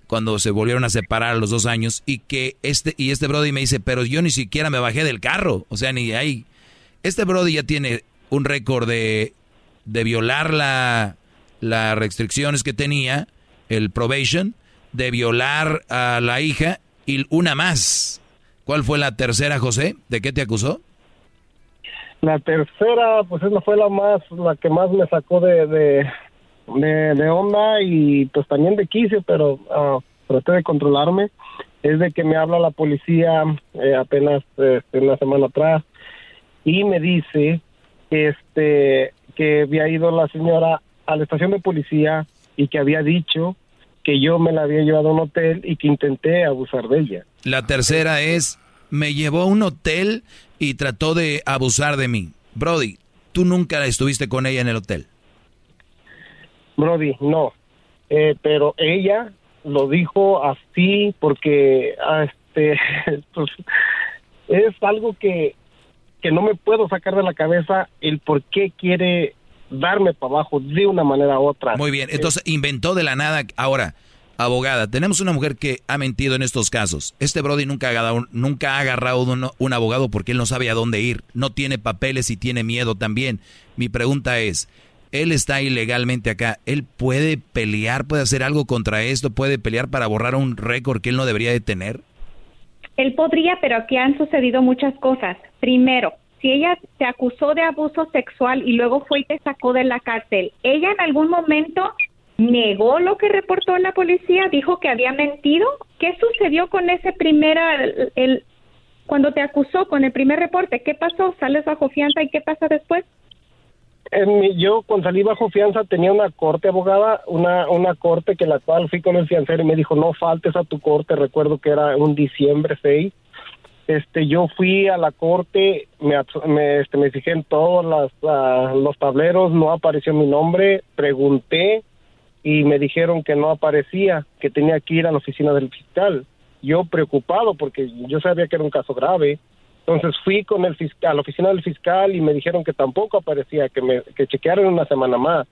S6: cuando se volvieron a separar a los dos años y que este, y este Brody me dice, pero yo ni siquiera me bajé del carro, o sea, ni ahí. Este Brody ya tiene un récord de, de violar la, las restricciones que tenía, el probation, de violar a la hija y una más. ¿Cuál fue la tercera, José? ¿De qué te acusó?
S41: La tercera, pues esa fue la más, la que más me sacó de, de, de, onda y pues también de quicio, pero ah, traté de controlarme. Es de que me habla la policía eh, apenas este, una semana atrás y me dice este que había ido la señora a la estación de policía y que había dicho que yo me la había llevado a un hotel y que intenté abusar de ella.
S6: La tercera es, me llevó a un hotel y trató de abusar de mí. Brody, ¿tú nunca estuviste con ella en el hotel?
S41: Brody, no. Eh, pero ella lo dijo así porque ah, este pues, es algo que, que no me puedo sacar de la cabeza el por qué quiere darme para abajo de una manera u otra.
S6: Muy bien, entonces inventó de la nada. Ahora, abogada, tenemos una mujer que ha mentido en estos casos. Este Brody nunca ha agarrado, nunca ha agarrado un, un, abogado porque él no sabe a dónde ir. No tiene papeles y tiene miedo también. Mi pregunta es, él está ilegalmente acá. ¿Él puede pelear, puede hacer algo contra esto? ¿Puede pelear para borrar un récord que él no debería de tener?
S42: Él podría, pero aquí han sucedido muchas cosas. Primero, si ella te acusó de abuso sexual y luego fue y te sacó de la cárcel, ella en algún momento negó lo que reportó la policía, dijo que había mentido. ¿Qué sucedió con ese primer, el, cuando te acusó con el primer reporte? ¿Qué pasó? ¿Sales bajo fianza y qué pasa después?
S41: Mi, yo cuando salí bajo fianza tenía una corte abogada, una, una corte que la cual fui con el fiancero y me dijo no faltes a tu corte, recuerdo que era un diciembre 6 este yo fui a la corte me, este, me fijé en todos las, ah, los tableros no apareció mi nombre pregunté y me dijeron que no aparecía que tenía que ir a la oficina del fiscal. Yo preocupado porque yo sabía que era un caso grave entonces fui con el fiscal a la oficina del fiscal y me dijeron que tampoco aparecía que me que chequearon una semana más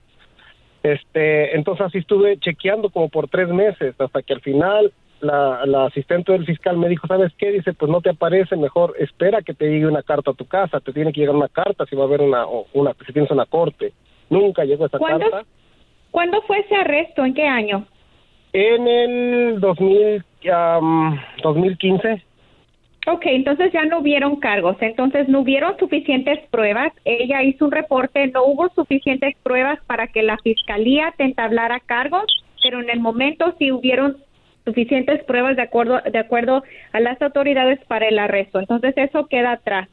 S41: este entonces así estuve chequeando como por tres meses hasta que al final la, asistente del fiscal me dijo, ¿sabes qué? Dice, pues no te aparece, mejor espera que te llegue una carta a tu casa, te tiene que llegar una carta si va a haber una, una si tienes una corte. Nunca llegó esa carta.
S42: ¿Cuándo fue ese arresto? ¿En qué año?
S41: En el 2000, 2015.
S42: Ok, entonces ya no hubieron cargos, entonces no hubieron suficientes pruebas, ella hizo un reporte, no hubo suficientes pruebas para que la fiscalía te entablara cargos, pero en el momento sí hubieron suficientes pruebas de acuerdo, de acuerdo a las autoridades para el arresto. Entonces eso queda atrás.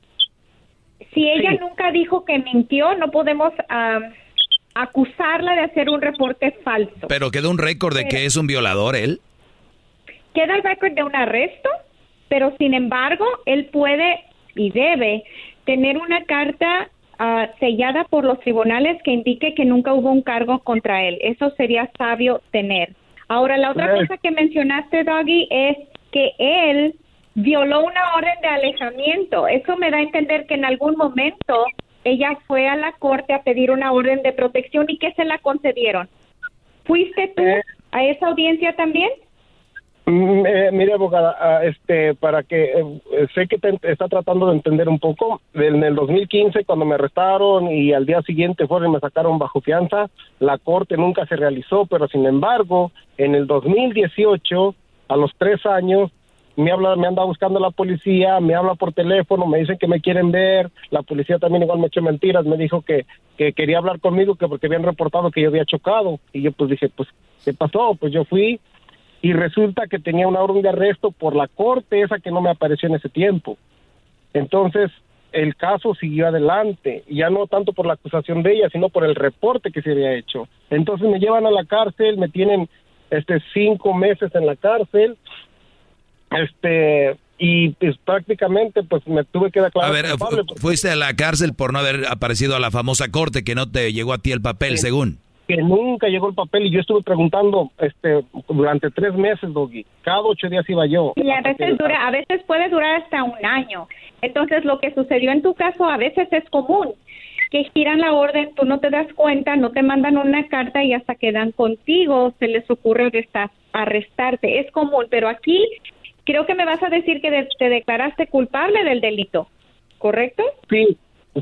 S42: Si ella nunca dijo que mintió, no podemos acusarla de hacer un reporte falso.
S6: Pero queda un récord de que es un violador él.
S42: Queda el récord de un arresto, pero sin embargo, él puede y debe tener una carta ah, sellada por los tribunales que indique que nunca hubo un cargo contra él. Eso sería sabio tener. Ahora, la otra cosa que mencionaste, Doggy, es que él violó una orden de alejamiento. Eso me da a entender que en algún momento ella fue a la corte a pedir una orden de protección y que se la concedieron. ¿Fuiste tú eh. a esa audiencia también?
S41: Mm, eh, mire, abogada, ah, este, para que eh, sé que te, está tratando de entender un poco. En el 2015, cuando me arrestaron y al día siguiente fueron y me sacaron bajo fianza, la corte nunca se realizó, pero sin embargo, en el 2018, a los tres años, me habla, me anda buscando la policía, me habla por teléfono, me dicen que me quieren ver, la policía también igual me echó mentiras, me dijo que, que quería hablar conmigo, que porque habían reportado que yo había chocado, y yo pues dije, pues, ¿qué pasó? Pues yo fui, y resulta que tenía una orden de arresto por la corte esa que no me apareció en ese tiempo. Entonces, el caso siguió adelante, ya no tanto por la acusación de ella, sino por el reporte que se había hecho. Entonces me llevan a la cárcel, me tienen este cinco meses en la cárcel, este y pues prácticamente pues me tuve que declarar
S6: a ver fuiste a la cárcel por no haber aparecido a la famosa corte que no te llegó a ti el papel según
S41: que nunca llegó el papel y yo estuve preguntando este durante tres meses, Doggy. Cada ocho días iba yo.
S42: Y a veces dura, a veces puede durar hasta un año. Entonces lo que sucedió en tu caso a veces es común. que giran la orden, tú no te das cuenta, no te mandan una carta y hasta quedan contigo, se les ocurre arrestar- arrestarte. Es común, pero aquí creo que me vas a decir que de- te declaraste culpable del delito, ¿correcto?
S41: Sí,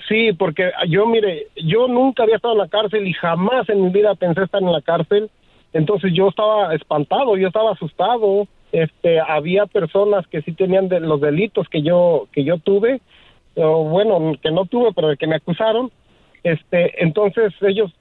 S41: sí, porque yo, mire, yo nunca había estado en la cárcel y jamás en mi vida pensé estar en la cárcel. Entonces yo estaba espantado, yo estaba asustado. Este, había personas que sí tenían de los delitos que yo que yo tuve, o bueno, que no tuve, pero que me acusaron. Este, entonces ellos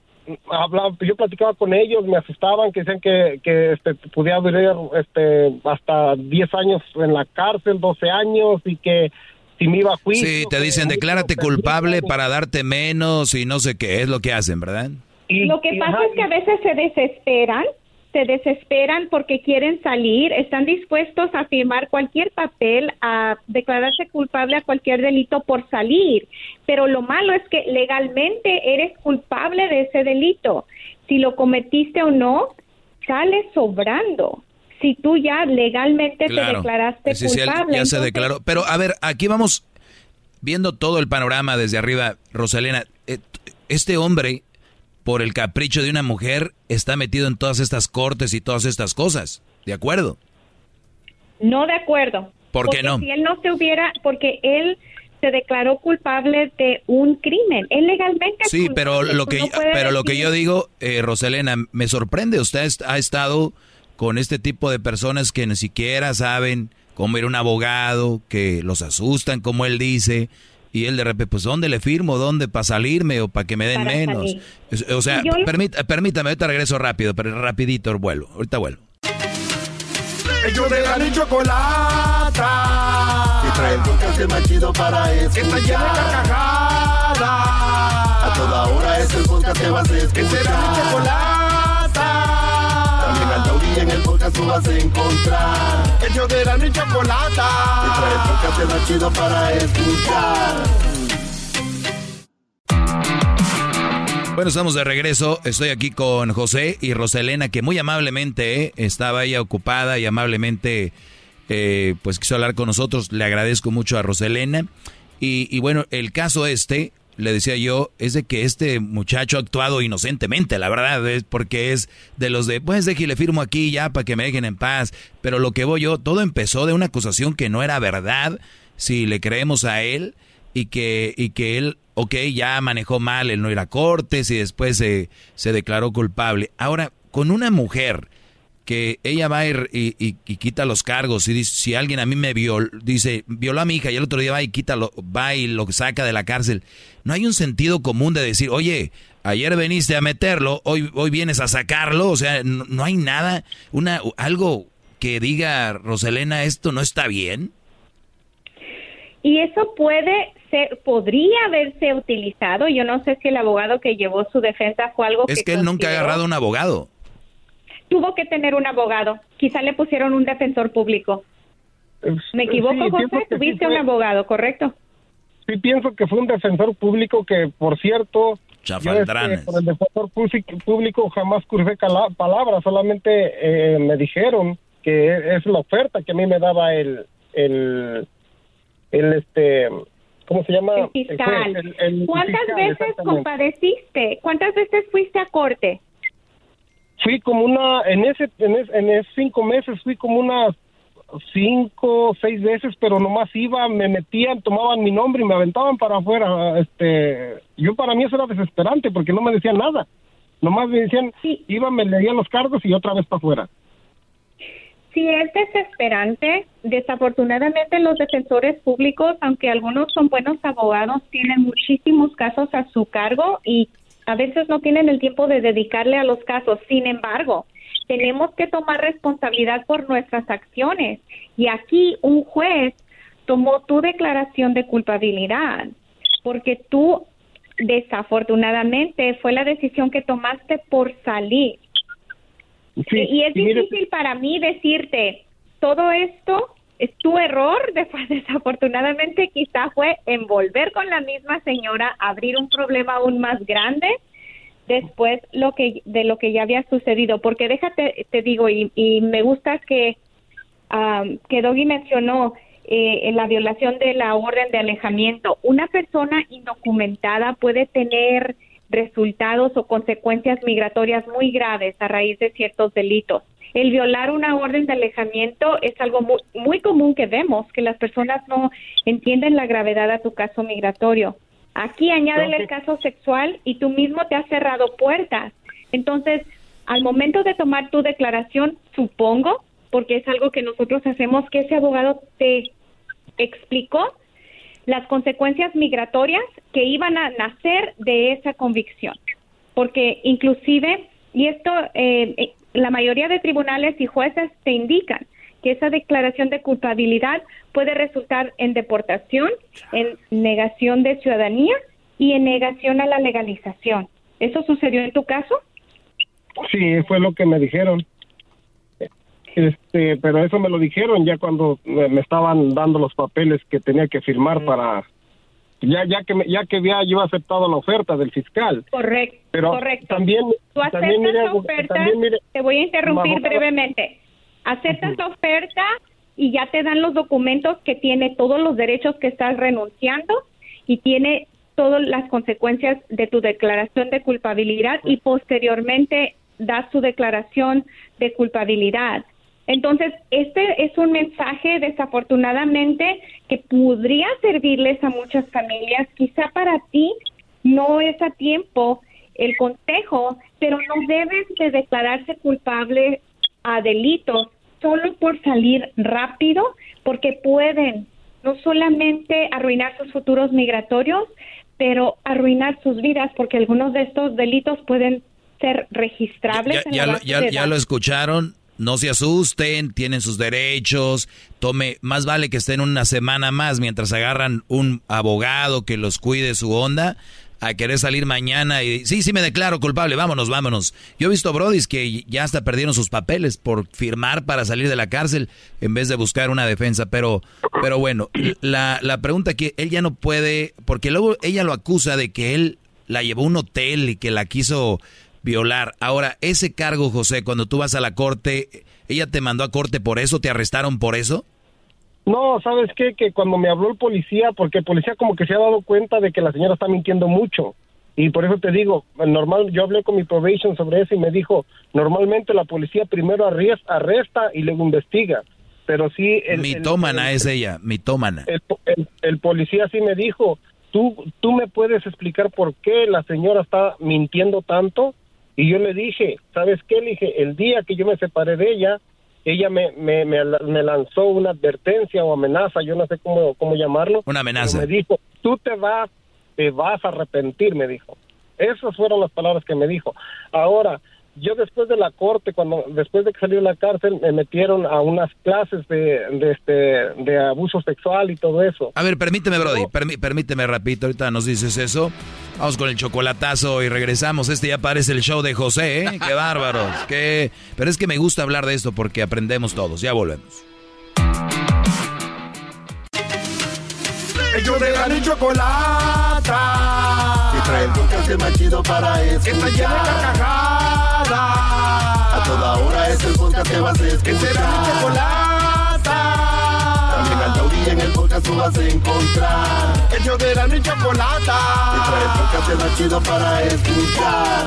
S41: hablaban, yo platicaba con ellos, me asustaban, que decían que, que este, podía durar este, hasta 10 años en la cárcel, 12 años, y que si me iba a juicio.
S6: Sí, te dicen declárate culpable para darte menos y no sé qué, es lo que hacen, ¿verdad?
S42: Lo que pasa es que a veces se desesperan, se desesperan porque quieren salir, están dispuestos a firmar cualquier papel, a declararse culpable a cualquier delito por salir. Pero lo malo es que legalmente eres culpable de ese delito. Si lo cometiste o no, sales sobrando. Si tú ya legalmente te declaraste
S6: Sí,
S42: culpable.
S6: ya se
S42: entonces-
S6: declaró. Pero a ver, aquí vamos viendo todo el panorama desde arriba, Rosalena. eh, Este hombre, por el capricho de una mujer, está metido en todas estas cortes y todas estas cosas. ¿De acuerdo?
S42: No de acuerdo.
S6: ¿Por qué
S42: Porque
S6: no?
S42: Si él no se hubiera, porque él se declaró culpable de un crimen. Él legalmente
S6: Sí, pero
S42: culpable.
S6: lo que,
S42: no
S6: pero lo que yo digo, eh, Rosalena, me sorprende. Usted ha estado con este tipo de personas que ni siquiera saben cómo ir a un abogado, que los asustan, como él dice, y él de repente, pues, ¿dónde le firmo? ¿Dónde? ¿Para salirme o para que me den
S42: Para
S6: menos?
S42: salir.
S6: O sea,
S42: Y
S6: permít- permítame, ahorita regreso rápido, pero rapidito vuelvo, ahorita vuelvo.
S3: Ellos de la ni chocolata. Que trae el podcast más chido para escuchar. Que está llena de carcajadas. A toda hora es el podcast que vas a escuchar. Que será mi chocolata. En el podcast tú vas a encontrar. Ellos de la ni chocolata. El podcast más chido para escuchar.
S6: Bueno, estamos de regreso. Estoy aquí con José y Roselena, que muy amablemente eh, estaba ella ocupada y amablemente eh, pues quiso hablar con nosotros. Le agradezco mucho a Roselena. Y bueno, el caso este, le decía yo, es de que este muchacho ha actuado inocentemente, la verdad, es porque es de los de, pues déjale firmo aquí ya para que me dejen en paz. Pero lo que voy yo, todo empezó de una acusación que no era verdad, si le creemos a él, y que, y que él, ok, ya manejó mal el no ir a cortes y después se, se declaró culpable. Ahora, con una mujer que ella va a ir y, y- y quita los cargos y dice, si alguien a mí me violó, dice, violó a mi hija y el otro día va y quita lo, va y lo saca de la cárcel. No hay un sentido común de decir, oye, ayer veniste a meterlo, hoy, hoy vienes a sacarlo, o sea, no, no hay nada, una, algo que diga, Roselena, esto no está bien.
S42: Y eso puede ser, podría haberse utilizado. Yo no sé si el abogado que llevó su defensa fue algo
S6: Es que él nunca ha agarrado un abogado.
S42: Tuvo que tener un abogado. Quizá le pusieron un defensor público. ¿Me equivoco,
S41: sí,
S42: José?
S41: sí
S42: Tuviste un abogado, ¿correcto?
S41: Sí, pienso que fue un defensor público que, por cierto, yo este, por el defensor público- jamás crucé palabras, solamente eh, me dijeron que es la oferta que a mí me daba el, el, el este, ¿cómo se llama?
S42: El fiscal.
S41: juez, el- el
S42: ¿Cuántas
S41: fiscal,
S42: veces compadeciste? ¿Cuántas veces fuiste a corte?
S41: Fui como una, en ese, en, es- en esos cinco meses fui como unas cinco, seis veces, pero nomás iba, me metían, tomaban mi nombre y me aventaban para afuera. Este, yo para mí eso era desesperante porque no me decían nada. Nomás me decían, iba, me leían los cargos y otra vez para afuera.
S42: Sí, es desesperante. Desafortunadamente los defensores públicos, aunque algunos son buenos abogados, tienen muchísimos casos a su cargo y a veces no tienen el tiempo de dedicarle a los casos. Sin embargo, tenemos que tomar responsabilidad por nuestras acciones. Y aquí un juez tomó tu declaración de culpabilidad porque tú desafortunadamente fue la decisión que tomaste por salir.
S41: Sí,
S42: y es
S41: mire-
S42: difícil para mí decirte, todo esto es tu error, de- desafortunadamente quizá fue envolver con la misma señora, abrir un problema aún más grande después lo que de lo que ya había sucedido, porque déjate, te digo, y, y me gusta que, que Doggy mencionó, eh, en la violación de la orden de alejamiento. Una persona indocumentada puede tener resultados o consecuencias migratorias muy graves a raíz de ciertos delitos. El violar una orden de alejamiento es algo muy, muy común que vemos, que las personas no entienden la gravedad a tu caso migratorio. Aquí añádele el caso sexual y tú mismo te has cerrado puertas. Entonces, al momento de tomar tu declaración, supongo, porque es algo que nosotros hacemos, que ese abogado te explicó las consecuencias migratorias que iban a nacer de esa convicción. Porque inclusive, y esto, eh, la mayoría de tribunales y jueces te indican que esa declaración de culpabilidad puede resultar en deportación, en negación de ciudadanía y en negación a la legalización. ¿Eso sucedió en tu caso?
S41: Sí, fue lo que me dijeron. Este, pero eso me lo dijeron ya cuando me estaban dando los papeles que tenía que firmar para ya ya que ya que había yo aceptado la oferta del fiscal.
S42: Correcto.
S41: Pero
S42: correcto.
S41: también
S42: Tú aceptas
S41: también mire,
S42: la oferta,
S41: también mire-
S42: te voy a interrumpir
S41: Abogada.
S42: brevemente. Aceptas la oferta y ya te dan los documentos que tiene todos los derechos que estás renunciando y tiene todas las consecuencias de tu declaración de culpabilidad y posteriormente das tu declaración de culpabilidad. Entonces, este es un mensaje desafortunadamente que podría servirles a muchas familias. Quizá para ti no es a tiempo el consejo, pero no deben de declararse culpable a delitos solo por salir rápido, porque pueden no solamente arruinar sus futuros migratorios, pero arruinar sus vidas, porque algunos de estos delitos pueden ser registrables.
S6: Ya,
S42: en
S6: ya
S42: la
S6: lo,
S42: base
S6: ya-
S42: de
S6: ya
S42: datos.
S6: lo escucharon. No se asusten, tienen sus derechos. Tome, más vale que estén una semana más mientras agarran un abogado que los cuide su onda a querer salir mañana y sí, sí me declaro culpable, vámonos, vámonos. Yo he visto brodis que ya hasta perdieron sus papeles por firmar para salir de la cárcel en vez de buscar una defensa, pero pero bueno, la, la pregunta que él ya no puede, porque luego ella lo acusa de que él la llevó a un hotel y que la quiso violar. Ahora, ese cargo, José, cuando tú vas a la corte, ¿ella te mandó a corte por eso? ¿Te arrestaron por eso?
S41: No, ¿sabes qué? Que cuando me habló el policía, porque el policía como que se ha dado cuenta de que la señora está mintiendo mucho. Y por eso te digo, normal, yo hablé con mi probation sobre eso y me dijo, normalmente la policía primero arresta y luego investiga. Pero sí... El,
S6: mitómana
S41: el-
S6: es ella, mitómana.
S41: el, el- el policía sí me dijo, ¿tú, tú me puedes explicar por qué la señora está mintiendo tanto? Y yo le dije, ¿sabes qué? Le dije, el día que yo me separé de ella, ella me, me, me, me lanzó una advertencia o amenaza, yo no sé cómo, cómo llamarlo.
S6: Una amenaza.
S41: Me dijo, tú te vas, te vas a arrepentir, me dijo. Esas fueron las palabras que me dijo. Ahora, yo después de la corte, cuando después de que salí de la cárcel, me metieron a unas clases de, de, este, de abuso sexual y todo eso.
S6: A ver, permíteme, Brody, permí- permíteme rapidito, ahorita nos dices eso. Vamos con el chocolatazo y regresamos. Este ya parece el show de José, ¿eh? Qué bárbaros. Qué... Pero es que me gusta hablar de esto porque aprendemos todos. Ya volvemos.
S3: Ellos de la chocolata. El podcast más chido para escuchar. Que está llena de carcajadas. A toda hora es el podcast que vas a escuchar. Que será mi chocolata. También al taurí en el podcast tú vas a encontrar. Ellos de la ni chocolata. El podcast más chido para escuchar.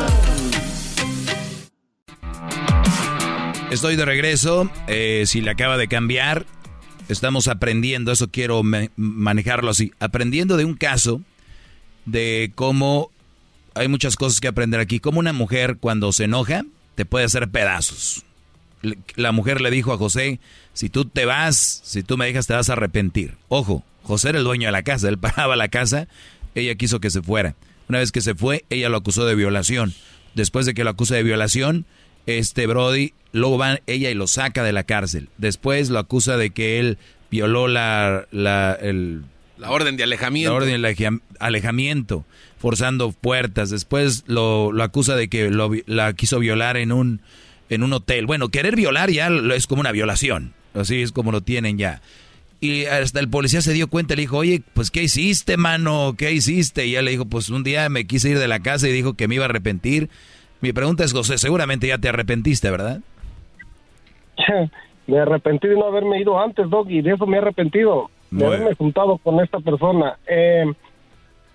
S6: Estoy de regreso. eh, si le acaba de cambiar, estamos aprendiendo. Eso quiero manejarlo así. Aprendiendo de un caso de cómo hay muchas cosas que aprender aquí. Como una mujer cuando se enoja te puede hacer pedazos. La mujer le dijo a José, si tú te vas, si tú me dejas te vas a arrepentir. Ojo, José era el dueño de la casa, él pagaba la casa, ella quiso que se fuera. Una vez que se fue, ella lo acusó de violación. Después de que lo acusa de violación, este Brody, luego va ella y lo saca de la cárcel. Después lo acusa de que él violó la, la, el,
S7: La orden de alejamiento.
S6: la orden de aleja- alejamiento, forzando puertas. Después lo, lo acusa de que lo vi- la quiso violar en un, en un hotel. Bueno, querer violar ya lo- es como una violación. Así es como lo tienen ya. Y hasta el policía se dio cuenta, le dijo, oye, pues ¿qué hiciste, mano? ¿Qué hiciste? Y él le dijo, pues un día me quise ir de la casa y dijo que me iba a arrepentir. Mi pregunta es, José, seguramente ya te arrepentiste, ¿verdad?
S41: Me arrepentí de no haberme ido antes, Doc, y de eso me he arrepentido, de haberme juntado con esta persona. Eh,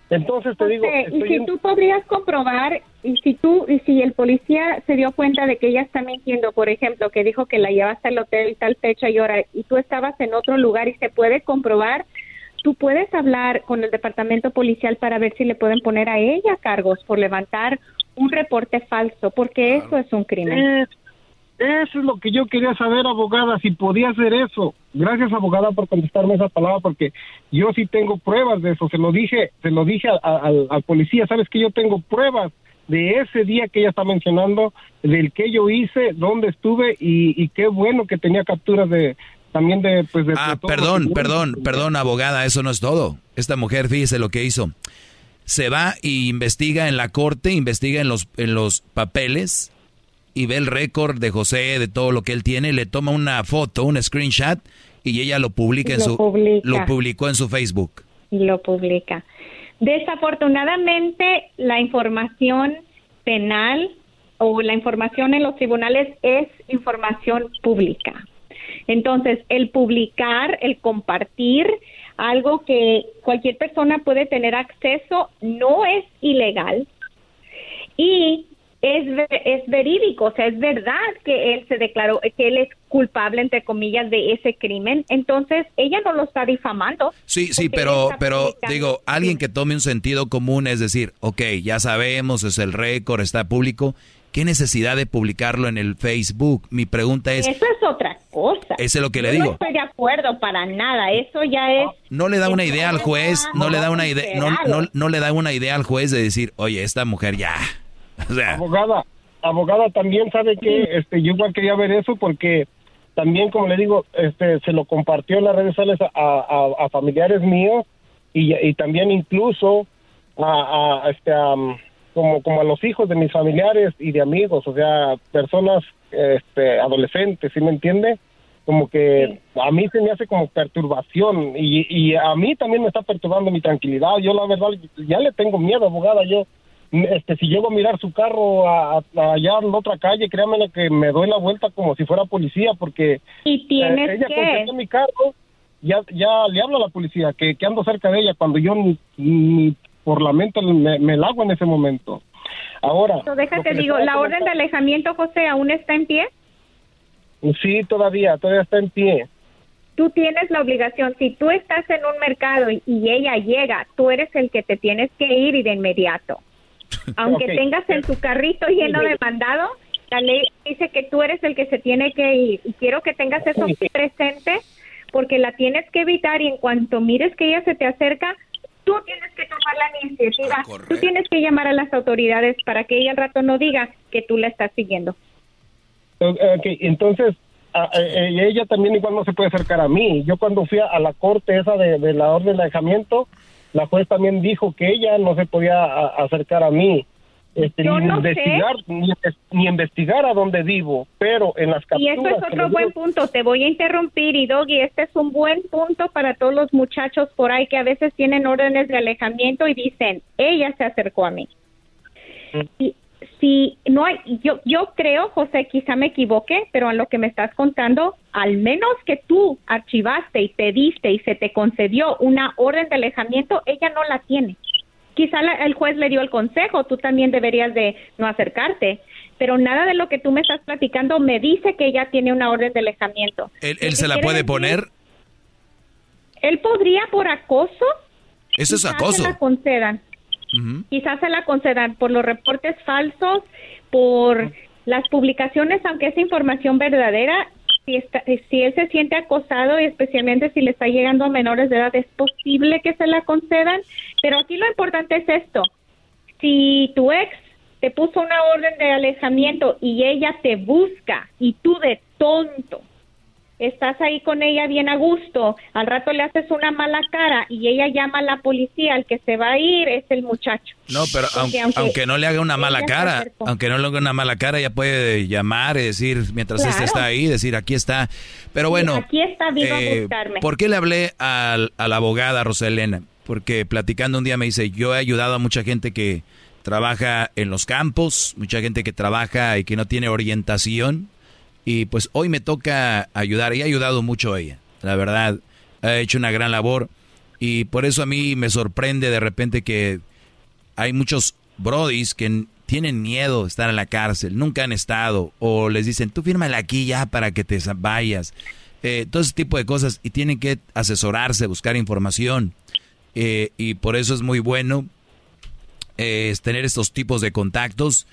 S41: entonces te digo,
S42: y si
S41: en-
S42: tú podrías comprobar y si tú y si el policía se dio cuenta de que ella está mintiendo, por ejemplo, que dijo que la llevaste al hotel tal fecha y hora y tú estabas en otro lugar y se puede comprobar, tú puedes hablar con el departamento policial para ver si le pueden poner a ella cargos por levantar un reporte falso, porque eso es un crimen.
S41: Es- eso es lo que yo quería saber, abogada, si podía hacer eso. Gracias, abogada, por contestarme esa palabra, porque yo sí tengo pruebas de eso. Se lo dije, se lo dije al, al policía. Sabes que yo tengo pruebas de ese día que ella está mencionando, del que yo hice, dónde estuve y, y qué bueno que tenía capturas de también de pues de.
S6: Ah,
S41: de
S6: perdón, perdón, perdón, abogada, eso no es todo. Esta mujer, fíjese lo que hizo. Se va y investiga en la corte, investiga en los, en los papeles y ve el récord de José, de todo lo que él tiene, le toma una foto, un screenshot y ella lo publica en
S42: Lo
S6: su
S42: publica.
S6: lo publicó en su Facebook.
S42: y lo publica. Desafortunadamente, la información penal o la información en los tribunales es información pública. Entonces, el publicar, el compartir algo que cualquier persona puede tener acceso no es ilegal y es, ve- es verídico, o sea, es verdad que él se declaró, que él es culpable, entre comillas, de ese crimen. Entonces, ella no lo está difamando.
S6: Sí, sí, pero, pero digo, alguien que tome un sentido común, es decir, ok, ya sabemos, es el récord, está público, ¿qué necesidad de publicarlo en el Facebook? Mi pregunta es,
S42: Eso es otra cosa.
S6: Eso es lo que le
S42: Yo
S6: digo.
S42: No estoy de acuerdo para nada. Eso ya es.
S6: ¿no le da una idea al juez? ¿No le da una idea, no, no, no le da una idea al juez de decir, oye, esta mujer ya, o sea,
S41: abogada, abogada también sabe que este yo igual quería ver eso porque también como le digo, este se lo compartió en las redes sociales a, a- a familiares míos y, y también incluso a, a, este a, um, como como a los hijos de mis familiares y de amigos, o sea, personas este adolescentes, ¿sí me entiende? Como que a mí se me hace como perturbación y, y a mí también me está perturbando mi tranquilidad. Yo la verdad ya le tengo miedo, abogada, yo este, si llego a mirar su carro a, a- allá en la otra calle, créanme que me doy la vuelta como si fuera policía, porque
S42: Y tienes
S41: eh, ella
S42: que-
S41: mi carro, ya, ya le hablo a la policía que, que ando cerca de ella cuando yo ni, ni por la mente me, me la hago en ese momento. Ahora,
S42: déjate, digo, la orden de alejamiento, José, aún está en pie.
S41: Sí, todavía, todavía está en pie.
S42: Tú tienes la obligación. Si tú estás en un mercado y, y ella llega, tú eres el que te tienes que ir y de inmediato. Aunque tengas en tu carrito lleno de mandado, la ley dice que tú eres el que se tiene que ir. Y quiero que tengas eso presente porque la tienes que evitar y en cuanto mires que ella se te acerca, tú tienes que tomar la iniciativa. Tú tienes que llamar a las autoridades para que ella al rato no diga que tú la estás siguiendo.
S41: Ok, entonces a- eh, eh, ella también igual no se puede acercar a mí. Yo cuando fui a, a la corte esa de, de la orden de alejamiento, la juez también dijo que ella no se podía a- acercar a mí. Este,
S42: Yo
S41: ni
S42: no
S41: investigar ni, ni investigar a dónde vivo, pero en las
S42: Y
S41: capturas
S42: eso es otro buen
S41: digo-
S42: punto. Te voy a interrumpir y Doggy, este es un buen punto para todos los muchachos por ahí que a veces tienen órdenes de alejamiento y dicen, ella se acercó a mí. Y si no hay, yo, yo creo, José, quizá me equivoque, pero en lo que me estás contando, al menos que tú archivaste y pediste y se te concedió una orden de alejamiento, ella no la tiene. Quizá la- el juez le dio el consejo, tú también deberías de no acercarte, pero nada de lo que tú me estás platicando me dice que ella tiene una orden de alejamiento.
S6: él, él
S42: ¿Qué
S6: se la puede
S42: decir?
S6: poner,
S42: Él podría por acoso,
S6: eso es acoso.
S42: se la concedan. Quizás se la concedan por los reportes falsos, por las publicaciones, aunque es información verdadera. Si, está- si él se siente acosado y especialmente si le está llegando a menores de edad, es posible que se la concedan. Pero aquí lo importante es esto. Si tu ex te puso una orden de alejamiento y ella te busca y tú de tonto estás ahí con ella bien a gusto, al rato le haces una mala cara y ella llama a la policía, el que se va a ir es el muchacho.
S6: No, pero aunque,
S42: aunque
S6: aunque no le haga una mala
S42: ella
S6: cara, aunque no le haga una mala cara, ya puede llamar y decir, mientras este está ahí, decir, aquí está. Pero bueno,
S42: Aquí está, vino a
S6: eh,
S42: buscarme.
S6: ¿por qué le hablé al- a la abogada Roselena? Porque platicando un día me dice, yo he ayudado a mucha gente que trabaja en los campos, mucha gente que trabaja y que no tiene orientación. Y pues hoy me toca ayudar y ha ayudado mucho ella. La verdad, ha hecho una gran labor. Y por eso a mí me sorprende de repente que hay muchos brodis que tienen miedo de estar en la cárcel, nunca han estado, o les dicen, tú fírmala aquí ya para que te vayas. Eh, todo ese tipo de cosas y tienen que asesorarse, buscar información. Eh, y por eso es muy bueno eh, tener estos tipos de contactos.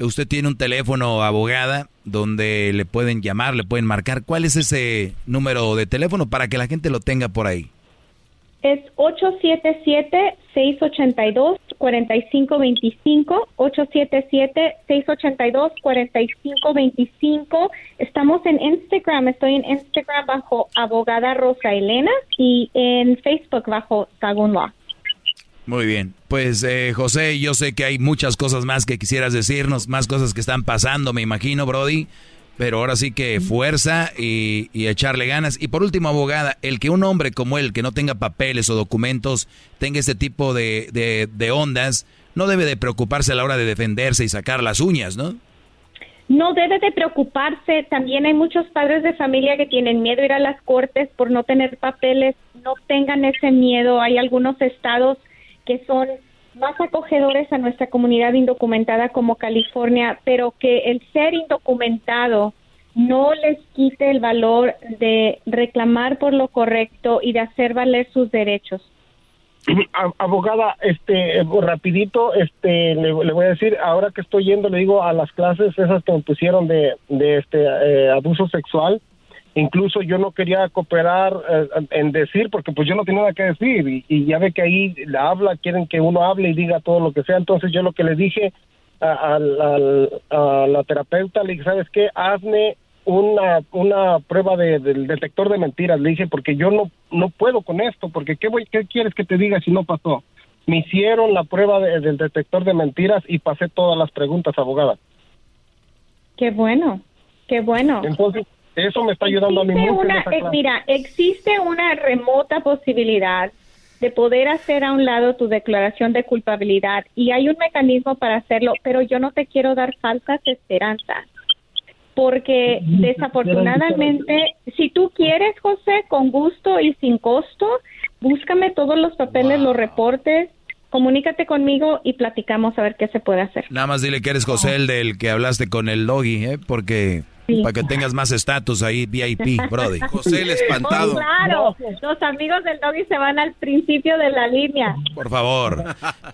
S6: Usted tiene un teléfono abogada donde le pueden llamar, le pueden marcar. ¿Cuál es ese número de teléfono para que la gente lo tenga por ahí?
S42: Es 877-682-4525. 877-682-4525. Estamos en Instagram. Estoy en Instagram bajo abogada Rosa Elena y en Facebook bajo Sagun Law.
S6: Muy bien. Pues eh, José, yo sé que hay muchas cosas más que quisieras decirnos, más cosas que están pasando, me imagino, Brody. Pero ahora sí que fuerza y, echarle ganas. Y por último, abogada, el que un hombre como él, que no tenga papeles o documentos, tenga este tipo de, de, ondas, no debe de preocuparse a la hora de defenderse y sacar las uñas, ¿no?
S42: No debe de preocuparse. También hay muchos padres de familia que tienen miedo a ir a las cortes por no tener papeles. No tengan ese miedo. Hay algunos estados que son más acogedores a nuestra comunidad indocumentada como California, pero que el ser indocumentado no les quite el valor de reclamar por lo correcto y de hacer valer sus derechos.
S41: Abogada, este, rapidito, este, le, voy a decir, ahora que estoy yendo, le digo a las clases esas que me pusieron de, de este eh, abuso sexual, incluso yo no quería cooperar eh, en decir porque pues yo no tenía nada que decir y, ya ve que ahí la habla quieren que uno hable y diga todo lo que sea. Entonces yo lo que le dije a, la terapeuta le dije sabes qué hazme una una prueba de, del detector de mentiras le dije porque yo no no puedo con esto porque qué voy qué quieres que te diga si no pasó me hicieron la prueba del detector de mentiras y pasé todas las preguntas abogada.
S42: Qué bueno qué bueno.
S41: Entonces eso me está ayudando a mí mucho.
S42: Eh, mira, existe una remota posibilidad de poder hacer a un lado tu declaración de culpabilidad y hay un mecanismo para hacerlo, pero yo no te quiero dar falsas esperanzas. Porque desafortunadamente, si tú quieres, José, con gusto y sin costo, búscame todos los papeles, los reportes, comunícate conmigo y platicamos a ver qué se puede hacer.
S6: Nada más dile que eres José, el del que hablaste con el doggy, ¿eh? porque para que tengas más estatus ahí, VIP, Brody.
S7: José el espantado.
S42: claro, los amigos del doggy se van al principio de la línea.
S6: Por favor.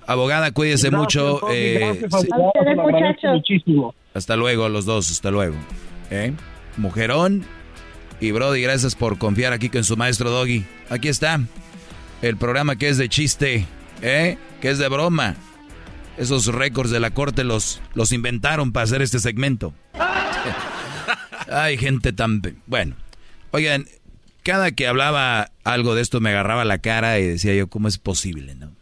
S6: Abogada, cuídese mucho. Eh,
S42: muchachos.
S6: Hasta luego, los dos, hasta luego. ¿Eh? Mujerón y Brody, gracias por confiar aquí con su maestro Doggy. Aquí está el programa que es de chiste, ¿eh? que es de broma. Esos récords de la corte los, los inventaron para hacer este segmento. Ay, gente tan... Bueno, oigan, cada que hablaba algo de esto me agarraba la cara y decía yo, ¿cómo es posible, no?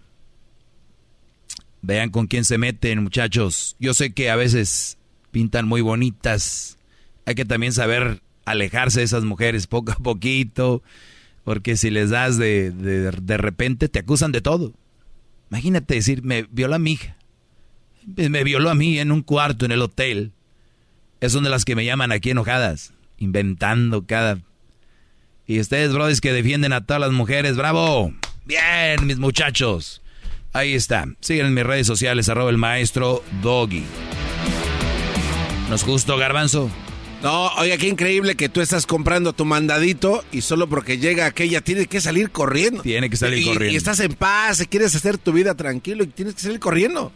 S6: Vean con quién se meten, muchachos. Yo sé que a veces pintan muy bonitas. Hay que también saber alejarse de esas mujeres poco a poquito, porque si les das de, de, de repente te acusan de todo. Imagínate decir, me violó a mi hija. Me violó a mí en un cuarto en el hotel. Es son de las que me llaman aquí enojadas, inventando cada... Y ustedes, brothers, que defienden a todas las mujeres, bravo. Bien, mis muchachos. Ahí está. Siguen en mis redes sociales, arroba el maestro Doggy. ¿Nos justo, garbanzo?
S7: No, oiga, qué increíble que tú estás comprando tu mandadito y solo porque llega aquella tienes que salir corriendo.
S6: Tiene que salir corriendo.
S7: Y estás en paz, quieres hacer tu vida tranquilo y tienes que salir corriendo.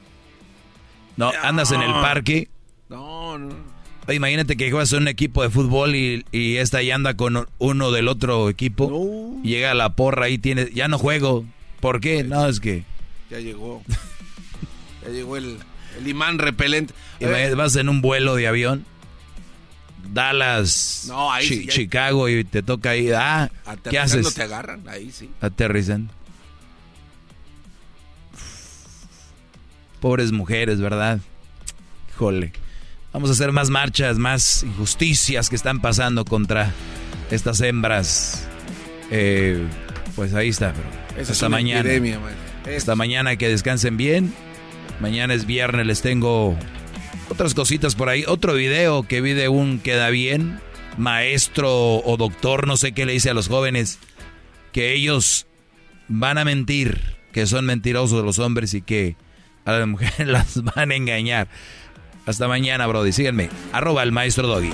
S6: No, andas en el parque. No, no imagínate que juegas en un equipo de fútbol y, y esta ahí anda con uno del otro equipo. Llega la porra y tiene, ya no juego. ¿Por qué? No, es que...
S7: Ya llegó. ya llegó el, imán repelente.
S6: vas en un vuelo de avión. Dallas, Chicago y te toca ahí. Ah, ¿qué haces?
S7: te agarran, ahí sí.
S6: Aterrizan. Pobres mujeres, ¿verdad? Híjole. Vamos a hacer más marchas, más injusticias que están pasando contra estas hembras. Eh, pues ahí está, bro. Esta mañana. Esta mañana que descansen bien. Mañana es viernes, les tengo otras cositas por ahí. Otro video que vi de un queda bien. maestro o doctor, no sé qué le dice a los jóvenes, que ellos van a mentir, que son mentirosos los hombres y que a las mujeres las van a engañar. Hasta mañana, Brody. Síganme. Arroba el maestro Doggy.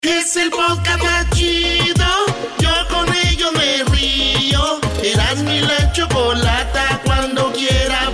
S3: Es el podcast chido. Yo con ello me río. Eras mi la chocolata. Cuando quiera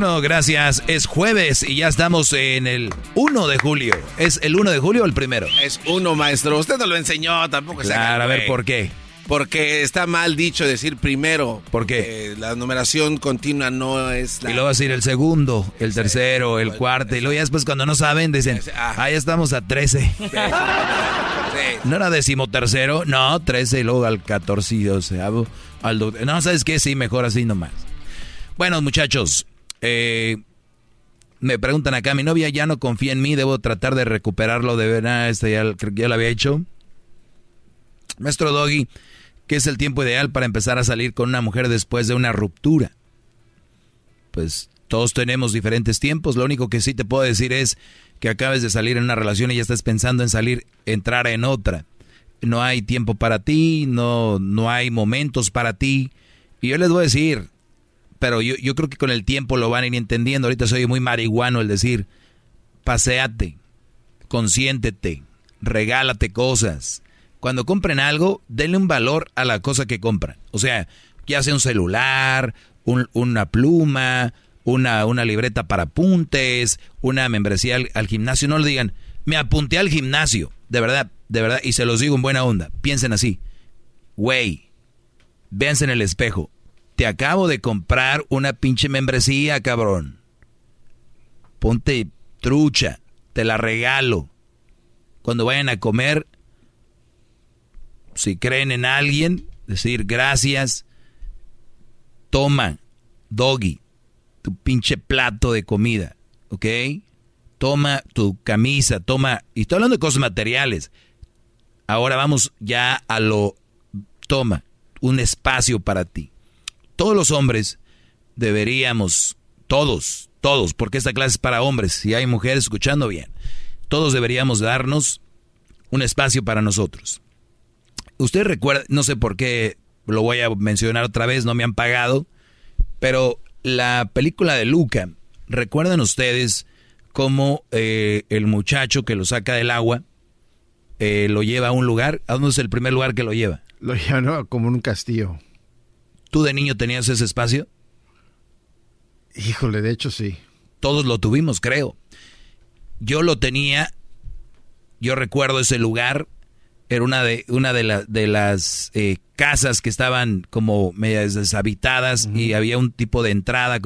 S6: Bueno, gracias. Es jueves y ya estamos en el 1 de julio. ¿Es el 1 de julio o el primero?
S7: Es uno, maestro. Usted no lo enseñó, tampoco se haga
S6: Claro, a ver. ¿por qué?
S7: Porque está mal dicho decir primero.
S6: ¿Por qué?
S7: Eh, la numeración continua no es la...
S6: Y luego decir el segundo, el tercero, el cuarto. Y luego ya después cuando no saben dicen, ah, ya estamos a 13. ¿No era decimotercero? No, 13 y luego al 14 y 12. Al do- no, ¿sabes qué? Sí, mejor así nomás. Bueno, muchachos, eh, me preguntan acá, mi novia ya no confía en mí, debo tratar de recuperarlo de verdad, este ya, ya lo había hecho. Maestro Doggy, ¿qué es el tiempo ideal para empezar a salir con una mujer después de una ruptura? Pues todos tenemos diferentes tiempos, lo único que sí te puedo decir es que acabes de salir en una relación y ya estás pensando en salir, entrar en otra. No hay tiempo para ti, no, no hay momentos para ti. Y yo les voy a decir, pero yo, yo creo que con el tiempo lo van a ir entendiendo. Ahorita soy muy marihuano el decir, paseate, consiéntete, regálate cosas. Cuando compren algo, denle un valor a la cosa que compran. O sea, ya sea un celular, un- una pluma, una, una libreta para apuntes, una membresía al, al gimnasio. No le digan, me apunté al gimnasio. De verdad, de verdad. Y se los digo en buena onda. Piensen así. Güey, véanse en el espejo. Te acabo de comprar una pinche membresía, cabrón. Ponte trucha. Te la regalo. Cuando vayan a comer, si creen en alguien, decir gracias. Toma, doggy, tu pinche plato de comida, ¿ok? Toma tu camisa, toma, y estoy hablando de cosas materiales. Ahora vamos ya a lo, toma, un espacio para ti. Todos los hombres deberíamos, todos, todos, porque esta clase es para hombres, si hay mujeres escuchando bien, todos deberíamos darnos un espacio para nosotros. Usted recuerda, no sé por qué lo voy a mencionar otra vez, no me han pagado, pero la película de Luca, ¿recuerdan ustedes cómo eh, el muchacho que lo saca del agua eh, lo lleva a un lugar? ¿A dónde es el primer lugar que lo lleva?
S18: Lo lleva ¿no? como un castillo.
S6: ¿Tú de niño tenías ese espacio?
S18: Híjole, de hecho sí.
S6: Todos lo tuvimos, creo. Yo lo tenía, yo recuerdo ese lugar, era una de, una de, la- de las eh, casas que estaban como medias deshabitadas y había un tipo de entrada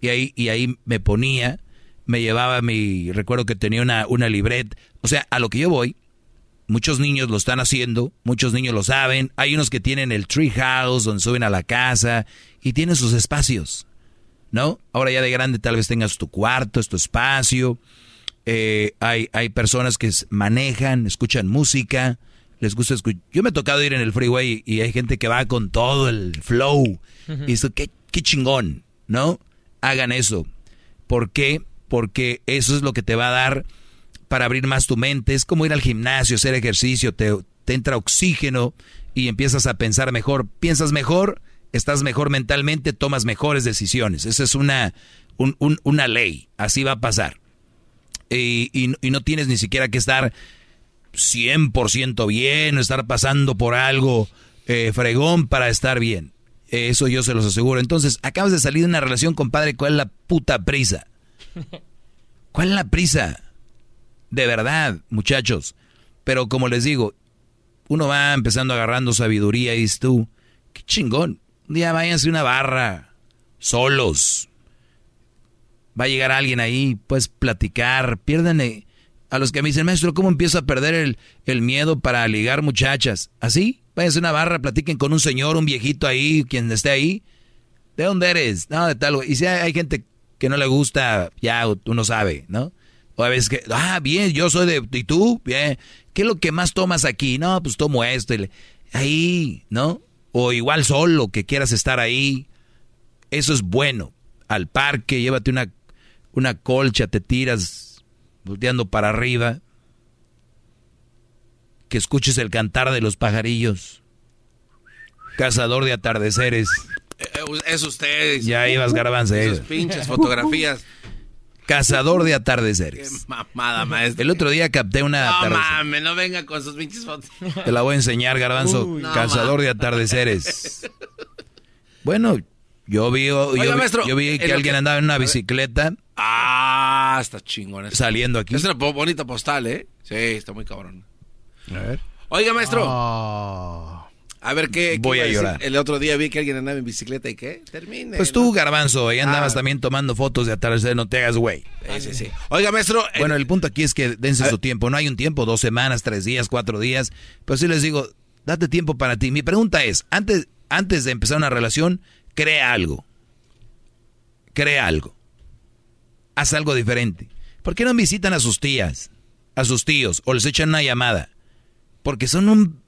S6: y ahí, y ahí me ponía, me llevaba mi, recuerdo que tenía una, una libreta, o sea, a lo que yo voy, muchos niños lo están haciendo, muchos niños lo saben, hay unos que tienen el tree house donde suben a la casa y tienen sus espacios. ¿no? Ahora ya de grande tal vez tengas tu cuarto, es tu espacio. Eh, hay, hay personas que manejan, escuchan música, les gusta escuchar. Yo me he tocado ir en el freeway y hay gente que va con todo el flow. Y esto, qué, qué chingón, ¿no? Hagan eso. ¿Por qué? Porque eso es lo que te va a dar para abrir más tu mente. Es como ir al gimnasio, hacer ejercicio, te, te entra oxígeno y empiezas a pensar mejor. Piensas mejor, estás mejor mentalmente, tomas mejores decisiones. Esa es una, un- un- una ley, así va a pasar. Y, y- y no tienes ni siquiera que estar 100% bien, o estar pasando por algo eh, fregón para estar bien. Eso yo se los aseguro. Entonces, acabas de salir de una relación, compadre, ¿cuál es la puta prisa? ¿Cuál es la prisa? De verdad, muchachos. Pero como les digo, uno va empezando agarrando sabiduría y dices tú, qué chingón. Un día váyanse una barra, solos. Va a llegar alguien ahí, puedes platicar, pierdan eh, a los que me dicen, maestro, ¿cómo empiezo a perder el, el miedo para ligar muchachas? ¿Así? Váyanse a una barra, platiquen con un señor, un viejito ahí, quien esté ahí. ¿De dónde eres? No, de tal. Y si hay, hay gente que no le gusta, ya uno sabe, ¿no? O a veces que, ah, bien, yo soy de, ¿y tú? Bien. ¿Qué es lo que más tomas aquí? No, pues tomo esto. y le- ahí, ¿no? o igual solo que quieras estar ahí, eso es bueno. Al parque, llévate una, una colcha, te tiras volteando para arriba, que escuches el cantar de los pajarillos, cazador de atardeceres.
S7: Eh, eh, Es usted.
S6: Ya ibas garbanzo.
S7: Sus pinches fotografías.
S6: Cazador de atardeceres.
S7: Qué mamada, maestro.
S6: El otro día capté una
S7: No
S6: atardecer.
S7: mames, no venga con sus pinches fotos.
S6: Te la voy a enseñar, garbanzo.
S7: Uy.
S6: Cazador de atardeceres. Bueno, yo vi, yo,
S7: Oiga,
S6: vi-
S7: maestro,
S6: yo vi
S7: en
S6: que alguien
S7: que-
S6: andaba en una bicicleta
S7: Ah, está chingón. eso.
S6: saliendo aquí.
S7: Es una bonita postal, ¿eh? Sí, está muy cabrón.
S6: A ver.
S7: Oiga, maestro.
S18: Ah.
S7: A ver, ¿qué,
S6: Voy a
S7: decir?
S6: llorar.
S7: El otro día vi que alguien andaba en bicicleta y ¿qué? Termine.
S6: Pues tú, garbanzo, ahí andabas
S7: Ah.
S6: también tomando fotos de atardecer, no te hagas güey.
S7: Sí, sí, sí. Oiga, maestro. eh,
S6: Bueno, el punto aquí es que dense su tiempo. No hay un tiempo, dos semanas, tres días, cuatro días. Pues sí les digo, date tiempo para ti. Mi pregunta es, antes, antes de empezar una relación, crea algo. Crea algo. Haz algo diferente. ¿Por qué no visitan a sus tías, a sus tíos, o les echan una llamada? Porque son un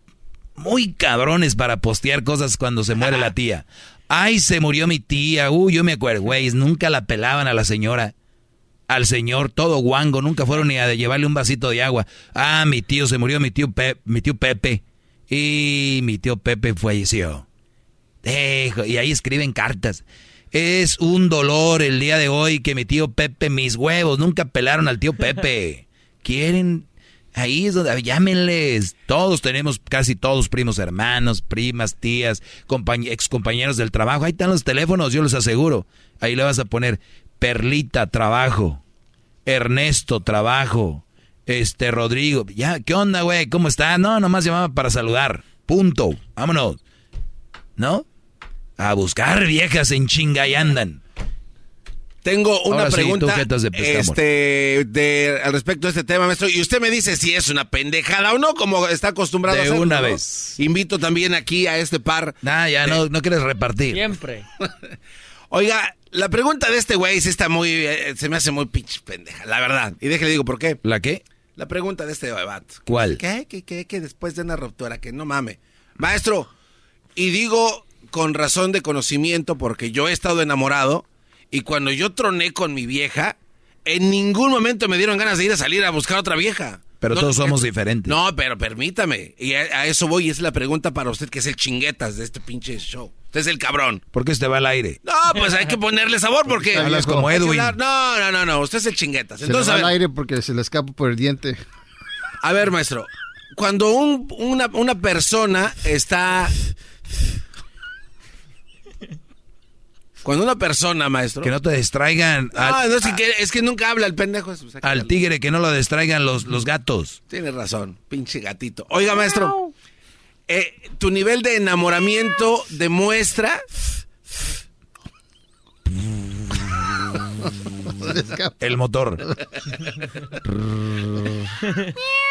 S6: muy cabrones para postear cosas cuando se muere la tía. Ay, se murió mi tía. Uy, yo me acuerdo, güey. Nunca la pelaban a la señora. Al señor, todo guango. Nunca fueron ni a llevarle un vasito de agua. Ah, mi tío se murió, mi tío, Pe- mi tío Pepe. Y mi tío Pepe falleció. Dejo, y ahí escriben cartas. Es un dolor el día de hoy que mi tío Pepe, mis huevos, nunca pelaron al tío Pepe. Quieren, ahí es donde, llámenles. Todos tenemos, casi todos primos hermanos, primas, tías, compañ- excompañeros del trabajo. Ahí están los teléfonos, yo les aseguro. Ahí le vas a poner Perlita, trabajo. Ernesto, trabajo. Este, Rodrigo. Ya, ¿qué onda, güey? ¿Cómo está? No, nomás llamaba para saludar. Punto. Vámonos. ¿No? A buscar viejas en chinga y andan.
S7: Tengo una
S6: Ahora sí,
S7: pregunta
S6: de
S7: este, de, al respecto de este tema, maestro. Y usted me dice si es una pendejada o no, como está acostumbrado
S6: De
S7: a hacerlo,
S6: una
S7: ¿no?
S6: vez.
S7: Invito también aquí a este par.
S6: Nah, ya no, no quieres repartir.
S43: Siempre.
S7: Oiga, la pregunta de este güey sí está muy, eh, se me hace muy pinche pendeja, la verdad. Y déjale digo por qué.
S6: ¿La qué?
S7: La pregunta de este vato.
S6: ¿Cuál?
S7: ¿Qué? ¿Qué? ¿Qué? Que después de una ruptura, que no mame. Maestro, y digo con razón de conocimiento porque yo he estado enamorado y cuando yo troné con mi vieja, en ningún momento me dieron ganas de ir a salir a buscar otra vieja.
S6: Pero
S7: No,
S6: todos somos
S7: eh,
S6: diferentes.
S7: No, pero permítame. Y a, a eso voy y es la pregunta para usted que es el chinguetas de este pinche show. Usted es el cabrón.
S6: ¿Por qué usted va al aire?
S7: No, pues hay que ponerle sabor porque...
S6: Hablas como Edwin.
S7: No, no, no, no. Usted es el chinguetas.
S18: Se
S7: Entonces,
S18: le
S7: a
S18: va al aire porque se le escapa por el diente.
S7: a ver, maestro. Cuando un- una, una persona está... Cuando una persona, maestro...
S6: Que no te distraigan
S7: No,
S6: al,
S7: no, es, que, es que nunca habla el pendejo.
S6: al tigre, que no lo distraigan los, los gatos.
S7: Tienes razón, pinche gatito. Oiga, maestro, eh, tu nivel de enamoramiento demuestra...
S6: El motor.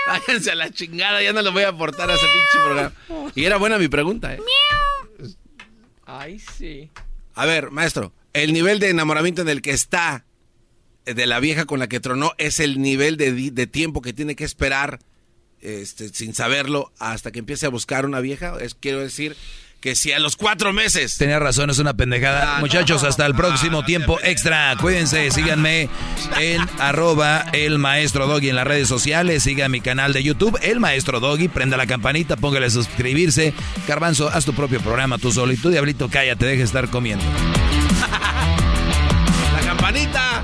S7: Váyanse a la chingada, ya no le voy a aportar a ese pinche programa. Y era buena mi pregunta, ¿eh?
S43: Ay, sí.
S7: A ver, maestro, el nivel de enamoramiento en el que está eh, de la vieja con la que tronó es el nivel de, de tiempo que tiene que esperar este, sin saberlo hasta que empiece a buscar una vieja. Es, quiero decir que si a los cuatro meses...
S6: Tenía razón, es una pendejada.
S7: Ah,
S6: Muchachos,
S7: no.
S6: hasta el próximo
S7: Ah,
S6: tiempo extra. Cuídense, síganme en arroba el maestro Doggy en las redes sociales. Sigan mi canal de YouTube, el maestro Doggy. Prenda la campanita, póngale a suscribirse. Garbanzo, haz tu propio programa tú solo. Y tú, diablito, cállate, deja de estar comiendo.
S7: La campanita.